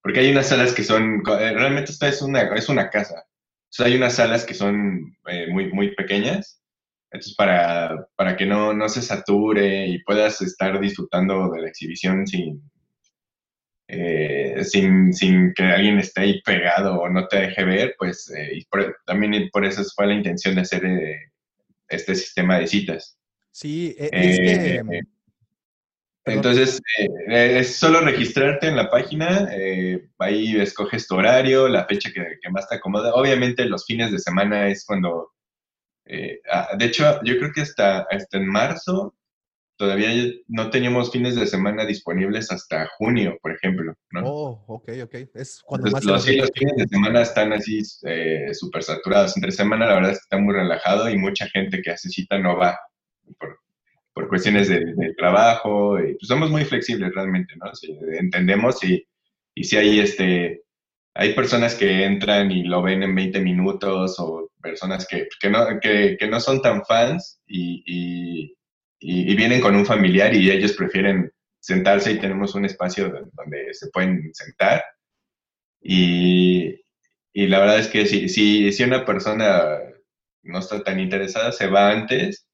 porque hay unas salas que son, eh, realmente esta es una, es una casa. Hay unas salas que son eh, muy, muy pequeñas. Entonces, para, para que no, no se sature y puedas estar disfrutando de la exhibición sin, eh, sin, sin que alguien esté ahí pegado o no te deje ver, pues eh, y por, también por eso fue la intención de hacer eh, este sistema de citas. Sí, es que... Entonces, eh, es solo registrarte en la página, eh, ahí escoges tu horario, la fecha que, que, más te acomoda. Obviamente los fines de semana es cuando, eh, ah, de hecho, yo creo que hasta, hasta en marzo todavía no teníamos fines de semana disponibles hasta junio, por ejemplo. ¿no? Oh, ok, ok. Es cuando Entonces, más los, los fines de semana están así súper saturados. Entre semana la verdad es que está muy relajado y mucha gente que hace cita no va por, por cuestiones de, de, trabajo, y pues somos muy flexibles realmente, ¿no? Entendemos y, y si hay este, hay personas que entran y lo ven en 20 minutos o personas que, que, no, que, que no son tan fans y, y, y- vienen con un familiar y ellos prefieren sentarse y tenemos un espacio do- donde se pueden sentar. Y, y la verdad es que si, si, si una persona no está tan interesada, se va antes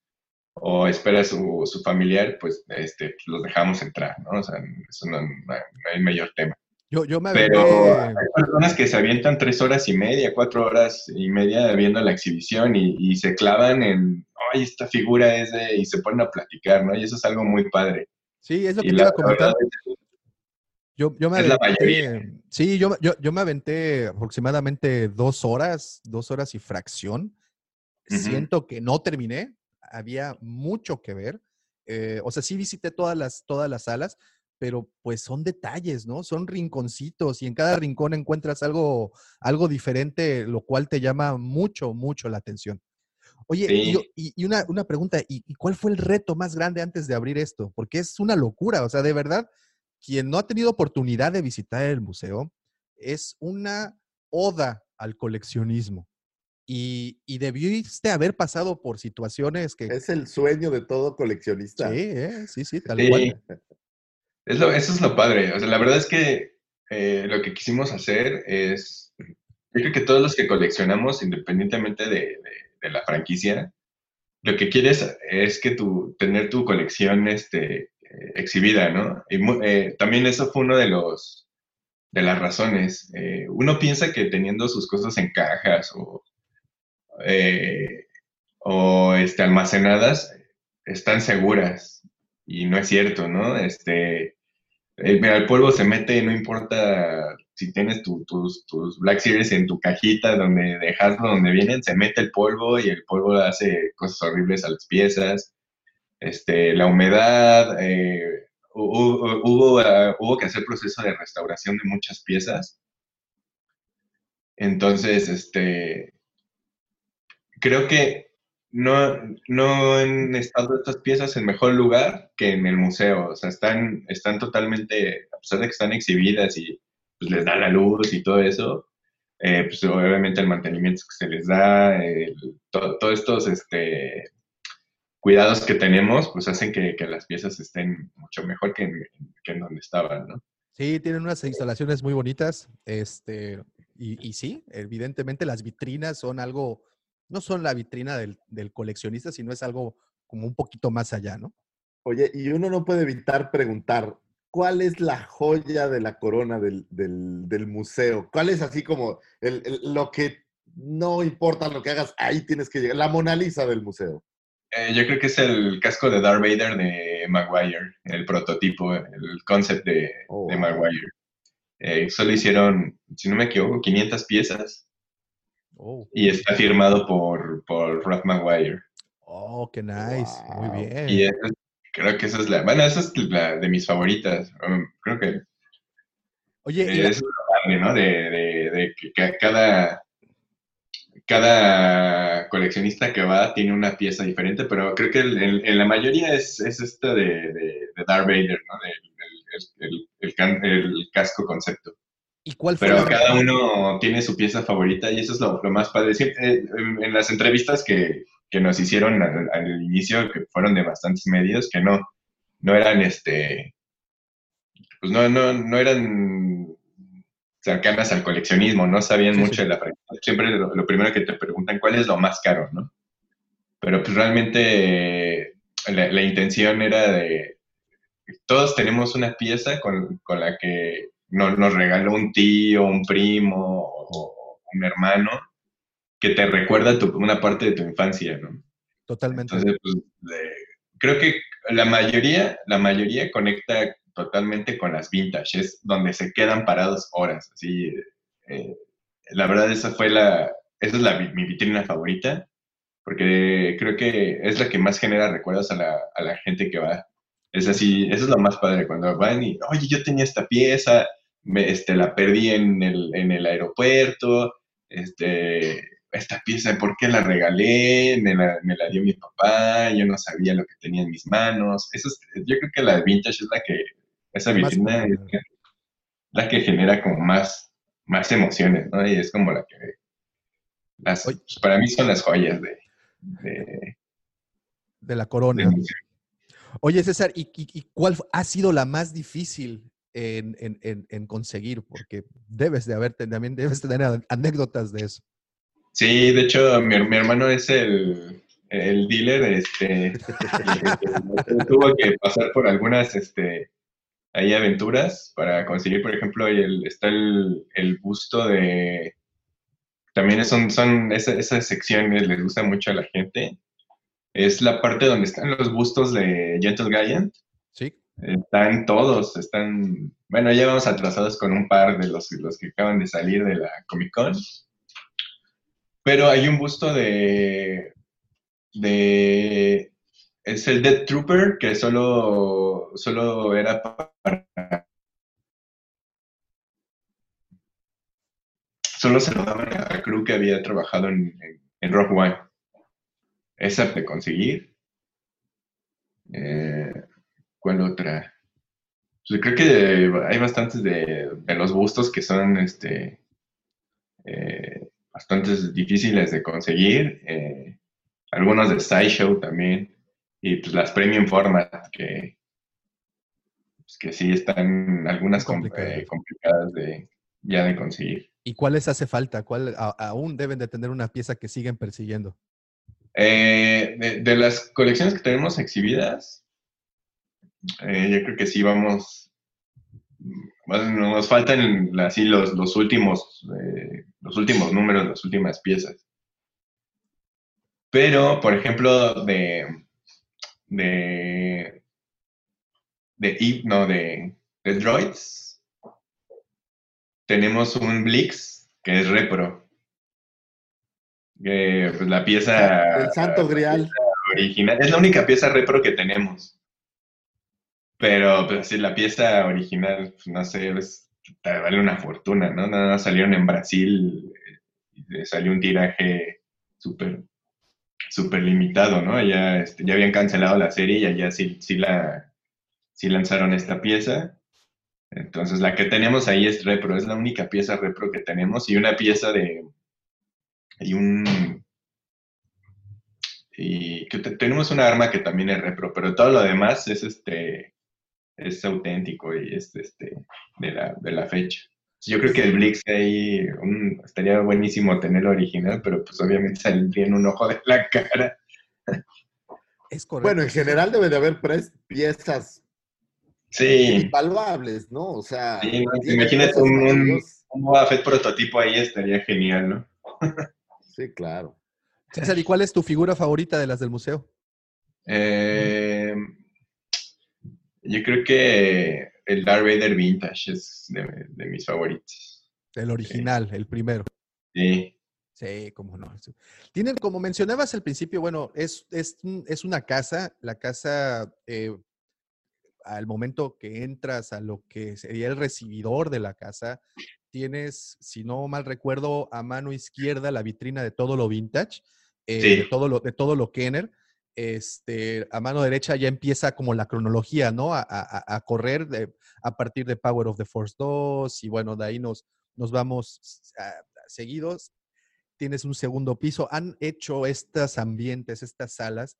o espera a su, su familiar, pues este, los dejamos entrar, ¿no? O sea, eso no, no hay mayor tema. Yo, yo me Pero aventé- hay personas que se avientan tres horas y media, cuatro horas y media viendo la exhibición y, y se clavan en, ay, esta figura es de, y se ponen a platicar, ¿no? Y eso es algo muy padre. Sí, es lo Y que te iba a comentar. verdad Yo, yo me aventé, sí, yo, yo, yo me aventé aproximadamente dos horas, dos horas y fracción. Siento que no terminé, había mucho que ver. eh, o sea, sí visité todas las, todas las salas, pero pues son detalles, ¿no? Son rinconcitos y en cada rincón encuentras algo, algo diferente, lo cual te llama mucho, mucho la atención. Oye, y, Sí. yo- y- y una, una pregunta, ¿y, y cuál fue el reto más grande antes de abrir esto? Porque es una locura, o sea, de verdad, quien no ha tenido oportunidad de visitar el museo, es una oda al coleccionismo. Y, y debiste haber pasado por situaciones que... Es el sueño de todo coleccionista. Sí, eh, sí, sí, tal Sí. cual. Es lo- eso es lo padre. O sea, la verdad es que eh, lo que quisimos hacer es, yo creo que todos los que coleccionamos, independientemente de, de- la franquicia, lo que quieres es que tu, tener tu colección este, eh, exhibida, ¿no? Y eh, también eso fue uno de los de las razones. Uno piensa que teniendo sus cosas en cajas o, o este, almacenadas están seguras y no es cierto, ¿no? Este, eh, el polvo se mete, no importa si tienes tu- tus, tus Black Series en tu cajita donde dejarlo donde vienen, se mete el polvo y el polvo hace cosas horribles a las piezas. Este, la humedad, eh, hu- hu- hubo, ah, hubo que hacer proceso de restauración de muchas piezas. Entonces, este, creo que no, no han estado estas piezas en mejor lugar que en el museo. O sea, están, están totalmente, a pesar de que están exhibidas y pues, les da la luz y todo eso, eh, pues obviamente el mantenimiento que se les da, todos estos este, cuidados que tenemos, pues hacen que, que las piezas estén mucho mejor que en, que en donde estaban, ¿no? Sí, tienen unas instalaciones muy bonitas. Este, y, y sí, evidentemente las vitrinas son algo, no son la vitrina del, del coleccionista, sino es algo como un poquito más allá, ¿no? Oye, y uno no puede evitar preguntar, ¿cuál es la joya de la corona del, del- del museo? ¿Cuál es así como el- el- lo que no importa lo que hagas, ahí tienes que llegar? La Mona Lisa del museo. Eh, yo creo que es el casco de Darth Vader de Maguire, el prototipo, el concept de, Oh, de. Maguire. Eh, solo hicieron, si no me equivoco, 500 piezas Oh, y está firmado por, por Ralph Maguire. oh, qué nice. Muy bien. Y esa es- creo que esa es la, bueno, esa es la de mis favoritas. Um, creo que Oye, y eh, la- eso es lo padre, ¿no? De, de- de que ca- cada, cada coleccionista que va tiene una pieza diferente, pero creo que el- el- en la mayoría es, es esta de, de, de Darth Vader, ¿no? El, el casco concepto. ¿Y cuál fue Pero la- cada uno tiene su pieza favorita y eso es lo, lo más padre. Eh, en, las entrevistas que, que nos hicieron al, al inicio, que fueron de bastantes medios, que no, no eran este, pues no, no, no eran cercanas al coleccionismo, no sabían Sí, mucho sí. de la franquicia. Siempre lo, lo primero que te preguntan, ¿cuál es lo más caro, no? Pero pues realmente la, la intención era de, todos tenemos una pieza con, con la que nos, nos regaló un tío, un primo o un hermano que te recuerda tu- una parte de tu infancia, ¿no? Totalmente. Entonces, pues, de- creo que la mayoría, la mayoría conecta totalmente con las vintage, es donde se quedan parados horas, así. eh, la verdad, esa fue la, esa es la, mi vitrina favorita, porque creo que es la que más genera recuerdos a la, a la gente que va. Es así, eso es lo más padre, cuando van y, oye, yo tenía esta pieza, me, este, la perdí en el, en el aeropuerto, este, esta pieza, ¿por qué la regalé? Me la, me la dio mi papá, yo no sabía lo que tenía en mis manos. Eso es- yo creo que la vintage es la que, esa vitrina es la que genera como más, más emociones, ¿no? Y es como la que, las, pues, para mí son las joyas de, de, De la corona. Oye, César, ¿y, y- cuál ha sido la más difícil en, en- en- en conseguir? Porque debes de haber, también debes tener anécdotas de eso. Sí, de hecho, mi, mi hermano es el, el dealer, este, tuvo que pasar por algunas, este, ahí aventuras para conseguir, por ejemplo, el, está el, el busto de, también son, son esa- esas secciones les gusta mucho a la gente, es la parte donde están los bustos de Gentle Giant. Están todos, están, bueno, ya vamos atrasados con un par de los, los que acaban de salir de la Comic Con. Pero hay un busto de, de, es el Dead Trooper, que solo, solo era para, solo se lo daban a crew que había trabajado en, en, en Rogue One. Esa de conseguir. Eh, ¿Cuál otra? Pues creo que hay bastantes de, de los bustos que son este, eh, bastante difíciles de conseguir. eh, algunos de Sideshow también. Y pues las Premium Format que, pues, que sí están algunas Complicadas. eh, complicadas de, ya de conseguir. ¿Y cuáles hace falta? ¿Cuál a- aún deben de tener una pieza que siguen persiguiendo? Eh, de, de las colecciones que tenemos exhibidas, eh, yo creo que sí vamos. nos faltan así los, los últimos eh, los últimos números, las últimas piezas. Pero, por ejemplo, de de de no, de, de Droids, tenemos un Blix que es repro. Que, pues, la pieza El santo grial. original. Es la única pieza repro que tenemos. Pero, pues sí, la pieza original, pues, no sé, te vale una fortuna, ¿no? Nada más salieron en Brasil eh, salió un tiraje súper súper limitado, ¿no? Ya, este, ya habían cancelado la serie y allá sí, sí, la, sí lanzaron esta pieza. Entonces, la que tenemos ahí es repro, es la única pieza repro que tenemos y una pieza de... y un... Y tenemos una arma que también es repro, pero todo lo demás es este es auténtico y es este de la, de la fecha. Yo creo que el Blix ahí un- estaría buenísimo tenerlo original, pero pues obviamente saldría en un ojo de la cara. Es correcto. Bueno, en general debe de haber piezas Sí, invaluables, ¿no? O sea, sí, un, un, un prototipo ahí, estaría genial, ¿no? Sí, claro. César, ¿y cuál es tu figura favorita de las del museo? Eh, yo creo que el Darth Vader Vintage es de, de mis favoritos. El original, el primero. Sí, Sí, cómo no. Tienen, como mencionabas al principio, bueno, es, es, es una casa, la casa, eh, al momento que entras a lo que sería el recibidor de la casa, tienes, si no mal recuerdo, a mano izquierda la vitrina de todo lo vintage, eh, Sí. de, todo lo, de todo lo Kenner. Este, a mano derecha ya empieza como la cronología, ¿no? A, a- a- a correr de- a partir de Power of the Force 2 y bueno, de ahí nos, nos vamos seguidos tienes un segundo piso. Han hecho estos ambientes, estas salas,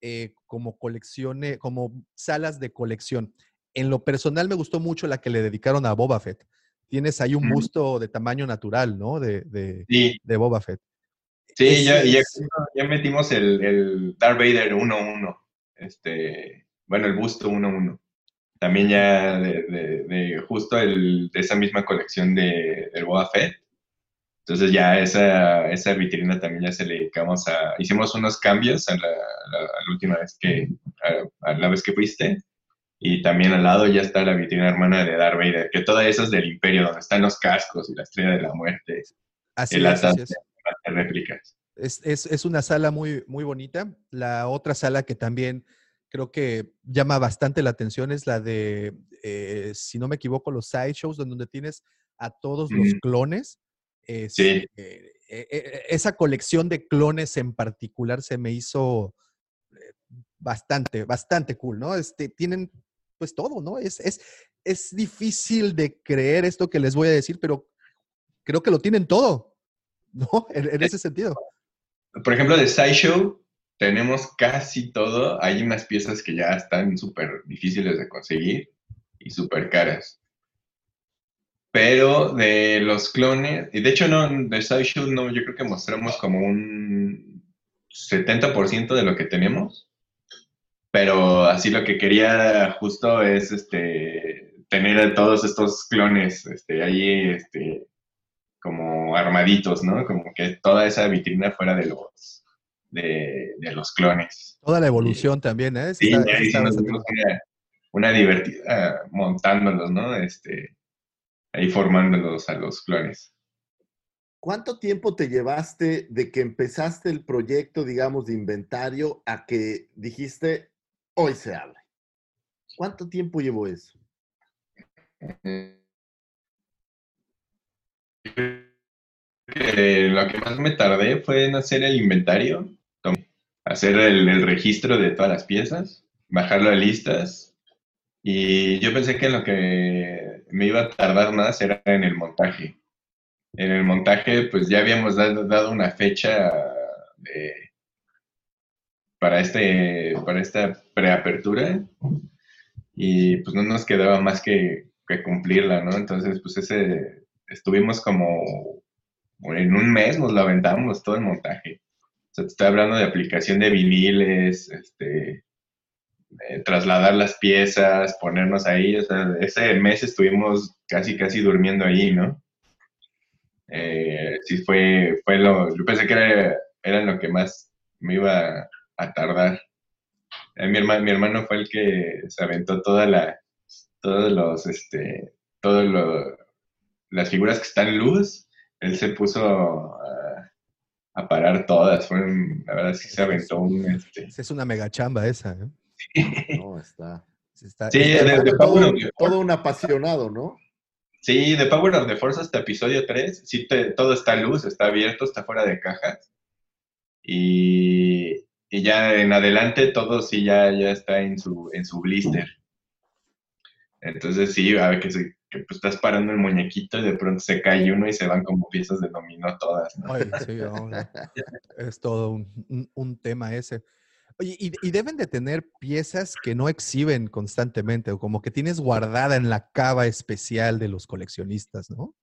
eh, como colecciones, como salas de colección. En lo personal me gustó mucho la que le dedicaron a Boba Fett. Tienes ahí un busto de tamaño natural, ¿no? De, de, sí, de Boba Fett. Sí, ya, Ese ya, es- ya metimos el, el Darth Vader 1-1. Este, bueno, el busto 1-1. También ya de, de- de justo el, de esa misma colección de, del Boba Fett. Entonces ya esa, esa vitrina también ya se le dedicamos a... Hicimos unos cambios a la, a la- a la última vez que... A, la vez que fuiste. Y también al lado ya está la vitrina hermana de Darth Vader, que toda esa es del Imperio, donde están los cascos y la Estrella de la Muerte, Así el es, es. De réplicas. Es, es- es una sala muy, muy bonita. La otra sala que también creo que llama bastante la atención es la de, eh, si no me equivoco, los sideshows, donde tienes a todos los Mm. clones. Es, Sí. eh, eh, eh, esa colección de clones en particular se me hizo bastante, bastante cool, ¿no? Este, tienen pues todo, ¿no? Es, es, es difícil de creer esto que les voy a decir, pero creo que lo tienen todo, ¿no? En, en ese sentido. Por ejemplo, de Sideshow tenemos casi todo. Hay unas piezas que ya están súper difíciles de conseguir y súper caras. Pero de los clones, y de hecho no, de Sideshow no, yo creo que mostramos como un 70% de lo que tenemos. Pero así lo que quería justo es este tener a todos estos clones este, ahí este, como armaditos, ¿no? Como que toda esa vitrina fuera de los de, de los clones. Toda la evolución también, ¿eh? Sí, Está- ahí sí está dimos una, una divertida montándolos, ¿no? Este, ahí formándolos a los clones. ¿Cuánto tiempo te llevaste de que empezaste el proyecto, digamos, de inventario a que dijiste, hoy se abre? ¿Cuánto tiempo llevó eso? Lo que más me tardé fue en hacer el inventario, hacer el, registro de todas las piezas, bajarlo a listas. Y yo pensé que lo que me iba a tardar más era en el montaje. En el montaje, pues ya habíamos dado, dado una fecha de- para, este, para esta preapertura y pues no nos quedaba más que, que cumplirla, ¿no? Entonces, pues ese, estuvimos como en un mes nos lo aventamos todo el montaje. O sea, te estoy hablando de aplicación de viniles, este, trasladar las piezas, ponernos ahí. O sea, ese mes estuvimos casi, casi durmiendo ahí, ¿no? Eh, sí, fue, fue lo. Yo pensé que era, lo que más me iba a tardar. Eh, mi, hermano, fue el que se aventó toda la, todos los, este, todos lo- las figuras que están en luz, él se puso a, a parar todas. Fue un- la verdad es que se aventó un, este, Es una mega chamba esa, ¿eh? No, está. Está- Sí, está- de- de todo, Power of the todo un apasionado, ¿no? Sí, de Power of the Force hasta episodio 3, sí te- todo está a luz, está abierto, está fuera de cajas. Y, y ya en adelante todo sí ya, ya está en su, en su blister. Entonces sí, a ver que, se- que pues, estás parando el muñequito y de pronto se cae uno y se van como piezas de dominó todas. ¿no? Ay, sí. Es todo un, un- un tema ese. Oye, y, y deben de tener piezas que no exhiben constantemente, o como que tienes guardada en la cava especial de los coleccionistas, ¿no?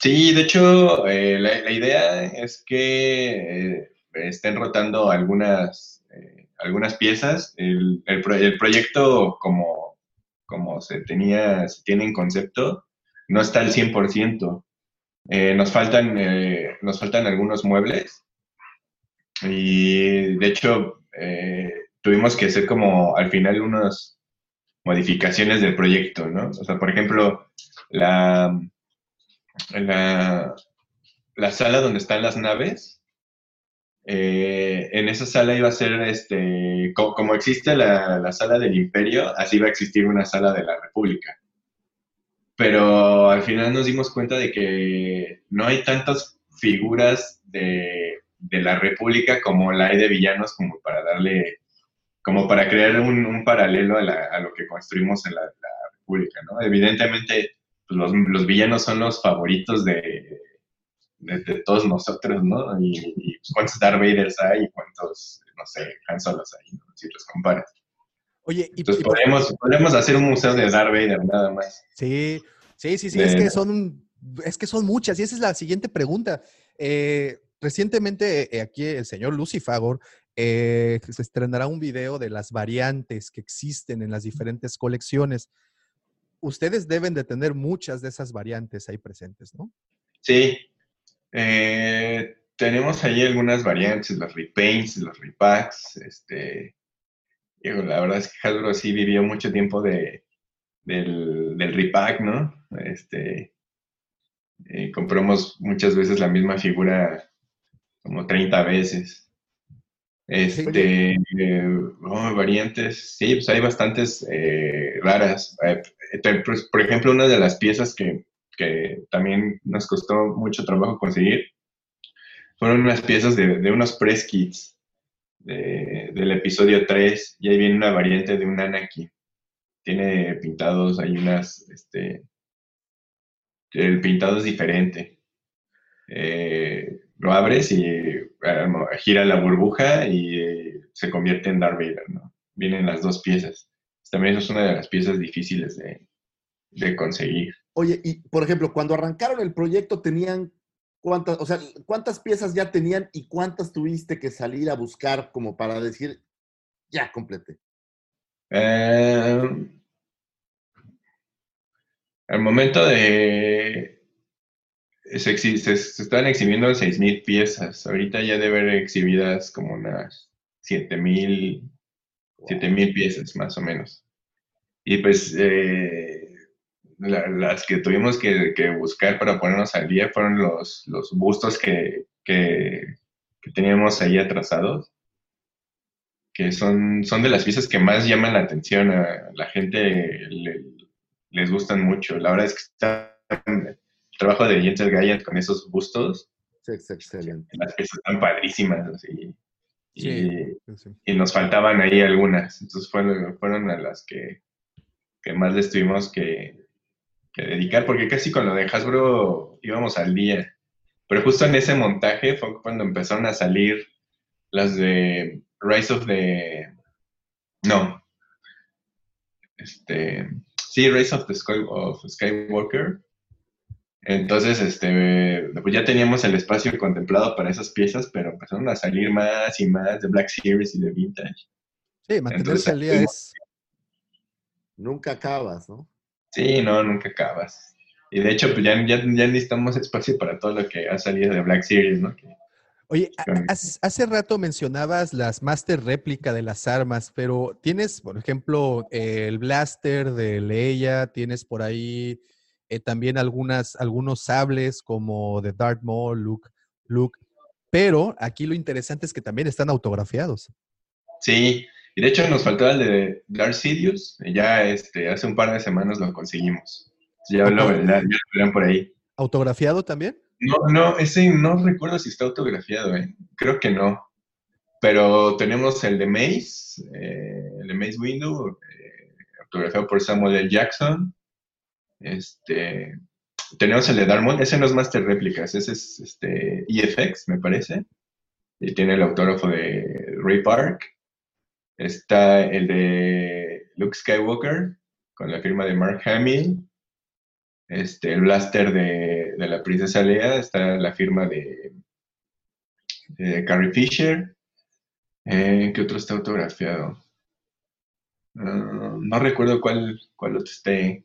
Sí, de hecho, eh, la, la idea es que eh, estén rotando algunas, eh, algunas piezas. El, el pro- el proyecto, como, como se tenía, se tiene en concepto, no está al 100%. Eh, nos, faltan, eh, nos faltan algunos muebles y, de hecho, eh, tuvimos que hacer como al final unas modificaciones del proyecto, ¿no? O sea, por ejemplo, la la, la sala donde están las naves, eh, en esa sala iba a ser, este, co- como existe la, la sala del imperio, así va a existir una sala de la república. Pero al final nos dimos cuenta de que no hay tantas figuras de, de la república como la hay de villanos como para darle, como para crear un, un paralelo a, la- a lo que construimos en la, la república, ¿no? Evidentemente, pues, los, los villanos son los favoritos de, de, de todos nosotros, ¿no? Y, y, pues, cuántos Darth Vaders hay y cuántos, no sé, Han Solos hay, ¿no? si los comparas. Oye, y, Entonces y podemos, podemos hacer un museo de Darth Vader nada más. Sí, sí, sí, sí, es que son, es que son muchas, y esa es la siguiente pregunta. Eh, recientemente eh, aquí el señor Lucifagor eh, se estrenará un video de las variantes que existen en las diferentes colecciones. Ustedes deben de tener muchas de esas variantes ahí presentes, ¿no? Sí. Eh, tenemos ahí algunas variantes, los repaints, los repacks, este, digo, la verdad es que Hasbro sí vivió mucho tiempo de, del, del repack, ¿no? Este, eh, compramos muchas veces la misma figura como 30 veces. Este, eh, oh, variantes, sí, pues hay bastantes eh, raras. Pues, por ejemplo, una de las piezas que, que también nos costó mucho trabajo conseguir fueron unas piezas de, unos press kits de- del episodio 3 y ahí viene una variante de un Anakin. Tiene pintados, hay unas, este, el pintado es diferente. eh, lo abres y gira la burbuja y eh, se convierte en Darth Vader. Vienen las dos piezas. También es una de las piezas difíciles de, de conseguir. Oye, y por ejemplo, cuando arrancaron el proyecto tenían cuántas, o sea, cuántas piezas ya tenían y cuántas tuviste que salir a buscar como para decir, ya complete. Eh, al momento de... Se, se, se estaban exhibiendo 6.000 piezas. Ahorita ya debe haber exhibidas como unas 7.000 7.000 piezas más o menos. Y pues eh, la- las que tuvimos que, que buscar para ponernos al día fueron los, los bustos que, que, que teníamos ahí atrasados, que son, son de las piezas que más llaman la atención a la gente, le- les gustan mucho. La verdad es que está el trabajo de Jens Gallant con esos bustos, es excelente. las piezas están padrísimas, así. Y, Sí, sí. y nos faltaban ahí algunas. Entonces fueron, fueron a las que, que más les tuvimos que, que dedicar, porque casi con lo de Hasbro íbamos al día. Pero justo en ese montaje fue cuando empezaron a salir las de Rise of the... No. Este... Sí, Rise of the Sky, of Skywalker. Entonces, este, pues ya teníamos el espacio contemplado para esas piezas, pero empezaron a salir más y más de Black Series y de Vintage. Sí, mantenerse Entonces, al día es. Nunca acabas, ¿no? Sí, no, nunca acabas. Y de hecho, pues ya, ya, ya necesitamos espacio para todo lo que ha salido de Black Series, ¿no? Que- Oye, Con- hace rato mencionabas las Master réplica de las armas, pero tienes, por ejemplo, el blaster de Leia, tienes por ahí eh, también algunas, algunos sables como de Darth Maul, Luke, Luke, pero aquí lo interesante es que también están autografiados. Sí, y de hecho nos faltaba el de Darth Sidious, ya este, hace un par de semanas lo conseguimos. Ya lo, ya- lo verán por ahí. ¿Autografiado también? No, no, ese no recuerdo si está autografiado, ¿eh? Creo que no. Pero tenemos el de Mace, eh, el de Mace Windu, eh, autografiado por Samuel L. Jackson. Este, tenemos el de Maul, ese no es Master Réplicas, ese es este, EFX, me parece. Y tiene el autógrafo de Ray Park. Está el de Luke Skywalker, con la firma de Mark Hamill. Este, el blaster de, de la princesa Leia, está la firma de, de Carrie Fisher. Eh, ¿Qué otro está autografiado? Ah, no recuerdo cuál, cuál otro esté.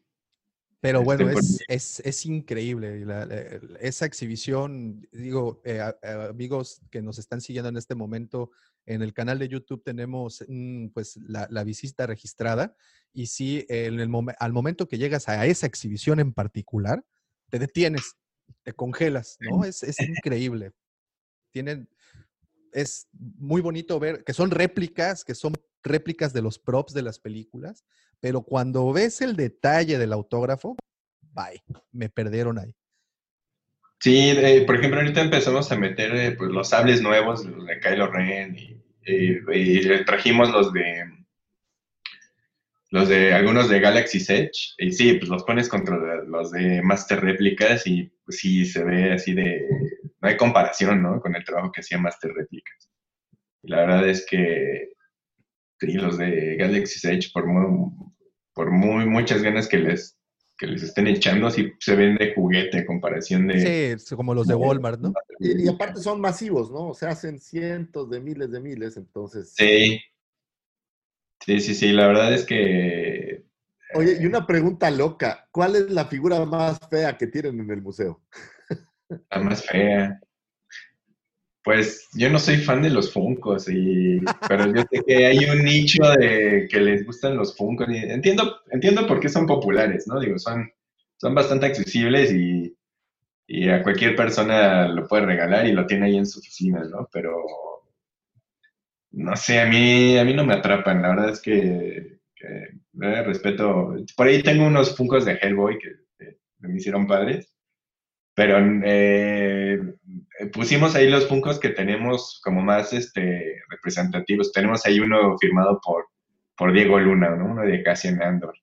Pero bueno, es, es, es increíble. y la- la- esa exhibición, digo, eh, amigos que nos están siguiendo en este momento, en el canal de YouTube tenemos mm, pues la, la visita registrada y sí, en el momen- al momento que llegas a esa exhibición en particular, te detienes, te congelas, ¿no? Es, es increíble. Tienen, es muy bonito ver que son réplicas, que son réplicas de los props de las películas, pero cuando ves el detalle del autógrafo, bye, me perdieron ahí. Sí, eh, por ejemplo, ahorita empezamos a meter eh, pues, los sables nuevos, los de Kylo Ren, y, trajimos los de los de algunos de Galaxy's Edge, y sí, pues los pones contra los de Master Réplicas y pues, sí se ve así de, no hay comparación, ¿no? Con el trabajo que hacía Master Réplicas. Y la verdad es que sí, los de Galaxy's Edge, por muy, por muy muchas ganas que les que les estén echando, sí se ven de juguete en comparación de... Sí, como los de Walmart, ¿no? Y, y aparte son masivos, ¿no? O sea, hacen cientos de miles de miles, entonces. Sí. Sí, sí, sí, la verdad es que Oye, y una pregunta loca. ¿Cuál es la figura más fea que tienen en el museo? la más fea. Pues yo no soy fan de los Funkos, y, pero yo sé que hay un nicho de que les gustan los Funkos. y entiendo, entiendo por qué son populares, ¿no? Digo, son, son bastante accesibles y, y a cualquier persona lo puede regalar y lo tiene ahí en su oficina, ¿no? Pero no sé, a mí, a mí no me atrapan. La verdad es que, eh, respeto. Por ahí tengo unos Funkos de Hellboy que me hicieron padres. Pero eh, pusimos ahí los Funkos que tenemos como más este, representativos. Tenemos ahí uno firmado por, por Diego Luna, ¿no? uno de Cassian Andor.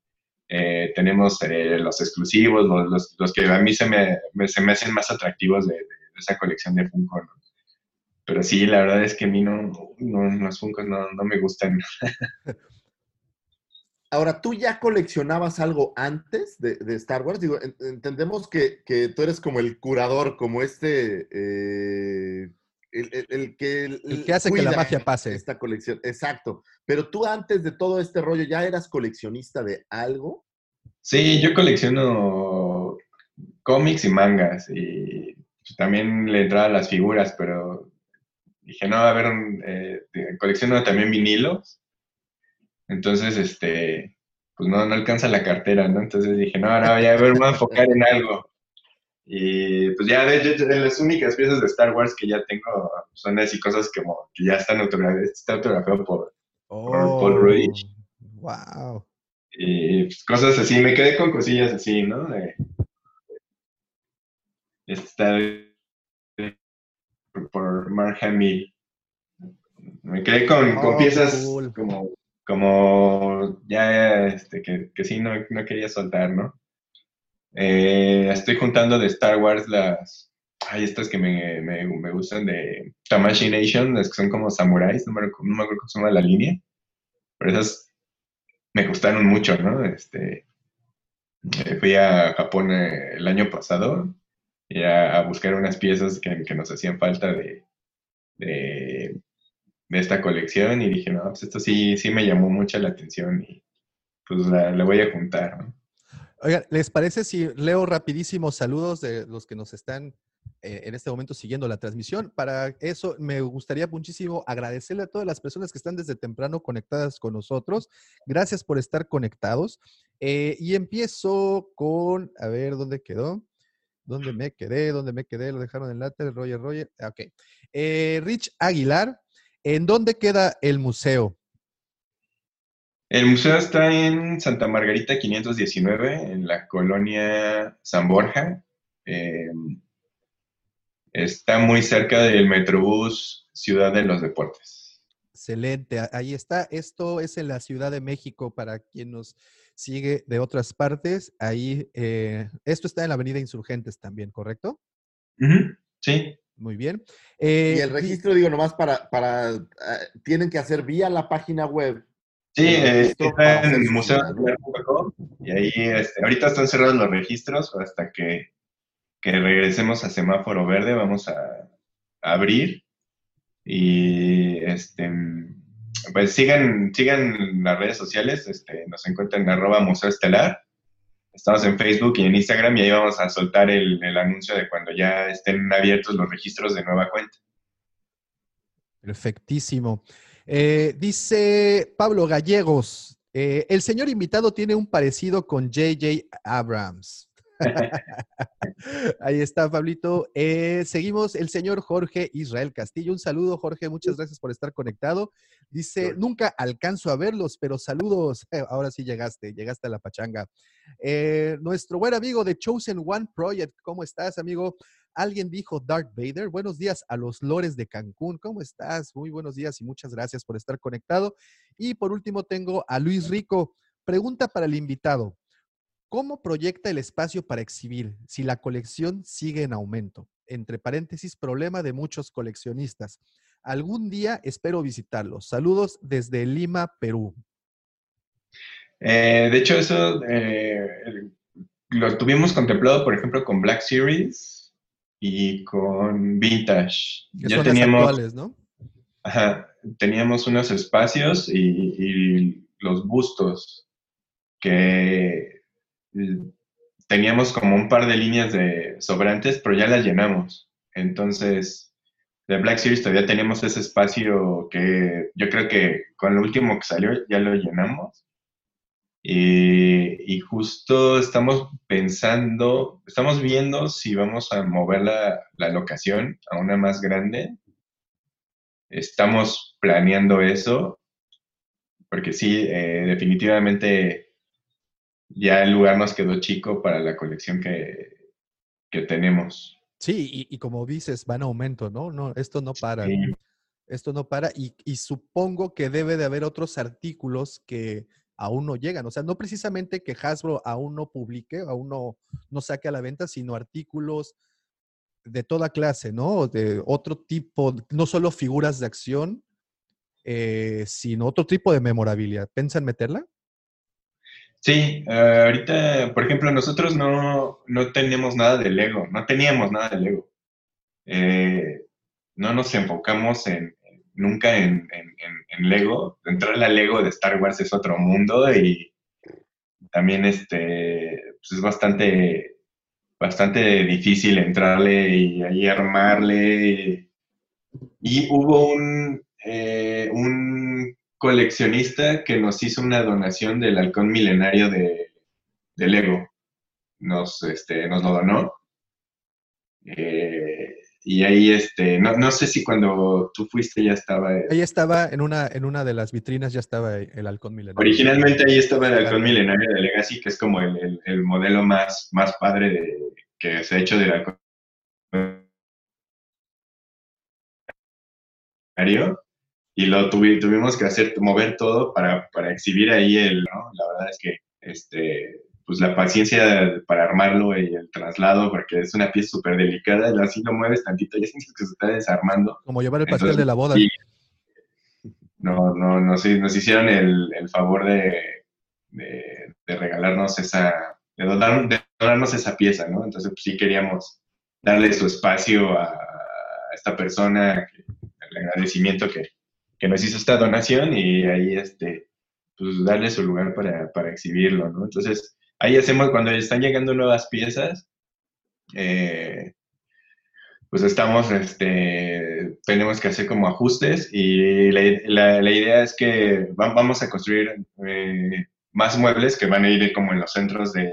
Eh, tenemos eh, los exclusivos, los, los, los, que a mí se me, me, se me hacen más atractivos de, de, esa colección de Funko. ¿no? Pero sí, la verdad es que a mí no, no los Funkos no, no me gustan. Ahora, ¿tú ya coleccionabas algo antes de, de Star Wars? Digo, en- entendemos que, que tú eres como el curador, como este, eh, el, el- el que... El que hace que la magia pase. Esta colección, exacto. Pero tú antes de todo este rollo, ¿ya eras coleccionista de algo? Sí, yo colecciono cómics y mangas y también le entraba a las figuras, pero dije, no, a ver, eh, de- colecciono también vinilos. Entonces, este, pues no, no alcanza la cartera, ¿no? Entonces dije, no, no, ya a ver, voy a enfocar en algo. Y pues ya, de hecho, de las únicas piezas de Star Wars que ya tengo son así cosas como que ya están autografiadas, está autografiado por, por Paul Rudd. Wow. Y pues, cosas así, me quedé con cosillas así, ¿no? De, está por Mark Hamill. Me quedé con, con Oh, piezas cool. como, como ya este, que, que sí no, no quería soltar, ¿no? Eh, estoy juntando de Star Wars las. Hay estas que me, me, me gustan de Tamashi Nation, las que son como samuráis, no me, no me acuerdo cómo se llama la línea. Pero esas me gustaron mucho, ¿no? Este, eh, fui a Japón eh, el año pasado y a, a buscar unas piezas que, que nos hacían falta de, de, de esta colección y dije, no, pues esto sí, sí me llamó mucho la atención y pues la, voy a juntar, ¿no? Oigan, ¿les parece si leo rapidísimos saludos de los que nos están eh, en este momento siguiendo la transmisión? Para eso me gustaría muchísimo agradecerle a todas las personas que están desde temprano conectadas con nosotros. Gracias por estar conectados. Eh, y empiezo con, a ver, ¿dónde quedó? ¿Dónde me quedé? ¿Dónde me quedé? Lo dejaron en lata, el Roger Roger. Ah, Ok. Eh, Rich Aguilar, ¿en dónde queda el museo? El museo está en Santa Margarita 519, en la colonia San Borja. Eh, está muy cerca del Metrobús Ciudad de los Deportes. Excelente, ahí está. Esto es en la Ciudad de México para quien nos sigue de otras partes. Ahí, eh, esto está en la Avenida Insurgentes también, ¿correcto? Sí. Muy bien. Y Eh, el registro, digo, nomás para, para eh, tienen que hacer vía la página web. Sí, eh, está en el museo y ahí este, ahorita están cerrados los registros hasta que, que regresemos a semáforo verde vamos a, a abrir y este pues sigan sigan las redes sociales este, nos encuentran en arroba museo estelar estamos en Facebook y en Instagram y ahí vamos a soltar el, anuncio de cuando ya estén abiertos los registros de nueva cuenta Perfectísimo. Eh, dice Pablo Gallegos, eh, el señor invitado tiene un parecido con JJ Abrams. Ahí está, Pablito. Eh, seguimos el señor Jorge Israel Castillo. Un saludo, Jorge. Muchas gracias por estar conectado. Dice, nunca alcanzo a verlos, pero saludos. Ahora sí llegaste, llegaste a la pachanga. Eh, nuestro buen amigo de Chosen One Project, ¿cómo estás, amigo? Alguien dijo Darth Vader. Buenos días a los lores de Cancún. ¿Cómo estás? Muy buenos días y muchas gracias por estar conectado. Y por último tengo a Luis Rico. Pregunta para el invitado. ¿Cómo proyecta el espacio para exhibir si la colección sigue en aumento? Entre paréntesis, problema de muchos coleccionistas. Algún día espero visitarlos. Saludos desde Lima, Perú. Eh, de hecho, eso eh, lo tuvimos contemplado, por ejemplo, con Black Series y con Vintage. Que ya son teníamos, las actuales, ¿no? ajá, teníamos unos espacios y, y los bustos que teníamos como un par de líneas de sobrantes, pero ya las llenamos. Entonces, de Black Series todavía teníamos ese espacio que yo creo que con lo último que salió ya lo llenamos. Y, y justo estamos pensando, estamos viendo si vamos a mover la, la locación a una más grande. Estamos planeando eso, porque sí, eh, definitivamente ya el lugar nos quedó chico para la colección que, que tenemos. Sí, y, y como dices, va en aumento, ¿no? No, esto no para. Sí. Esto no para y, y supongo que debe de haber otros artículos que aún no llegan. O sea, no precisamente que Hasbro aún no publique, aún no, no saque a la venta, sino artículos de toda clase, ¿no? De otro tipo, no solo figuras de acción, eh, sino otro tipo de memorabilidad. ¿Piensan meterla? Sí, eh, ahorita, por ejemplo, nosotros no, no tenemos nada de Lego, no teníamos nada de Lego. Eh, no nos enfocamos en, nunca en, en- en- en Lego. Entrar a Lego de Star Wars es otro mundo y también este, pues es bastante, bastante difícil entrarle y ahí armarle. Y hubo un, eh, un coleccionista que nos hizo una donación del halcón milenario de, de Lego. Nos, este, nos lo donó. Eh, y ahí, este, no, no sé si cuando tú fuiste ya estaba. Ahí estaba, en una, en una de las vitrinas ya estaba el halcón milenario. Originalmente ahí estaba el halcón milenario de Legacy, que es como el, el- el modelo más, más padre de- que se ha hecho del halcón milenario. Y lo tuvi- tuvimos que hacer, mover todo para, para exhibir ahí el, ¿no? La verdad es que, este, pues la paciencia para armarlo y el traslado, porque es una pieza súper delicada, así lo mueves tantito, ya sientes que se está desarmando. Como llevar el pastel Entonces, de la boda. sí. No, no, no, sí, nos hicieron el, el favor de, de, de regalarnos esa, de, donar- de donarnos esa pieza, ¿no? Entonces, pues sí queríamos darle su espacio a, esta persona, el agradecimiento que, que nos hizo esta donación y ahí, este, pues darle su lugar para, para exhibirlo, ¿no? Entonces, ahí hacemos, cuando están llegando nuevas piezas, eh, pues estamos, este, tenemos que hacer como ajustes y la, la- la idea es que va- vamos a construir eh, más muebles que van a ir como en los centros de,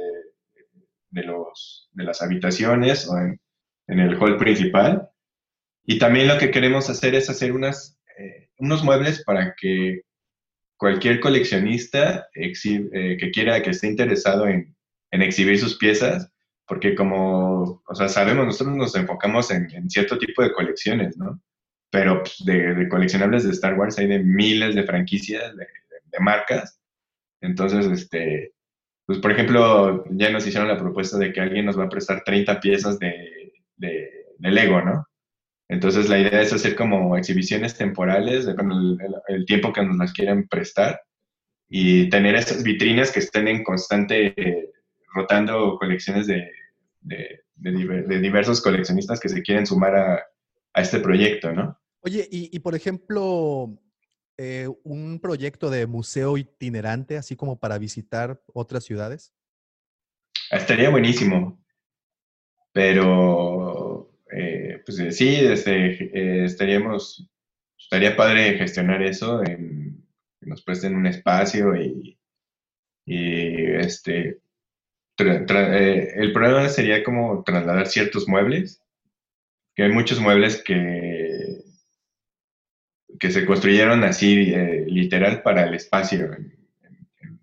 de, los, de las habitaciones o en, en el hall principal. Y también lo que queremos hacer es hacer unas, eh, unos muebles para que cualquier coleccionista eh, que quiera, que esté interesado en, en exhibir sus piezas, porque como, o sea, sabemos, nosotros nos enfocamos en, cierto tipo de colecciones, ¿no? Pero pues, de, coleccionables de Star Wars hay de miles de franquicias, de, de- marcas. Entonces, este, pues por ejemplo, ya nos hicieron la propuesta de que alguien nos va a prestar 30 piezas de, de Lego, ¿no? Entonces la idea es hacer como exhibiciones temporales con el, el- el tiempo que nos las quieran prestar y tener esas vitrinas que estén en constante eh, rotando colecciones de, de, de diver- de diversos coleccionistas que se quieren sumar a, a este proyecto, ¿no? Oye, y, y, por ejemplo, eh, un proyecto de museo itinerante, así como para visitar otras ciudades. Estaría buenísimo, pero eh, pues eh, sí, este, eh, estaríamos, estaría padre gestionar eso, en, que nos presten un espacio y, y este, tra- tra- eh, el problema sería como trasladar ciertos muebles, que hay muchos muebles que, que se construyeron así, literal, para el espacio en, en-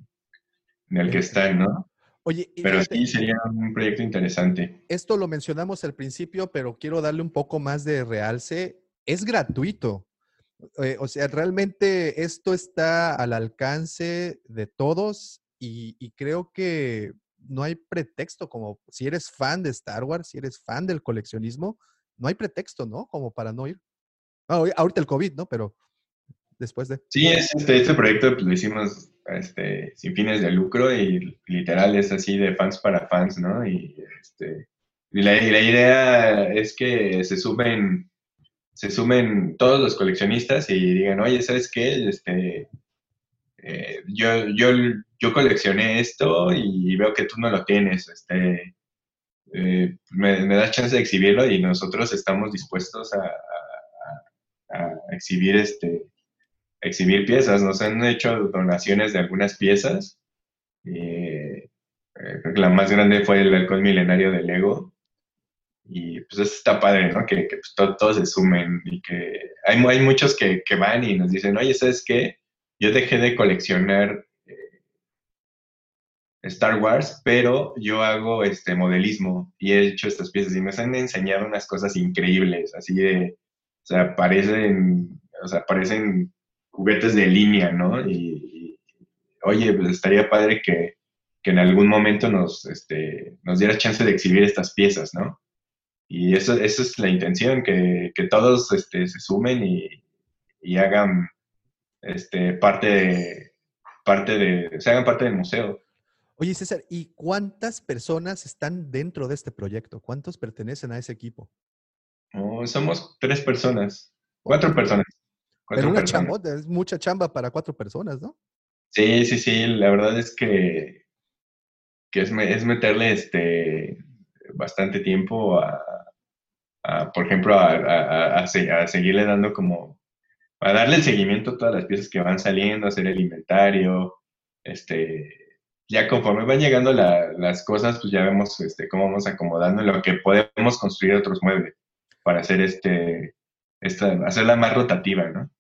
en el que están, ¿no? Oye, Pero fíjate, sí sería un proyecto interesante. esto lo mencionamos al principio, pero quiero darle un poco más de realce. Es gratuito. Eh, o sea, realmente esto está al alcance de todos y, y creo que no hay pretexto como si eres fan de Star Wars, si eres fan del coleccionismo, no hay pretexto, ¿no? Como para no ir. Ah, ahorita el COVID, ¿no? Pero después de... Sí, es, este, este proyecto pues, lo hicimos este, sin fines de lucro y literal es así de fans para fans, ¿no? Y, este, y la, idea es que se sumen, se sumen todos los coleccionistas y digan, oye, ¿sabes qué? Este, eh, yo, yo, yo coleccioné esto y veo que tú no lo tienes, este, eh, me, me das chance de exhibirlo y nosotros estamos dispuestos a exhibir este exhibir piezas. Nos han hecho donaciones de algunas piezas. Eh, creo que la más grande fue el halcón milenario de Lego. Y pues está padre, ¿no? Que, que, pues, to- todos se sumen y que hay, hay muchos que, que van y nos dicen, oye, ¿sabes qué? Yo dejé de coleccionar eh, Star Wars, pero yo hago este modelismo y he hecho estas piezas y me han enseñado unas cosas increíbles, así de, o sea, parecen, o sea, parecen juguetes de línea, ¿no? Y, y, oye, pues estaría padre que, que en algún momento nos, este, nos diera chance de exhibir estas piezas, ¿no? y eso, eso es la intención, que, que todos este, se sumen y, y hagan este, parte de, parte de, se hagan parte del museo. Oye, César, ¿y cuántas personas están dentro de este proyecto? ¿Cuántos pertenecen a ese equipo? Oh, somos tres personas, cuatro personas. Pero una chambota, es mucha chamba para cuatro personas, ¿no? Sí, sí, sí, la verdad es que, que es, es meterle este bastante tiempo a, a, por ejemplo, a, a- a- a se- a seguirle dando como, a darle el seguimiento a todas las piezas que van saliendo, hacer el inventario, este, ya conforme van llegando la- las cosas, pues ya vemos este, cómo vamos acomodando lo que podemos construir otros muebles para hacer este, esta, hacerla más rotativa, ¿no?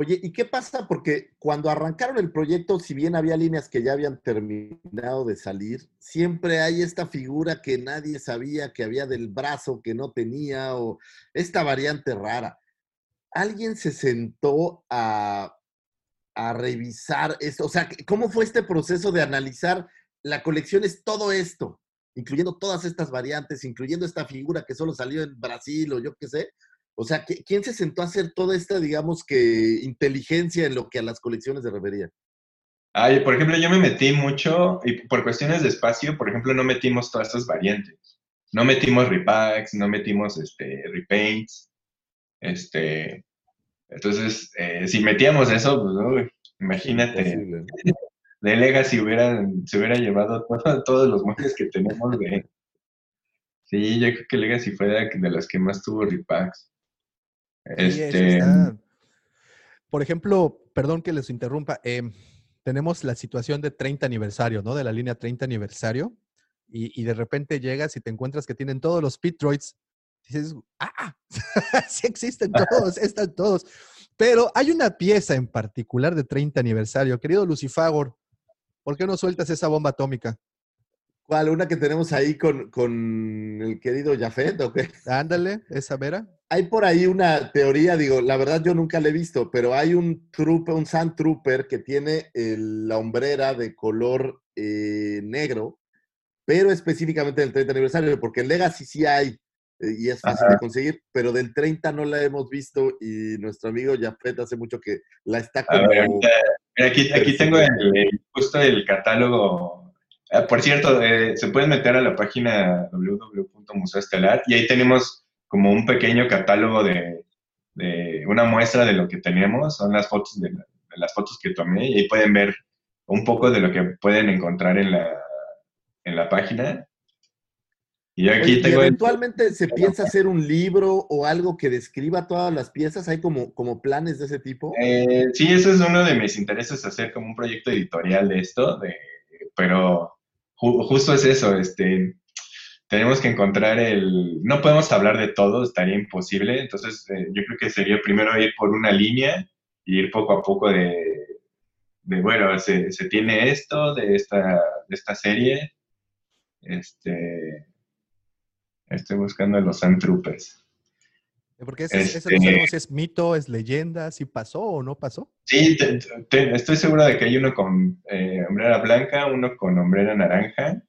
Oye, ¿y qué pasa? Porque cuando arrancaron el proyecto, si bien había líneas que ya habían terminado de salir, siempre hay esta figura que nadie sabía que había del brazo que no tenía o esta variante rara. ¿Alguien se sentó a, a revisar esto? O sea, ¿cómo fue este proceso de analizar la colección? Es todo esto, incluyendo todas estas variantes, incluyendo esta figura que solo salió en Brasil o yo qué sé. O sea, ¿qui- ¿quién se sentó a hacer toda esta, digamos que, inteligencia en lo que a las colecciones se refería? Ay, por ejemplo, yo me metí mucho y por cuestiones de espacio, por ejemplo, no metimos todas estas variantes. No metimos repacks, no metimos este, repaints. Este, entonces, eh, si metíamos eso, pues, uy, imagínate, Imposible, de Legacy hubieran, se hubiera llevado todo- todos los muebles que tenemos de... Sí, yo creo que Legacy fue de, de las que más tuvo repacks. Este, está- Por ejemplo, perdón que les interrumpa, em, tenemos la situación de 30 aniversario, ¿no? De la línea 30 aniversario, y, y de repente llegas y te encuentras que tienen todos los pit droids. Dices, ¡ah! sí existen todos, están todos. Pero hay una pieza en particular de 30 aniversario. Querido Lucifagor, ¿por qué no sueltas esa bomba atómica? ¿Cuál? ¿Una que tenemos ahí con, con el querido Jafet o qué? Ándale, esa vera. Hay por ahí una teoría, digo, la verdad yo nunca la he visto, pero hay un trooper, un Sand Trooper que tiene el- la hombrera de color eh, negro, pero específicamente del 30 aniversario, porque en Legacy sí hay eh, y es fácil Ajá. de conseguir, pero del 30 no la hemos visto y nuestro amigo Jafet hace mucho que la está A como... ver, mira, aquí, aquí tengo el- justo el catálogo. Ah, por cierto, eh, se pueden meter a la página www.museo estelar y ahí tenemos como un pequeño catálogo de, de una muestra de lo que tenemos. Son las fotos de, la- de las fotos que tomé y ahí pueden ver un poco de lo que pueden encontrar en la, en la página. Y yo aquí Oye, ¿y tengo el- eventualmente se piensa hacer un libro o algo que describa todas las piezas? ¿Hay como, como planes de ese tipo? Eh, sí, eso es uno de mis intereses, hacer como un proyecto editorial de esto, de, pero ju- justo es eso, este, tenemos que encontrar el, no podemos hablar de todo, estaría imposible, entonces eh, yo creo que sería primero ir por una línea y ir poco a poco de, de bueno, se, se tiene esto de esta, de esta serie, este, estoy buscando los Sand. Porque ese, ese Este- no sabemos si es mito, es leyenda, si pasó o no pasó. Sí, te- te- estoy seguro de que hay uno con eh, hombrera blanca, uno con hombrera naranja.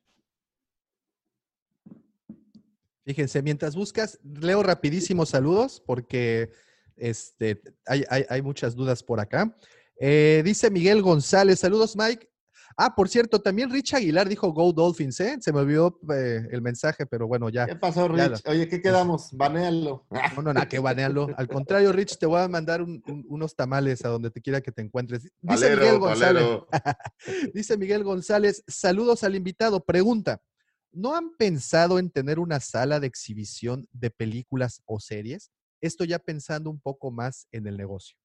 Fíjense, mientras buscas, leo rapidísimos saludos porque este, hay, hay- hay muchas dudas por acá. Eh, dice Miguel González, saludos Mike. Ah, por cierto, también Rich Aguilar dijo Go Dolphins, ¿eh? Se me olvidó eh, el mensaje, pero bueno, ya. ¿Qué pasó, ya Rich? Oye, ¿qué quedamos? Banéalo. No, no, nada, que banearlo. Al contrario, Rich, te voy a mandar un- un- unos tamales a donde te quiera que te encuentres. Dice Valero, Miguel González. Dice Miguel González, saludos al invitado. Pregunta, ¿no han pensado en tener una sala de exhibición de películas o series? Esto ya pensando un poco más en el negocio.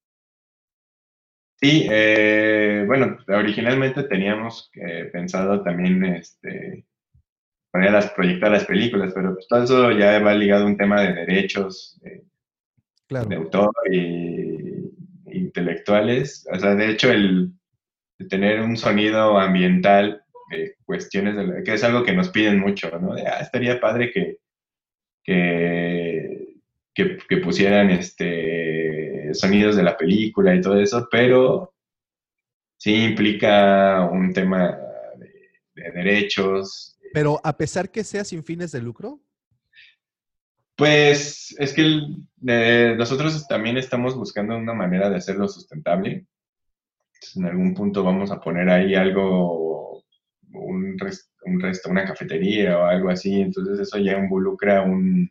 Sí, eh, bueno, originalmente teníamos eh, pensado también este, poner las, proyectar las películas, pero pues todo eso ya va ligado a un tema de derechos eh, Claro. de autor y intelectuales. O sea, de hecho, el tener un sonido ambiental de cuestiones, de que es algo que nos piden mucho, ¿no? De, ah, estaría padre que, que, que, que pusieran este, sonidos de la película y todo eso, pero sí implica un tema de, de derechos. Pero a pesar que sea sin fines de lucro, Pues es que el- eh, nosotros también estamos buscando una manera de hacerlo sustentable. Entonces, en algún punto vamos a poner ahí algo, un, un resto, una cafetería o algo así. Entonces eso ya involucra un...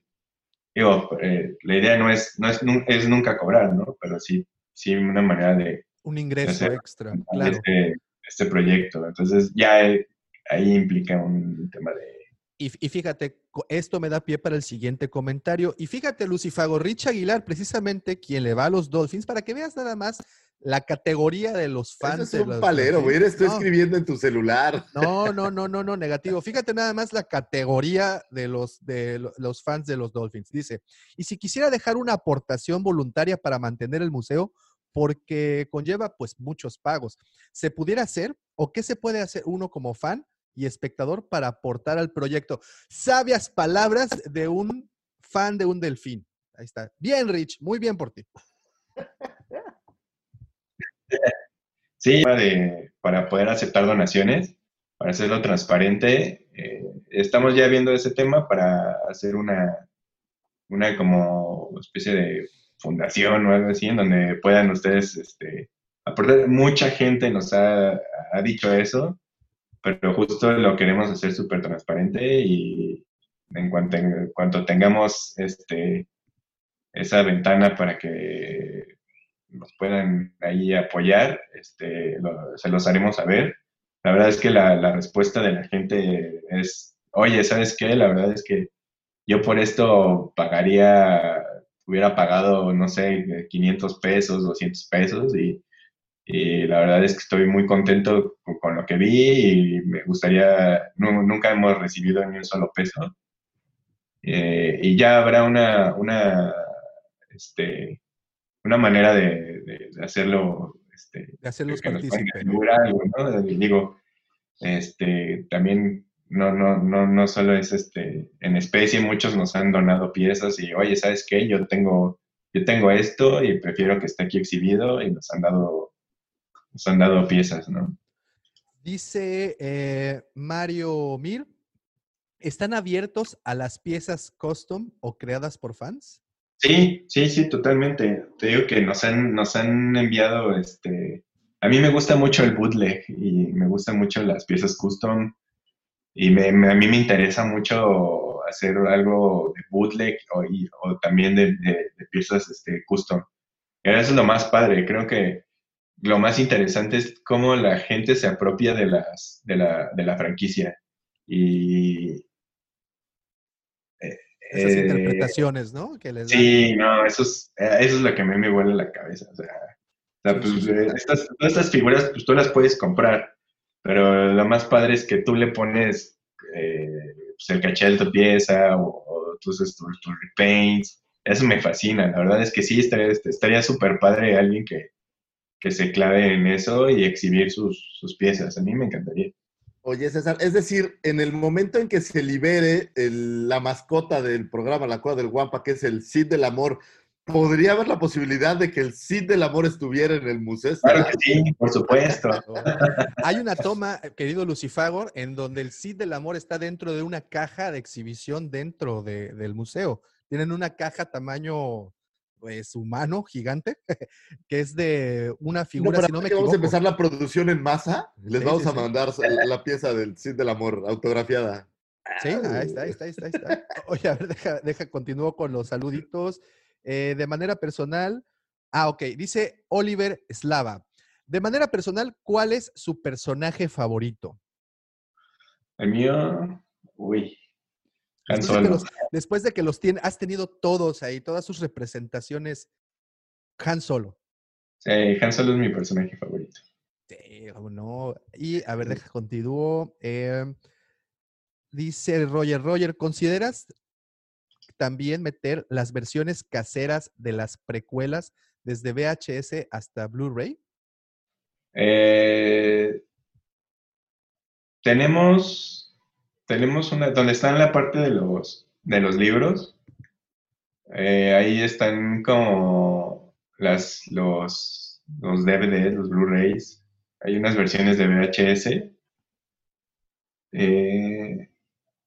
Digo, eh, la idea no es, no es, es nunca cobrar, ¿no? Pero sí, sí una manera de Un ingreso hacer extra, claro. este, este proyecto. Entonces ya eh, ahí implica un tema de... Y, y fíjate, esto me da pie para el siguiente comentario. Y fíjate, Lucifago, Rich Aguilar, precisamente quien le va a los Dolphins, para que veas nada más la categoría de los fans. De es un los palero, güey. No, escribiendo en tu celular. No, no, no, no, no, negativo. Fíjate nada más la categoría de los, de lo- los fans de los Dolphins. Dice, y si quisiera dejar una aportación voluntaria para mantener el museo, porque conlleva pues muchos pagos, ¿se pudiera hacer o qué se puede hacer uno como fan y espectador para aportar al proyecto? Sabias palabras de un fan de un delfín. Ahí está. Bien, Rich, muy bien por ti. Sí, para de- para poder aceptar donaciones, para hacerlo transparente. eh, estamos ya viendo ese tema para hacer una, una como especie de fundación o algo así, en donde puedan ustedes este, aportar. Mucha gente nos ha, ha dicho eso, pero justo lo queremos hacer súper transparente y en cuanto, en cuanto tengamos este, esa ventana para que nos puedan ahí apoyar, este, se los haremos saber. La verdad es que la, la respuesta de la gente es, oye, ¿sabes qué? La verdad es que yo por esto pagaría, hubiera pagado, no sé, 500 pesos, 200 pesos y, y la verdad es que estoy muy contento con, lo que vi y me gustaría, nu- nunca hemos recibido ni un solo peso. Eh, y ya habrá una, una, este, una manera de, de- de hacerlo, este, De hacerlos que nos puedan partícipe. asegurar algo, ¿no? Digo, este, también no, no, no, no solo es este, en especie, muchos nos han donado piezas y, oye, ¿sabes qué? Yo tengo, yo tengo esto y prefiero que esté aquí exhibido y nos han dado, nos han dado piezas, ¿no? Dice eh, Mario Mir, ¿están abiertos a las piezas custom o creadas por fans? Sí, sí, sí, totalmente. Te digo que nos han, nos han enviado, este, a mí me gusta mucho el bootleg y me gustan mucho las piezas custom y me, me- a mí me interesa mucho hacer algo de bootleg o, y- o también de, de- de piezas este, custom. Y eso es lo más padre, creo que lo más interesante es cómo la gente se apropia de, las, de, la, de la franquicia. Y... eh, Esas eh, interpretaciones, ¿no? Que les dan. Sí, no, eso es, eh, eso es lo que a mí me vuela la cabeza. O sea, o sea, Sí, pues, estas, todas estas figuras, pues tú las puedes comprar, pero lo más padre es que tú le pones eh, pues, el caché de tu pieza o, o tus, tus, tus repaints. Eso me fascina. La verdad es que sí, estaría estaría súper padre alguien que, que se clave en eso y exhibir sus, sus piezas. A mí me encantaría. Oye, César, es decir, en el momento en que se libere el- la mascota del programa La Cueva del Guampa, que es el Cid del Amor, ¿podría haber la posibilidad de que el Cid del Amor estuviera en el museo? Claro que sí, por supuesto. Hay una toma, querido Lucifagor, en donde el Cid del Amor está dentro de una caja de exhibición dentro de- del museo. Tienen una caja tamaño pues, humano, gigante, que es de una figura, si no me vamos a empezar la producción en masa, les Sí, vamos sí, a sí. mandar la, la pieza del Cid del Amor autografiada. Sí, ahí está, ahí está, ahí está, ahí está. Oye, a ver, deja, deja, continúo con los saluditos. Eh, de manera personal, ah, ok, dice Oliver Slava. De manera personal, ¿cuál es su personaje favorito? El mío, uy, Después de, que Solo. los, después de que los tiene, has tenido todos ahí, todas sus representaciones, Han Solo. Sí, Han Solo es mi personaje favorito. Sí, no. Y a ver, deja, continúo. Eh, dice Roger, Roger, ¿consideras también meter las versiones caseras de las precuelas desde VHS hasta Blu-ray? Eh, tenemos, tenemos una, donde está en la parte de los, de los libros, eh, ahí están como las, los, los DVDs, los Blu-rays, hay unas versiones de VHS. Eh,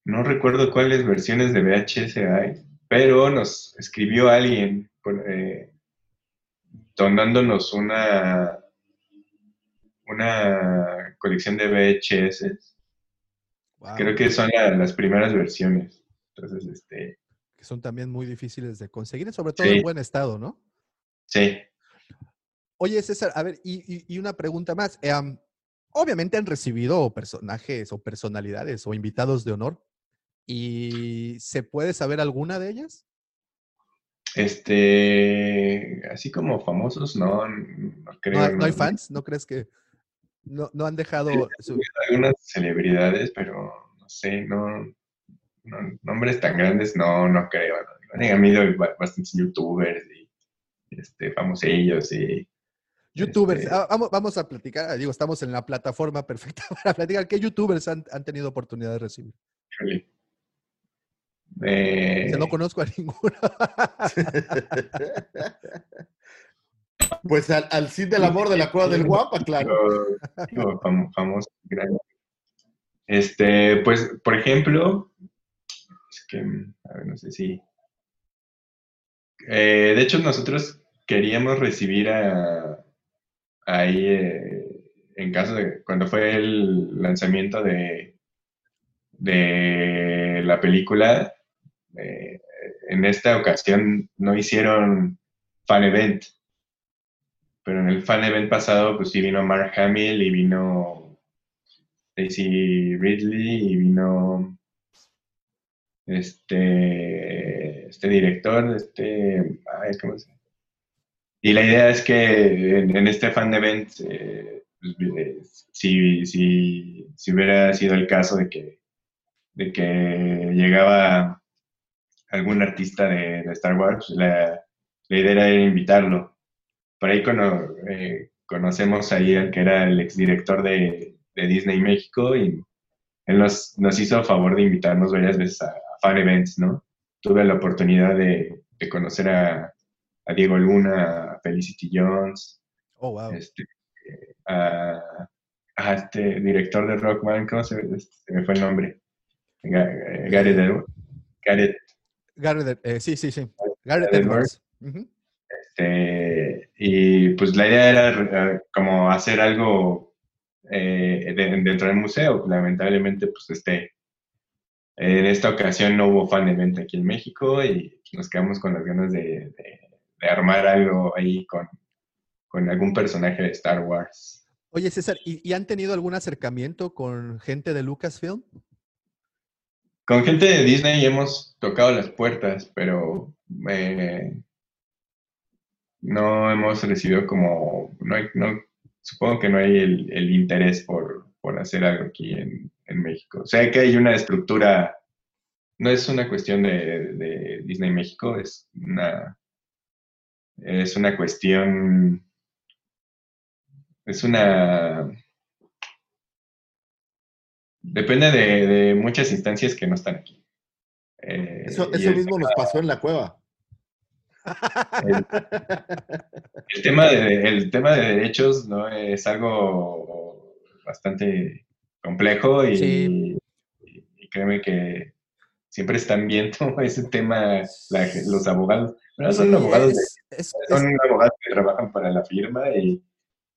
no recuerdo cuáles versiones de VHS hay, pero nos escribió alguien con- eh, donándonos una, una colección de VHS. Wow, Creo que son la- las primeras versiones. Entonces, este, que son también muy difíciles de conseguir, sobre todo Sí. en buen estado, ¿no? sí. Oye, César, a ver, y, y- y una pregunta más. Eh, am, obviamente han recibido personajes o personalidades o invitados de honor. ¿Y se puede saber alguna de ellas? Este, así como famosos, no, no creo. ¿No, hay- no hay fans? ¿No crees que no, no han dejado su- Algunas celebridades, pero no sé, no, no- nombres tan grandes, no, no creo. ¿no? Han habido ba- bastantes youtubers y este, famosillos y youtubers? Este- Ah, vamos, vamos a platicar, ah, digo, estamos en la plataforma perfecta para platicar. ¿Qué youtubers han, han tenido oportunidad de recibir? híjole. Eh, no conozco a ninguno. Pues al, Cid del Amor de la Cueva del Guapa, claro. Famoso. Este, pues, por ejemplo, es que, a ver, no sé si. Eh, de hecho, nosotros queríamos recibir a ahí eh, en caso de cuando fue el lanzamiento de de la película. eh, en esta ocasión no hicieron fan event, pero en el fan event pasado, pues sí vino Mark Hamill y vino Daisy Ridley y vino este, este director, este, ay, ¿cómo se? Y la idea es que en, en este fan event, eh, pues, eh, si, si, si hubiera sido el caso de que, de que llegaba algún artista de, Star Wars, la idea era invitarlo. Por ahí cono- eh, conocemos ahí al que era el exdirector de, de Disney México y él nos, nos hizo favor de invitarnos varias veces a, a fan events, ¿no? Tuve la oportunidad de, de conocer a, a Diego Luna, a Felicity Jones, Oh, wow. este, a, a este director de Rockman, ¿cómo se, este, se me fue el nombre? Eh, Gareth Edwards. Gareth Garrett, eh, sí, sí, sí. Gareth Edwards. Ujú. Este, y pues la idea era eh, como hacer algo eh, de- dentro del museo. Lamentablemente, pues este, en esta ocasión no hubo fan event aquí en México y nos quedamos con las ganas de, de- de armar algo ahí con, con algún personaje de Star Wars. Oye, César, ¿y, y han tenido algún acercamiento con gente de Lucasfilm? Con gente de Disney hemos tocado las puertas, pero eh, no hemos recibido como, no hay- no- supongo que no hay el, el interés por, por hacer algo aquí en, en México. O sea que hay una estructura, no es una cuestión de, de Disney México, es una, es una cuestión, es una, depende de, de muchas instancias que no están aquí. Eh, Eso, eso mismo nos pasó en la cueva. El tema de, el tema de derechos no es algo bastante complejo y, Sí. y créeme que siempre están viendo ese tema la- los abogados. Pero son Sí, abogados, de- es- es- son abogados que trabajan para la firma y,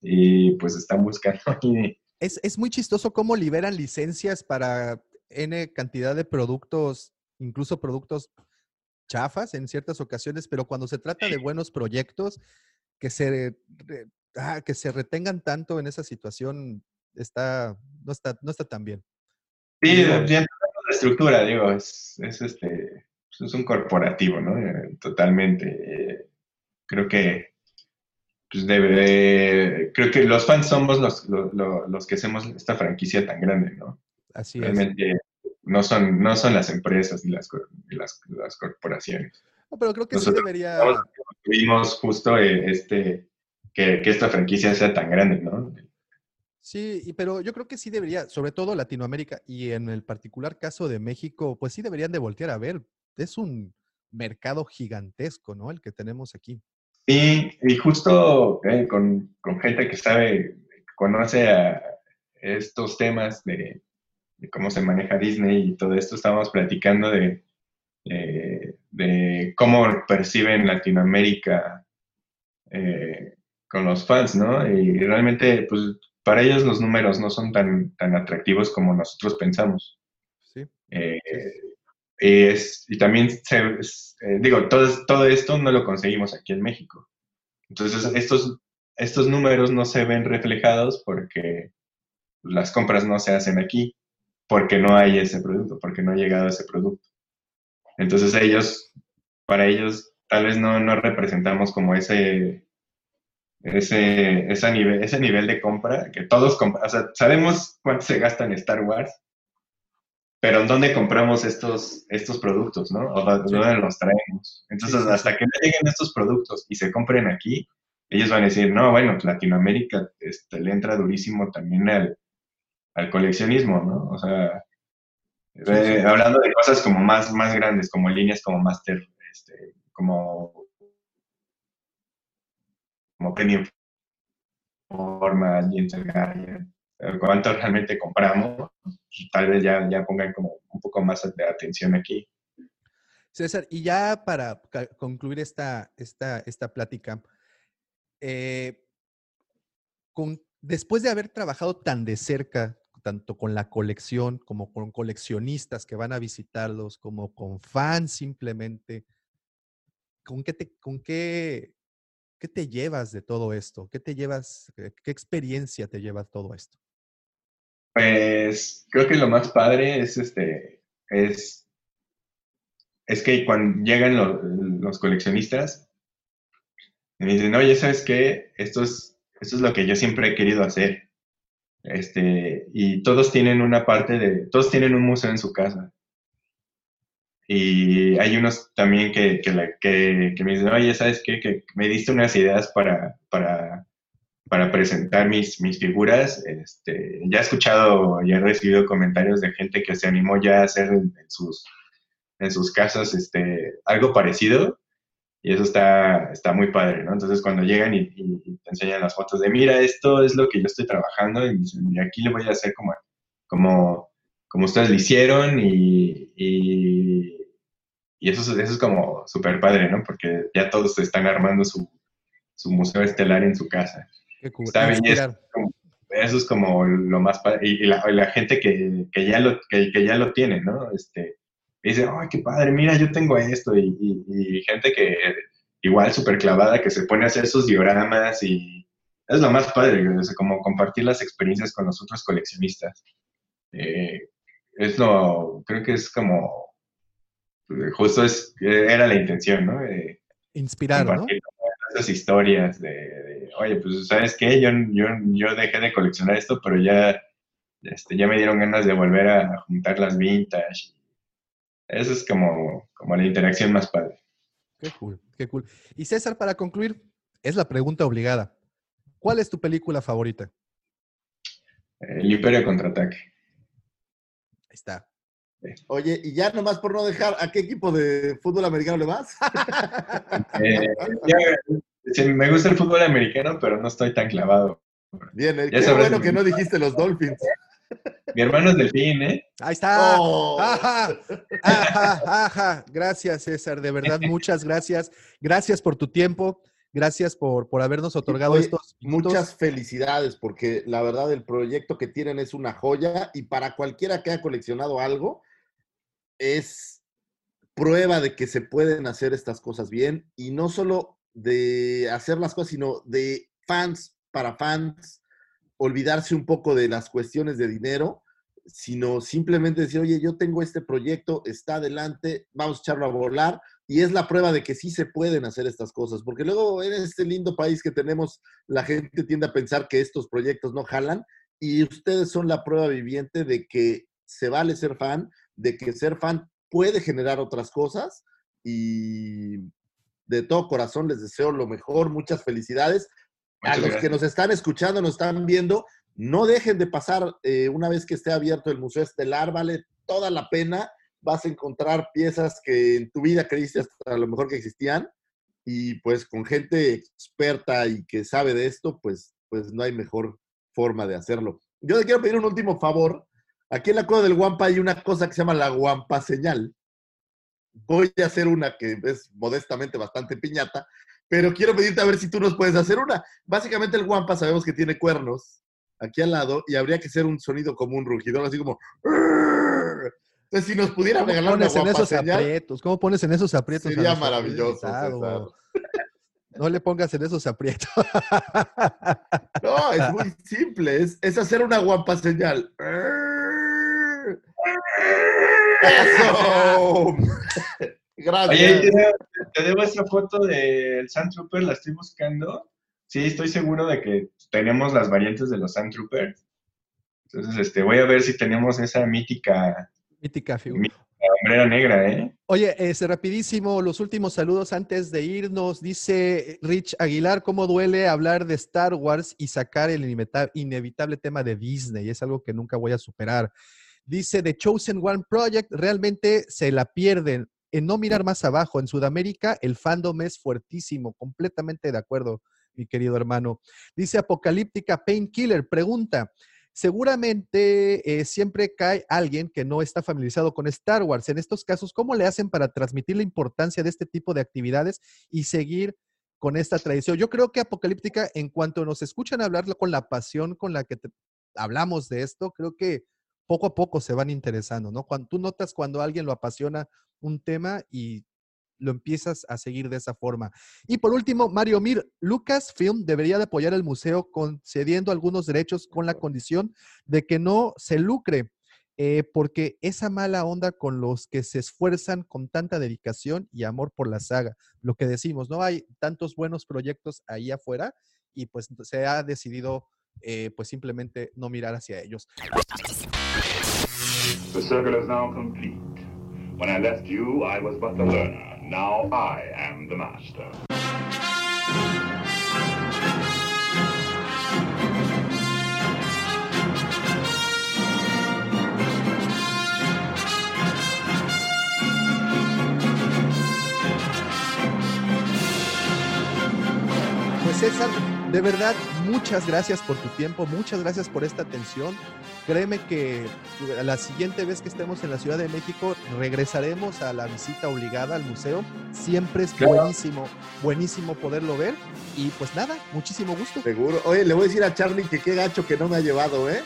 y, pues están buscando. Es, es muy chistoso cómo liberan licencias para N cantidad de productos, incluso productos chafas en ciertas ocasiones, pero cuando se trata de buenos proyectos, que se, ah, que se retengan tanto en esa situación, está, no, está, no está tan bien. Sí, Digo- ya entendemos la estructura, digo, es, es este, es un corporativo, ¿no? Eh, Totalmente. eh, creo que pues debe, creo que los fans somos los, lo- lo- los que hacemos esta franquicia tan grande, ¿no? Así es. No son, no son las empresas ni las, las, las corporaciones. No, pero creo que sí debería. Tuvimos justo eh, este, que, que esta franquicia sea tan grande, ¿no? Sí, y- pero yo creo que sí debería, sobre todo Latinoamérica y en el particular caso de México, pues sí deberían de voltear a ver. Es un mercado gigantesco, ¿no? El que tenemos aquí. Sí, y justo eh, con, con gente que sabe, conoce a estos temas de, de cómo se maneja Disney y todo esto, estábamos platicando de, eh, de cómo perciben Latinoamérica eh, con los fans, ¿no? Y realmente, pues, para ellos los números no son tan, tan atractivos como nosotros pensamos. Sí. Eh, y, es- y también, se- es- eh, digo, todo, todo esto no lo conseguimos aquí en México. Entonces, estos, estos números no se ven reflejados porque las compras no se hacen aquí, porque no hay ese producto, porque no ha llegado ese producto. Entonces, ellos, para ellos, tal vez no, no representamos como ese, ese, ese, nivel, ese nivel de compra que todos compran. O sea, sabemos cuánto se gasta en Star Wars, pero ¿en dónde compramos estos, estos productos, no? O ¿de dónde los traemos? Entonces, hasta que no lleguen estos productos y se compren aquí, ellos van a decir, no, bueno, Latinoamérica este, le entra durísimo también al, al coleccionismo, ¿no? O sea, eh, hablando de cosas como más, más grandes, como líneas como Master, este, como, como Premium Forma, Guardian, eh, cuánto realmente compramos, pues, tal vez ya, ya pongan como un poco más de atención aquí. César, y ya para concluir esta, esta, esta plática, eh, con, después de haber trabajado tan de cerca, tanto con la colección como con coleccionistas que van a visitarlos, como con fans simplemente, ¿con qué te, con qué, qué te llevas de todo esto? ¿Qué te llevas, qué, experiencia te lleva todo esto? Pues creo que lo más padre es este, es, es que cuando llegan lo- los coleccionistas, me dicen, oye, ¿sabes qué? Esto es, esto es lo que yo siempre he querido hacer. Este, y todos tienen una parte de, todos tienen un museo en su casa. Y hay unos también que, que, la- que- que me dicen, oye, ¿sabes qué? Que me diste unas ideas para, para, para presentar mis, mis figuras. Este, ya he escuchado y he recibido comentarios de gente que se animó ya a hacer en, en sus, en sus casas este, algo parecido. Y eso está, está muy padre, ¿no? Entonces cuando llegan y, y- y te enseñan las fotos de, mira, esto es lo que yo estoy trabajando y dicen, "Y aquí le voy a hacer como, como, como ustedes lo hicieron y, y, eso, es- eso es como súper padre, ¿no? Porque ya todos están armando su, su museo estelar en su casa. Qué cool. Está bien, eso es como lo más padre. Y, la, gente que, que ya lo, que, que ya lo tiene, ¿no? Este, dice, ay, qué padre, mira, yo tengo esto. Y, y- y gente que igual súper clavada, que se pone a hacer sus dioramas y es lo más padre, o sea, como compartir las experiencias con los otros coleccionistas. Eh, es lo, creo que es como, eh, justo es, era la intención, ¿no? Eh, Inspirar, ¿no? esas historias de, de, oye, pues, ¿sabes qué? Yo, yo, yo dejé de coleccionar esto, pero ya, este, ya me dieron ganas de volver a juntar las vintage. Eso es como, como la interacción más padre. Qué cool, qué cool. Y César, para concluir, es la pregunta obligada. ¿Cuál es tu película favorita? El Imperio Contraataque. Ahí está. Oye, y ya nomás por no dejar, ¿a qué equipo de fútbol americano le vas? Eh, ya, sí, me gusta el fútbol americano, pero no estoy tan clavado. Bien, eh, Ya qué bueno que no dijiste los Dolphins. Mi hermano es delfín, ¿eh? Ahí está. Oh. Ajá, ajá, ajá. Gracias, César. De verdad, muchas gracias. Gracias por tu tiempo. Gracias por, por habernos otorgado Oye, estos minutos. Muchas felicidades, porque la verdad el proyecto que tienen es una joya y para cualquiera que haya coleccionado algo, es prueba de que se pueden hacer estas cosas bien y no solo de hacer las cosas, sino de fans para fans, olvidarse un poco de las cuestiones de dinero, sino simplemente decir, oye, yo tengo este proyecto, está adelante, vamos a echarlo a volar. Y es la prueba de que sí se pueden hacer estas cosas, porque luego en este lindo país que tenemos, la gente tiende a pensar que estos proyectos no jalan y ustedes son la prueba viviente de que se vale ser fan, de que ser fan puede generar otras cosas y de todo corazón les deseo lo mejor, muchas felicidades. A los gracias. que nos están escuchando, nos están viendo, no dejen de pasar eh, una vez que esté abierto el Museo Estelar, vale toda la pena. Vas a encontrar piezas que en tu vida creíste hasta a lo mejor que existían y pues con gente experta y que sabe de esto, pues, pues no hay mejor forma de hacerlo. Yo le quiero pedir un último favor. Aquí en la cueva del Guampa hay una cosa que se llama la Guampa señal. voy a hacer una que es modestamente bastante piñata, pero quiero pedirte a ver si tú nos puedes hacer una. Básicamente el guampa sabemos que tiene cuernos aquí al lado y habría que hacer un sonido como un rugidor, así como... Entonces, si nos pudieran ¿Cómo regalar una pones en guampa esos señal, aprietos? ¿Cómo pones en esos aprietos? sería maravilloso. No le pongas en esos aprietos. No, es muy simple, es, es hacer una guampa señal. ¡Eso! Gracias. Oye, te debo, esa foto del Sand Trooper, la estoy buscando. Sí, estoy seguro de que tenemos las variantes de los Sand Troopers. Entonces, este, voy a ver si tenemos esa mítica Mítica figura. mítica hombrera negra, ¿eh? Oye, este, rapidísimo, los últimos saludos antes de irnos. Dice Rich Aguilar, ¿cómo duele hablar de Star Wars y sacar el inevita- inevitable tema de Disney? Es algo que nunca voy a superar. Dice The Chosen One Project, realmente se la pierden. En no mirar más abajo, en Sudamérica el fandom es fuertísimo, completamente de acuerdo, mi querido hermano. Dice Apocalíptica Painkiller, pregunta, seguramente eh, siempre cae alguien que no está familiarizado con Star Wars. En estos casos, ¿cómo le hacen para transmitir la importancia de este tipo de actividades y seguir con esta tradición? Yo creo que Apocalíptica, en cuanto nos escuchan hablar con la pasión con la que hablamos de esto, creo que poco a poco se van interesando, ¿no? Cuando tú notas cuando a alguien lo apasiona un tema y lo empiezas a seguir de esa forma. Y por último, Mario Mir, Lucasfilm debería de apoyar el museo concediendo algunos derechos con la condición de que no se lucre, eh, porque esa mala onda con los que se esfuerzan con tanta dedicación y amor por la saga, lo que decimos, no hay tantos buenos proyectos ahí afuera y pues se ha decidido eh, pues simplemente no mirar hacia ellos. The circle is now complete. When I left you, I was but the learner. Now I am the master. Pues César, de verdad, muchas gracias por tu tiempo, muchas gracias por esta atención. Créeme que la siguiente vez que estemos en la Ciudad de México regresaremos a la visita obligada al museo. Siempre es Claro. buenísimo, buenísimo poderlo ver. Y pues nada, muchísimo gusto. Seguro. Oye, le voy a decir a Charlie que qué gacho que no me ha llevado, ¿eh?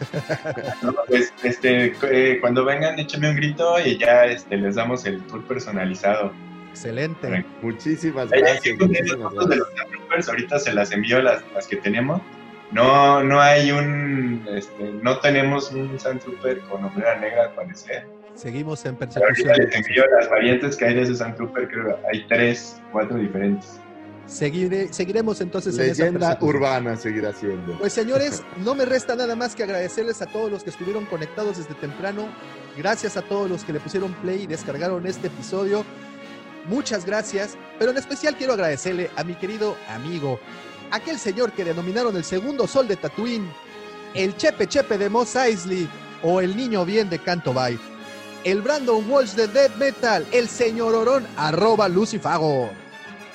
No, pues, este, eh, cuando vengan, échame un grito y ya este, les damos el tour personalizado. Excelente. Muchísimas Hay- hay gracias. muchísimas fotos de gracias. los Troopers, ahorita se las envío las, las que tenemos. No, no hay un, este, no tenemos un Sand Trooper con hombrera negra al parecer. Seguimos en persecución. ahorita les envío las variantes que hay de ese Sand Trooper, creo que hay tres, cuatro diferentes. Seguiré- seguiremos entonces en esa Leyenda persecución. urbana seguirá siendo. Pues señores, no me resta nada más que agradecerles a todos los que estuvieron conectados desde temprano. Gracias a todos los que le pusieron play y descargaron este episodio. Muchas gracias, pero en especial quiero agradecerle a mi querido amigo, aquel señor que denominaron el segundo sol de Tatooine, el Chepe Chepe de Mos Eisley o el niño bien de Canto Bay, el Brandon Walsh de Dead Metal, el señor Orón, arroba Lucifago.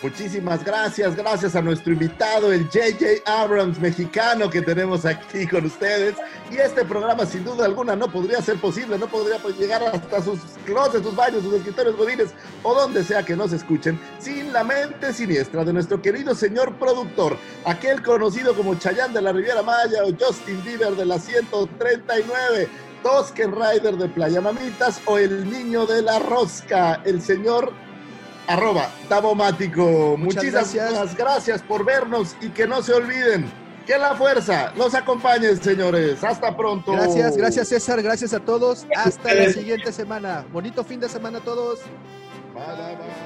Muchísimas gracias, gracias a nuestro invitado, el JJ Abrams mexicano que tenemos aquí con ustedes. Y este programa, sin duda alguna, no podría ser posible, no podría pues, llegar hasta sus closets, sus baños, sus escritorios godines o donde sea que nos escuchen, sin la mente siniestra de nuestro querido señor productor, aquel conocido como Chayán de la Riviera Maya o Justin Bieber de la 139. Tosken Rider de Playa Mamitas o el niño de la rosca, el señor arroba Tabomático. Muchas Muchísimas gracias. gracias. por vernos y que no se olviden que la fuerza los acompañe, señores. Hasta pronto. Gracias, gracias César, gracias a todos. Hasta la siguiente semana. Bonito fin de semana a todos. Bye, bye, bye.